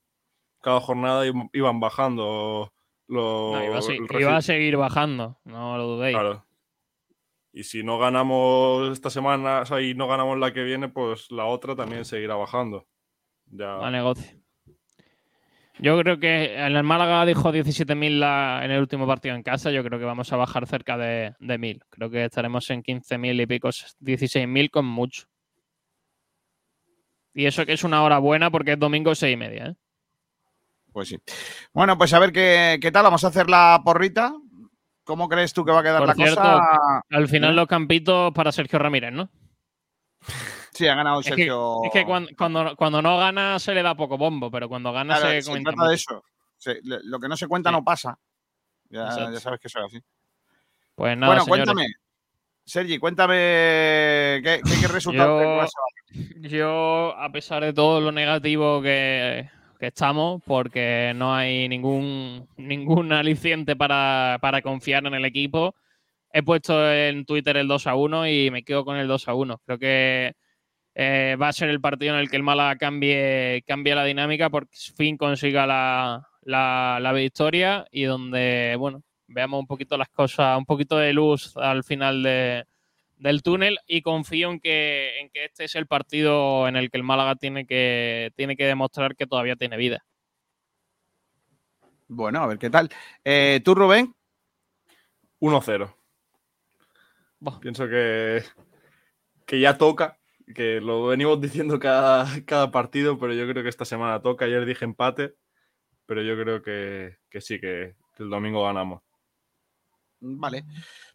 cada jornada iban- bajando. No, iba, a iba a seguir bajando, no lo dudéis. Claro. Y si no ganamos esta semana, o sea, y no ganamos la que viene, pues la otra también seguirá bajando. Ya. a negocio. Yo creo que en el Málaga dijo 17.000 la- en el último partido en casa. Yo creo que vamos a bajar cerca de, de 1.000. Creo que estaremos en 15.000 y pico, 16.000 con mucho. Y eso que es una hora buena porque es domingo seis y media. ¿eh? Pues sí. Bueno, pues a ver qué, qué tal. Vamos a hacer la porrita. ¿Cómo crees tú que va a quedar Por la cierto, cosa? al final los campitos para Sergio Ramírez, ¿no? Sí, ha ganado Es que, Sergio. es que cuando, cuando, cuando no gana se le da poco bombo, pero cuando gana Claro, se se comenta trata de eso. Se- lo que no se cuenta no pasa. Ya, sabes que eso es así. Pues nada, bueno, señores. cuéntame. Sergi, cuéntame qué, qué, qué resultado Yo, a pesar de todo lo negativo que, que estamos, porque no hay ningún, ningún aliciente para, para confiar en el equipo, he puesto en Twitter el 2 a 1 y me quedo con el 2 a 1. Creo que eh, va a ser el partido en el que el Málaga cambie, cambie la dinámica, por fin consiga la, la, la victoria y donde, bueno, veamos un poquito las cosas, un poquito de luz al final de, del túnel y confío en que, en que este es el partido en el que el Málaga tiene que, tiene que demostrar que todavía tiene vida. Bueno, a ver qué tal. Eh, ¿Tú, Rubén? 1-0. Pienso que, que ya toca, que lo venimos diciendo cada, cada partido, pero yo creo que esta semana toca. Ayer dije empate, pero yo creo que, que sí, que, que el domingo ganamos. Vale.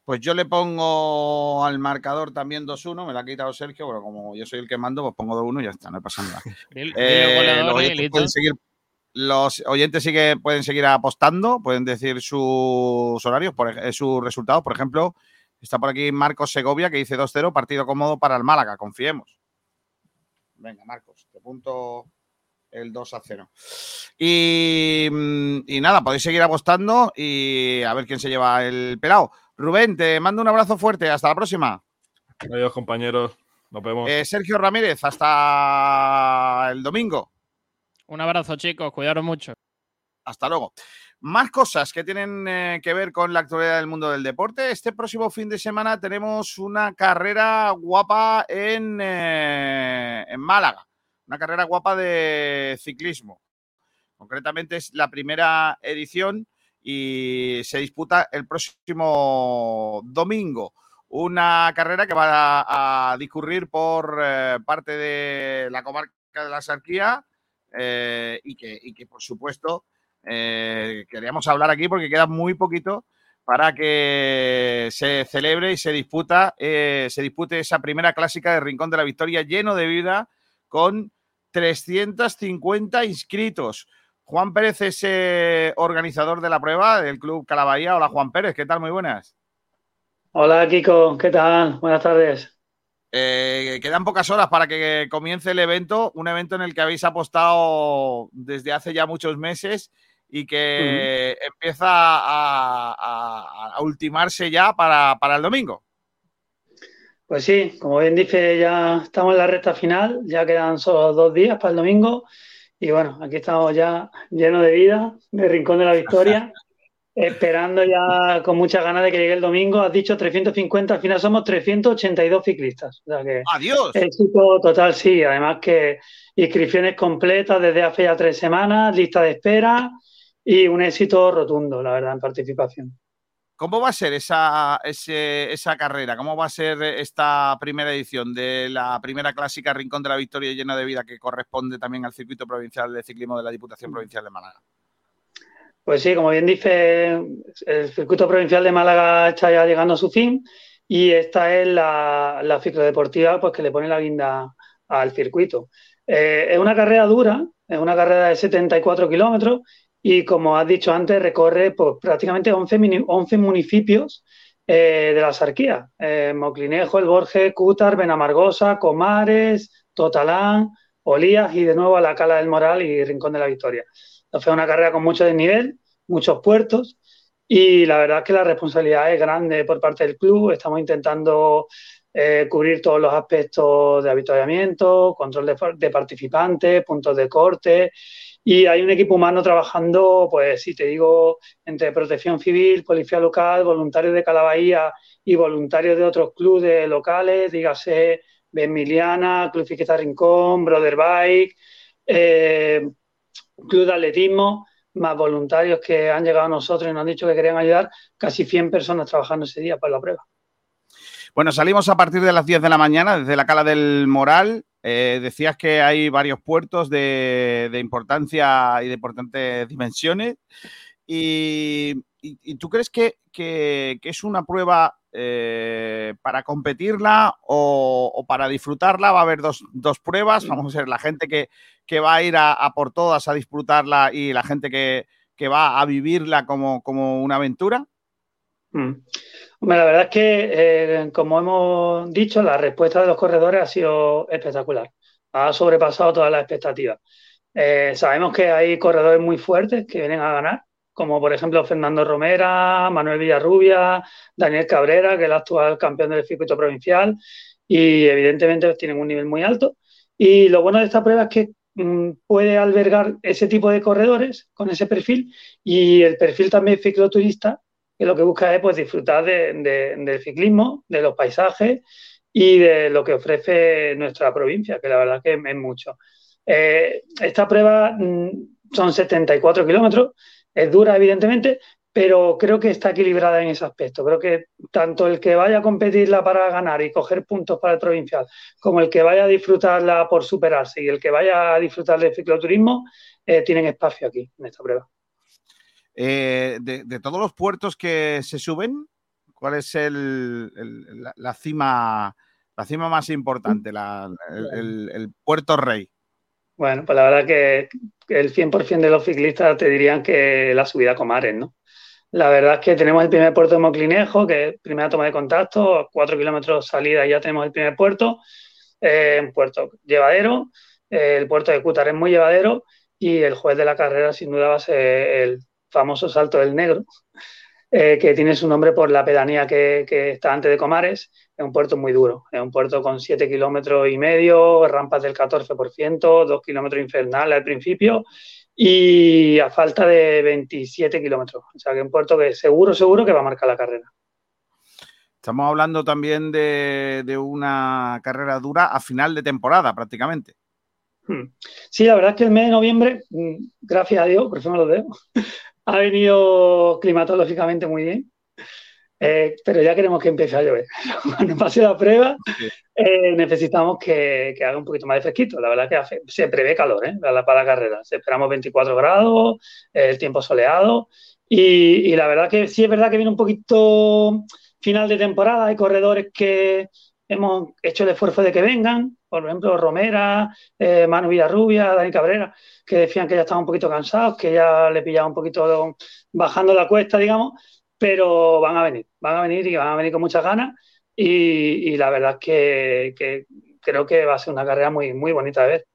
Pues yo le pongo al marcador también 2-1, me la ha quitado Sergio, pero como yo soy el que mando, pues pongo 2-1 y ya está, no pasa nada. Eh, los, oyentes Lito. pueden seguir, los oyentes sí que pueden seguir apostando, pueden decir sus horarios, por, eh, sus resultados. Por ejemplo, está por aquí Marcos Segovia que dice 2-0, partido cómodo para el Málaga, confiemos. Venga, Marcos, te punto el 2 0. Y, mm, y nada, podéis seguir apostando y a ver quién se lleva el pelado. Rubén, te mando un abrazo fuerte. Hasta la próxima. Adiós, compañeros. Nos vemos. Eh, Sergio Ramírez, hasta el domingo. Un abrazo, chicos. Cuidaros mucho. Hasta luego. Más cosas que tienen eh, que ver con la actualidad del mundo del deporte. Este próximo fin de semana tenemos una carrera guapa en, eh, en Málaga. Una carrera guapa de ciclismo. Concretamente es la primera edición y se disputa el próximo domingo. Una carrera que va a, discurrir por eh, parte de la comarca de la Sarquía eh, y, que, y que, por supuesto, eh, queríamos hablar aquí porque queda muy poquito para que se celebre y se disputa, se dispute esa primera clásica de Rincón de la Victoria lleno de vida con 350 inscritos. Juan Pérez es eh, organizador de la prueba del Club Calabahía. Hola Juan Pérez, ¿qué tal? Muy buenas. Hola Kiko, ¿qué tal? Buenas tardes. Eh, quedan pocas horas para que comience el evento, un evento en el que habéis apostado desde hace ya muchos meses y que uh -huh. empieza a, a, a, ultimarse ya para, para el domingo. Pues sí, como bien dice, ya estamos en la recta final, ya quedan solo dos días para el domingo y bueno, aquí estamos ya llenos de vida, de Rincón de la Victoria, esperando ya con muchas ganas de que llegue el domingo. Has dicho 350, al final somos 382 ciclistas. O sea que ¡Adiós! Éxito total, sí. Además que inscripciones completas desde hace ya tres semanas, lista de espera y un éxito rotundo, la verdad, en participación. ¿Cómo va a ser esa, ese, esa carrera? ¿Cómo va a ser esta primera edición de la primera clásica Rincón de la Victoria llena de vida que corresponde también al circuito provincial de ciclismo de la Diputación Provincial de Málaga? Pues sí, como bien dice, el circuito provincial de Málaga está ya llegando a su fin y esta es la, la ciclodeportiva pues, que le pone la guinda al circuito. Eh, es una carrera dura, es una carrera de 74 kilómetros y como has dicho antes, recorre pues, prácticamente 11, 11 municipios eh, de la Sarquía. Eh, Moclinejo, El Borges, Cútar, Benamargosa, Comares, Totalán, Olías y de nuevo a la Cala del Moral y Rincón de la Victoria. Entonces, es una carrera con mucho desnivel, muchos puertos y la verdad es que la responsabilidad es grande por parte del club. Estamos intentando eh, cubrir todos los aspectos de avituallamiento, control de, de participantes, puntos de corte y hay un equipo humano trabajando, pues si te digo, entre protección civil, policía local, voluntarios de Calabahía y voluntarios de otros clubes locales, dígase Benmiliana, Club Fiqueta Rincón, Brother Bike, eh, Club de Atletismo, más voluntarios que han llegado a nosotros y nos han dicho que querían ayudar, casi 100 personas trabajando ese día para la prueba. Bueno, salimos a partir de las 10 de la mañana desde la Cala del Moral. Eh, decías que hay varios puertos de, importancia y de importantes dimensiones. ¿Y, tú crees que, es una prueba eh, para competirla o, para disfrutarla? Va a haber dos, dos, pruebas. Vamos a ver la gente que, que va a ir a, por todas a disfrutarla y la gente que, que va a vivirla como, como una aventura. Mm. La verdad es que, eh, como hemos dicho, la respuesta de los corredores ha sido espectacular. Ha sobrepasado todas las expectativas. Eh, sabemos que hay corredores muy fuertes que vienen a ganar, como por ejemplo Fernando Romera, Manuel Villarrubia, Daniel Cabrera, que es el actual campeón del circuito provincial, y evidentemente tienen un nivel muy alto. Y lo bueno de esta prueba es que mm, puede albergar ese tipo de corredores con ese perfil y el perfil también cicloturista que lo que busca es pues, disfrutar de, de, del ciclismo, de los paisajes y de lo que ofrece nuestra provincia, que la verdad que es mucho. Eh, esta prueba mmm, son 74 kilómetros, es dura evidentemente, pero creo que está equilibrada en ese aspecto. Creo que tanto el que vaya a competirla para ganar y coger puntos para el provincial, como el que vaya a disfrutarla por superarse y el que vaya a disfrutar del cicloturismo, eh, tienen espacio aquí en esta prueba. Eh, de, de, todos los puertos que se suben, ¿cuál es el, el, la, la, cima, la cima más importante, la, el, el, puerto rey? Bueno, pues la verdad que el 100% de los ciclistas te dirían que la subida a Comares, ¿no? La verdad es que tenemos el primer puerto de Moclinejo, que es primera toma de contacto, cuatro kilómetros salida ya tenemos el primer puerto, eh, un puerto llevadero, eh, el puerto de Cútar es muy llevadero y el juez de la carrera sin duda va a ser el famoso salto del negro, eh, que tiene su nombre por la pedanía que, que, está antes de Comares. Es un puerto muy duro, es un puerto con 7 kilómetros y medio, rampas del 14%, 2 kilómetros infernales al principio y a falta de 27 kilómetros. O sea que es un puerto que seguro, seguro que va a marcar la carrera. Estamos hablando también de, de una carrera dura a final de temporada prácticamente. Hmm. Sí, la verdad es que el mes de noviembre, mm, gracias a Dios, por eso me lo debo, ha venido climatológicamente muy bien. Eh, pero ya queremos que empiece a llover. Cuando pase la prueba, eh, necesitamos que, que, haga un poquito más de fresquito. La verdad que hace, se prevé calor ¿eh? para, la, para la carrera. Esperamos 24 grados, el tiempo soleado. Y, y, la verdad que sí es verdad que viene un poquito final de temporada. Hay corredores que hemos hecho el esfuerzo de que vengan. Por ejemplo, Romera, eh, Manu Villarrubia, Dani Cabrera, que decían que ya estaban un poquito cansados, que ya le pillaba un poquito bajando la cuesta, digamos pero van a venir, van a venir y van a venir con muchas ganas y, y la verdad es que, que, creo que va a ser una carrera muy, muy bonita de ver.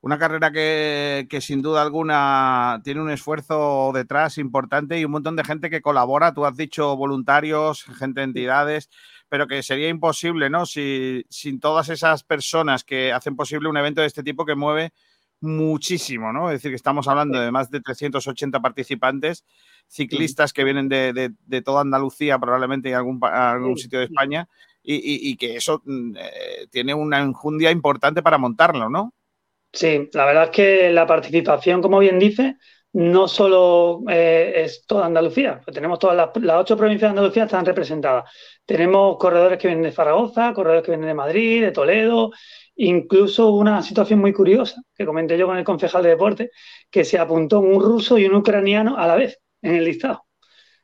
Una carrera que, que, sin duda alguna tiene un esfuerzo detrás importante y un montón de gente que colabora. Tú has dicho voluntarios, gente de entidades, pero que sería imposible, ¿no? Si, sin todas esas personas que hacen posible un evento de este tipo que mueve muchísimo, ¿no? Es decir, que estamos hablando de más de 380 participantes, ciclistas que vienen de, de, de toda Andalucía, probablemente en algún, algún sitio de España, y, y, y que eso eh, tiene una enjundia importante para montarlo, ¿no? Sí, la verdad es que la participación, como bien dice, no solo eh, es toda Andalucía, pues tenemos todas las, las, ocho provincias de Andalucía están representadas. Tenemos corredores que vienen de Zaragoza, corredores que vienen de Madrid, de Toledo, Incluso una situación muy curiosa que comenté yo con el concejal de deporte, que se apuntó un ruso y un ucraniano a la vez en el listado.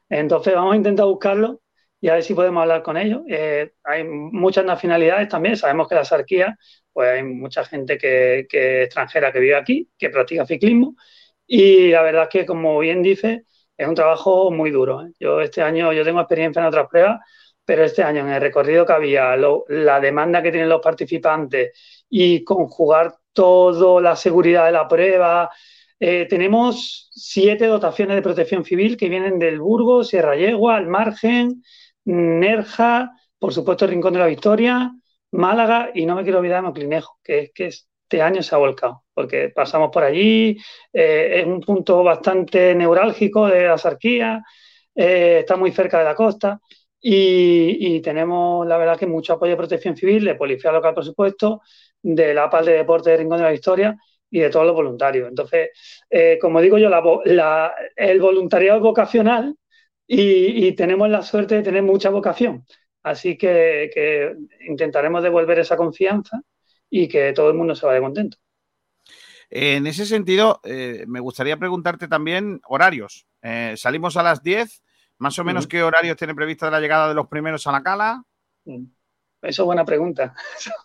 Entonces vamos a intentar buscarlo y a ver si podemos hablar con ellos. Eh, hay muchas nacionalidades también, sabemos que la Sarquía, pues hay mucha gente que, que, extranjera que vive aquí, que practica ciclismo y la verdad es que, como bien dice, es un trabajo muy duro. ¿eh? Yo este año, yo tengo experiencia en otras pruebas, pero este año en el recorrido que había, la demanda que tienen los participantes y conjugar toda la seguridad de la prueba. Eh, tenemos siete dotaciones de protección civil que vienen del Burgos, Sierra Yegua, El Margen, Nerja, por supuesto Rincón de la Victoria, Málaga y no me quiero olvidar de Moclinejo, que es que este año se ha volcado, porque pasamos por allí, eh, es un punto bastante neurálgico de la Sarquía, eh, está muy cerca de la costa y, tenemos, la verdad, que mucho apoyo de protección civil, de policía local, por supuesto, de la PAL de Deporte de Rincón de la Victoria y de todos los voluntarios. Entonces, eh, como digo yo, el voluntariado es vocacional y, tenemos la suerte de tener mucha vocación. Así que, intentaremos devolver esa confianza y que todo el mundo se vaya contento. En ese sentido, eh, me gustaría preguntarte también horarios. Eh, salimos a las 10 ¿Más o menos qué horarios tiene prevista la llegada de los primeros a la cala? Eso es buena pregunta.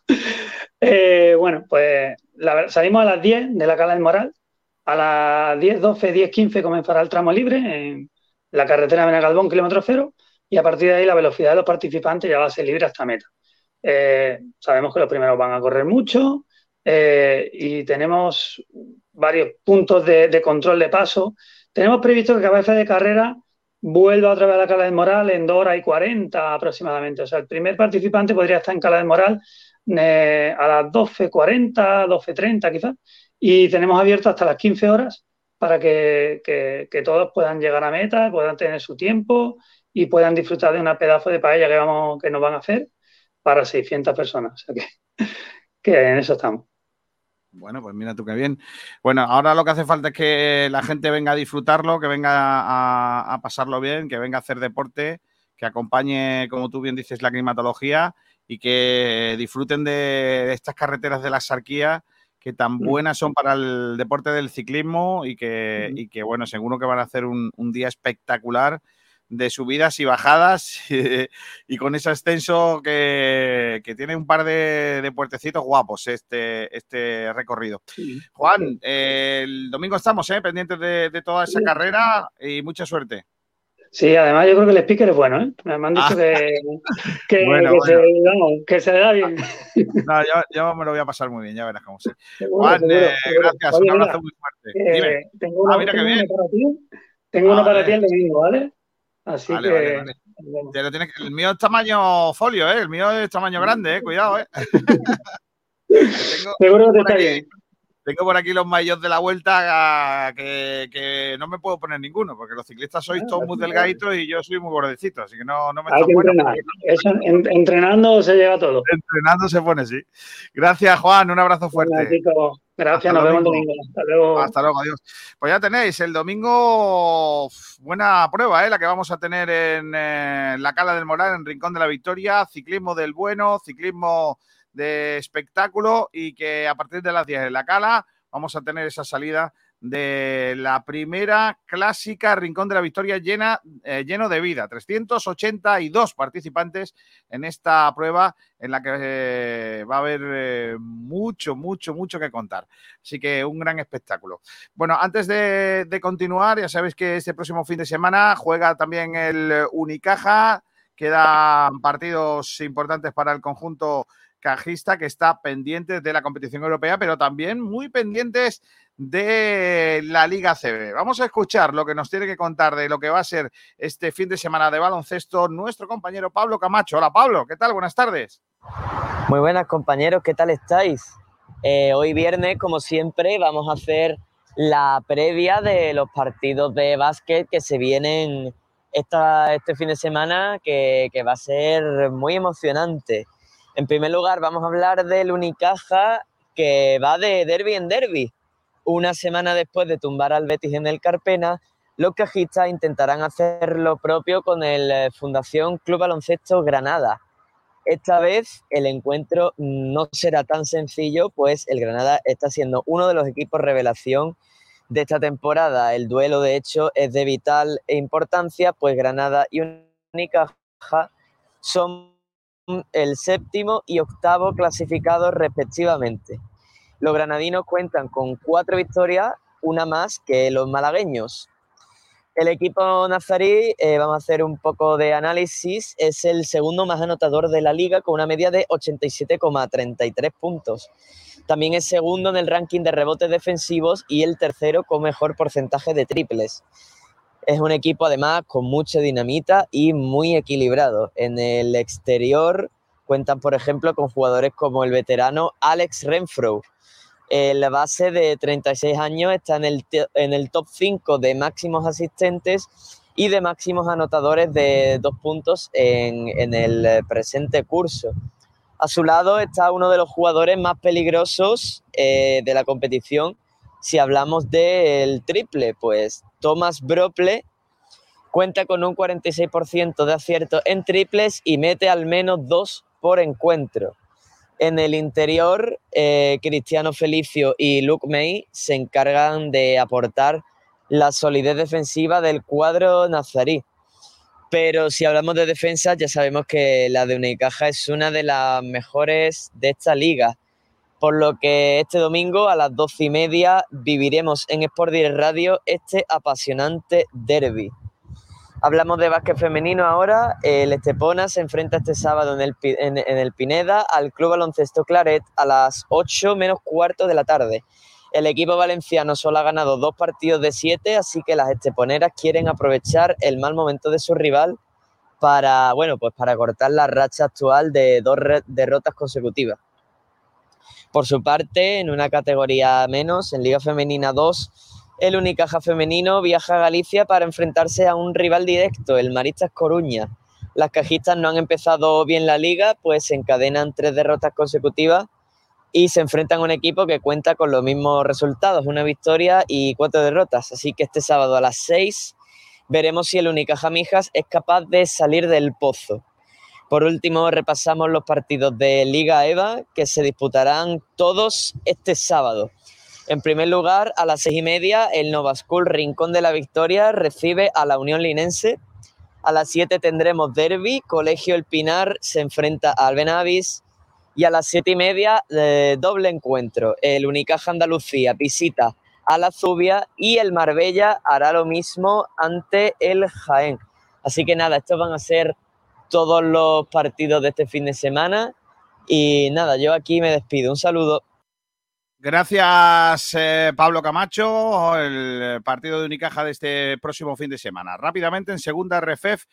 eh, bueno, pues la, salimos a las 10 de la cala del Moral. A las 10, 12, 10, 15 comenzará el tramo libre en la carretera Benagalbón, kilómetro cero, y a partir de ahí la velocidad de los participantes ya va a ser libre hasta meta. Eh, sabemos que los primeros van a correr mucho eh, y tenemos varios puntos de, control de paso. Tenemos previsto que cabeza de carrera vuelva otra vez a la Cala del Moral en 2 horas y 40 aproximadamente. O sea, el primer participante podría estar en Cala del Moral eh, a las 12.40, 12.30 quizás, y tenemos abierto hasta las 15 horas para que, todos puedan llegar a meta, puedan tener su tiempo y puedan disfrutar de una pedazo de paella que, vamos, que nos van a hacer para 600 personas. O sea que en eso estamos. Bueno, pues mira tú qué bien. Bueno, ahora lo que hace falta es que la gente venga a disfrutarlo, que venga a, a, pasarlo bien, que venga a hacer deporte, que acompañe, como tú bien dices, la climatología y que disfruten de estas carreteras de la Sarquía que tan buenas son para el deporte del ciclismo y que, y que bueno, seguro que van a hacer un, un día espectacular de subidas y bajadas y, con ese ascenso que, que, tiene un par de, de puertecitos guapos este, este recorrido. Sí. Juan, eh, el domingo estamos eh, pendientes de, de, toda esa carrera y mucha suerte. Sí, además yo creo que el speaker es bueno, ¿eh? Me han dicho ah. que, que, bueno, que, bueno. Se, no, que, Se, le da bien. No, yo, yo, me lo voy a pasar muy bien, ya verás cómo se. Juan, seguro, eh, seguro. gracias, Oye, un abrazo mira, muy fuerte. Dime. Tengo una, ah, mira qué bien. Para ti Tengo uno para ti el domingo, ¿vale? Así Vale, que. vale, vale. Tienes El mío es tamaño folio, ¿eh? El mío es tamaño grande, ¿eh? Cuidado, ¿eh? tengo, Seguro que te aquí- bien. tengo por aquí los mayos de la vuelta ah, que, que no me puedo poner ninguno, porque los ciclistas sois Ah, todos muy delgaditos y yo soy muy gordecito, así que no, no me Hay que bueno. entrenar. Eso, en- entrenando se llega todo. Entrenando se pone, sí. Gracias, Juan. Un abrazo fuerte. Gracias, Hasta nos vemos el domingo. Hasta luego. Hasta luego, adiós. Pues ya tenéis, el domingo, buena prueba, ¿eh? la que vamos a tener en eh, la Cala del Moral, en Rincón de la Victoria, ciclismo del bueno, ciclismo de espectáculo y que a partir de las 10 en la Cala vamos a tener esa salida de la primera clásica Rincón de la Victoria llena, eh, lleno de vida. 382 participantes en esta prueba en la que eh, va a haber eh, mucho, mucho, mucho que contar. Así que un gran espectáculo. Bueno, antes de, de continuar, ya sabéis que este próximo fin de semana juega también el Unicaja. Quedan partidos importantes para el conjunto cajista que está pendiente de la competición europea, pero también muy pendientes de la Liga CB. Vamos a escuchar lo que nos tiene que contar de lo que va a ser este fin de semana de baloncesto nuestro compañero Pablo Camacho. Hola Pablo, ¿qué tal? Buenas tardes. Muy buenas compañeros, ¿qué tal estáis? Eh, hoy viernes, como siempre, vamos a hacer la previa de los partidos de básquet que se vienen esta, este fin de semana, que, que va a ser muy emocionante. En primer lugar, vamos a hablar del Unicaja, que va de derby en derby. Una semana después de tumbar al Betis en el Carpena, los cajistas intentarán hacer lo propio con el eh, Fundación Club Baloncesto Granada. Esta vez el encuentro no será tan sencillo, pues el Granada está siendo uno de los equipos revelación de esta temporada. El duelo, de hecho, es de vital importancia, pues Granada y Unicaja son el séptimo y octavo clasificados respectivamente. Los granadinos cuentan con cuatro victorias, una más que los malagueños. El equipo nazarí, eh, vamos a hacer un poco de análisis, es el segundo más anotador de la liga con una media de 87,33 puntos. También es segundo en el ranking de rebotes defensivos y el tercero con mejor porcentaje de triples. Es un equipo además con mucha dinamita y muy equilibrado. En el exterior cuentan, por ejemplo, con jugadores como el veterano Alex Renfro. El base de 36 años está en el, en el top 5 de máximos asistentes y de máximos anotadores de dos puntos en, en el eh, presente curso. A su lado está uno de los jugadores más peligrosos eh, de la competición si hablamos del triple, pues Thomas Brople cuenta con un 46% de acierto en triples y mete al menos dos por encuentro. En el interior, eh, Cristiano Felicio y Luke May se encargan de aportar la solidez defensiva del cuadro nazarí. Pero si hablamos de defensa, ya sabemos que la de Unicaja es una de las mejores de esta liga. Por lo que este domingo a las doce y media viviremos en Sport Radio este apasionante derby. Hablamos de básquet femenino ahora. El Estepona se enfrenta este sábado en el, en- el Pineda al Club Baloncesto Claret a las 8 menos cuarto de la tarde. El equipo valenciano solo ha ganado dos partidos de siete, así que las esteponeras quieren aprovechar el mal momento de su rival para, bueno, pues para cortar la racha actual de dos derrotas consecutivas. Por su parte, en una categoría menos, en Liga Femenina 2, el Unicaja femenino viaja a Galicia para enfrentarse a un rival directo, el Maristas Coruña. Las cajistas no han empezado bien la liga, pues encadenan tres derrotas consecutivas y se enfrentan a un equipo que cuenta con los mismos resultados, una victoria y cuatro derrotas. Así que este sábado a las 6 veremos si el Unicaja Mijas es capaz de salir del pozo. Por último, repasamos los partidos de Liga EVA que se disputarán todos este sábado. En primer lugar, a las seis y media, el Nova School Rincón de la Victoria recibe a la Unión Linense. A las 7 tendremos Derby, Colegio El Pinar se enfrenta al Benavis. Y a las siete y media, eh, doble encuentro. El Unicaja Andalucía visita a la Zubia y el Marbella hará lo mismo ante el Jaén. Así que nada, estos van a ser todos los partidos de este fin de semana. Y nada, yo aquí me despido. Un saludo. Gracias, eh, Pablo Camacho. El partido de Unicaja de este próximo fin de semana. Rápidamente, en segunda RFF,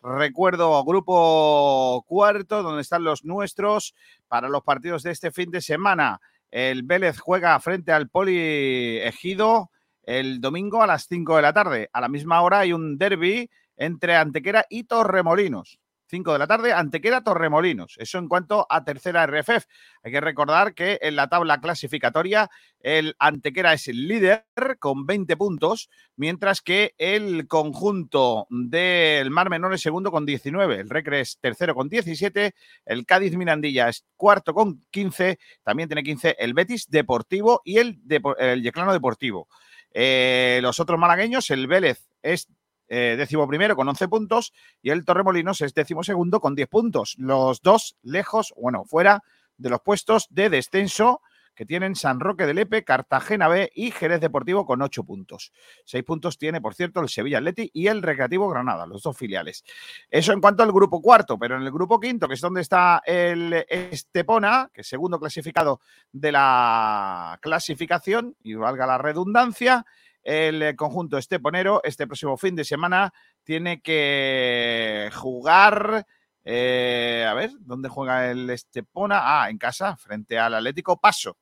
recuerdo grupo cuarto, donde están los nuestros para los partidos de este fin de semana. El Vélez juega frente al Poli Ejido el domingo a las 5 de la tarde. A la misma hora hay un derby entre Antequera y Torremolinos. 5 de la tarde, Antequera Torremolinos. Eso en cuanto a tercera RFF. Hay que recordar que en la tabla clasificatoria el Antequera es el líder con 20 puntos, mientras que el conjunto del Mar Menor es segundo con 19, el Recre es tercero con 17, el Cádiz Mirandilla es cuarto con 15, también tiene 15 el Betis Deportivo y el, el Yeclano Deportivo. Eh, los otros malagueños, el Vélez es eh, décimo primero con 11 puntos y el Torremolinos es décimo segundo con 10 puntos. Los dos lejos, bueno, fuera de los puestos de descenso que tienen San Roque de Lepe, Cartagena B y Jerez Deportivo con 8 puntos. 6 puntos tiene, por cierto, el Sevilla Atleti y el Recreativo Granada, los dos filiales. Eso en cuanto al grupo cuarto, pero en el grupo quinto, que es donde está el Estepona, que es segundo clasificado de la clasificación, y valga la redundancia, el eh, conjunto esteponero este próximo fin de semana tiene que jugar. Eh, a ver, ¿dónde juega el Estepona? Ah, en casa, frente al Atlético Paso.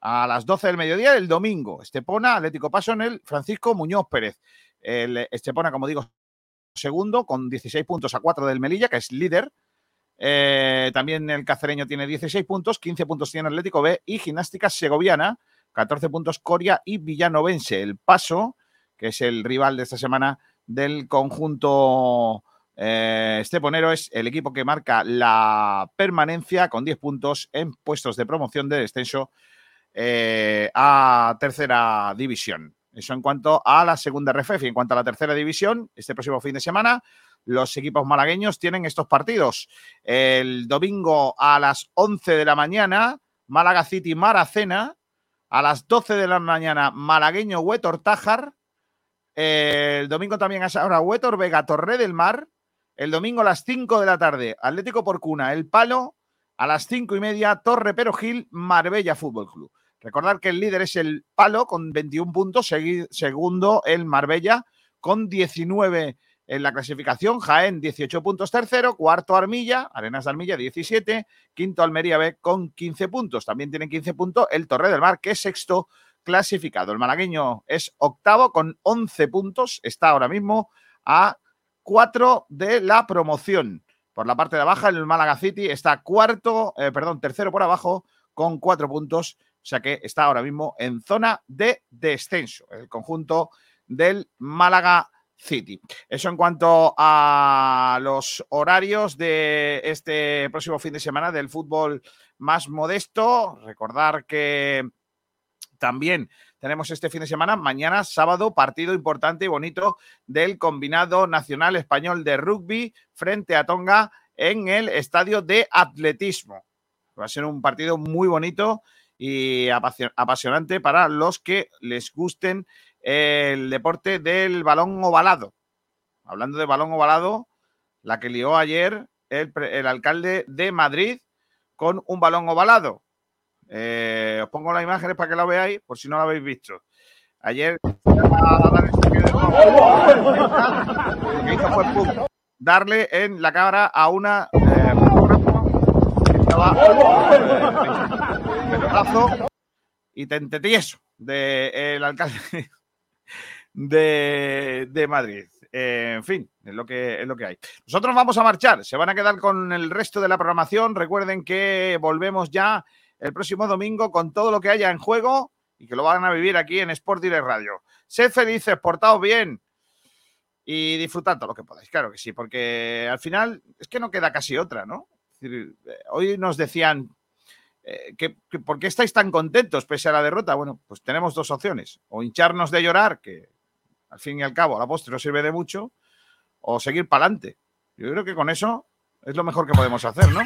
A las 12 del mediodía el domingo. Estepona, Atlético Paso en el Francisco Muñoz Pérez. El Estepona, como digo, segundo, con 16 puntos a 4 del Melilla, que es líder. Eh, también el cacereño tiene 16 puntos, 15 puntos tiene Atlético B y Gimnástica Segoviana 14 puntos Coria y Villanovense. El Paso, que es el rival de esta semana del conjunto eh, esteponero, es el equipo que marca la permanencia con 10 puntos en puestos de promoción de descenso eh, a tercera división. Eso en cuanto a la segunda RFF y en cuanto a la tercera división, este próximo fin de semana, los equipos malagueños tienen estos partidos. El domingo a las 11 de la mañana, Málaga City Maracena, a las 12 de la mañana, malagueño Huetor Tájar. el domingo también a esa hora, Huetor Vega Torre del Mar. El domingo a las 5 de la tarde, Atlético Porcuna, El Palo. A las 5 y media, Torre Perojil, Marbella Fútbol Club. Recordar que el líder es el Palo con 21 puntos, segundo el Marbella con 19 en la clasificación, Jaén 18 puntos tercero, cuarto Armilla, Arenas de Armilla 17, quinto Almería B con 15 puntos. También tiene 15 puntos el Torre del Mar, que es sexto clasificado. El malagueño es octavo con 11 puntos, está ahora mismo a 4 de la promoción. Por la parte de abajo, el Málaga City está cuarto, eh, perdón, tercero por abajo con 4 puntos, o sea que está ahora mismo en zona de descenso. El conjunto del Málaga City. Eso en cuanto a los horarios de este próximo fin de semana del fútbol más modesto. Recordar que también tenemos este fin de semana, mañana sábado, partido importante y bonito del combinado nacional español de rugby frente a Tonga en el estadio de atletismo. Va a ser un partido muy bonito y apasionante para los que les gusten el deporte del balón ovalado. Hablando de balón ovalado, la que lió ayer el, alcalde de Madrid con un balón ovalado. Eh, os pongo las imágenes para que la veáis, por si no la habéis visto. Ayer lo que hizo fue darle en la cámara a una eh, estaba pelotazo y tente tieso del alcalde de, Madrid. Eh, en fin, es lo, que, es lo que hay. Nosotros vamos a marchar, se van a quedar con el resto de la programación. Recuerden que volvemos ya el próximo domingo con todo lo que haya en juego y que lo van a vivir aquí en Sport Direct Radio. Sed felices, portaos bien y disfrutad todo lo que podáis, claro que sí, porque al final es que no queda casi otra, ¿no? Eh, hoy nos decían, eh, que, ¿por qué estáis tan contentos pese a la derrota? Bueno, pues tenemos dos opciones, o hincharnos de llorar, que al fin y al cabo la postre no sirve de mucho, o seguir para adelante. Yo creo que con eso es lo mejor que podemos hacer, ¿no?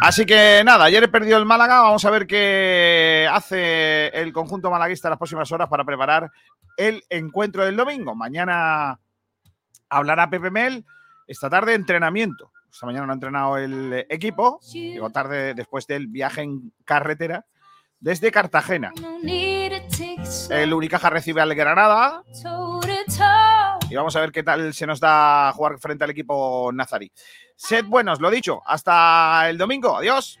Así que nada, ayer he perdido el Málaga, vamos a ver qué hace el conjunto malaguista las próximas horas para preparar el encuentro del domingo. Mañana hablará Pepe Mel, esta tarde entrenamiento Esta mañana no ha entrenado el equipo. Llegó tarde después del viaje en carretera desde Cartagena. El Unicaja recibe al Granada. Y vamos a ver qué tal se nos da jugar frente al equipo nazarí. Sed buenos, lo dicho. Hasta el domingo. Adiós.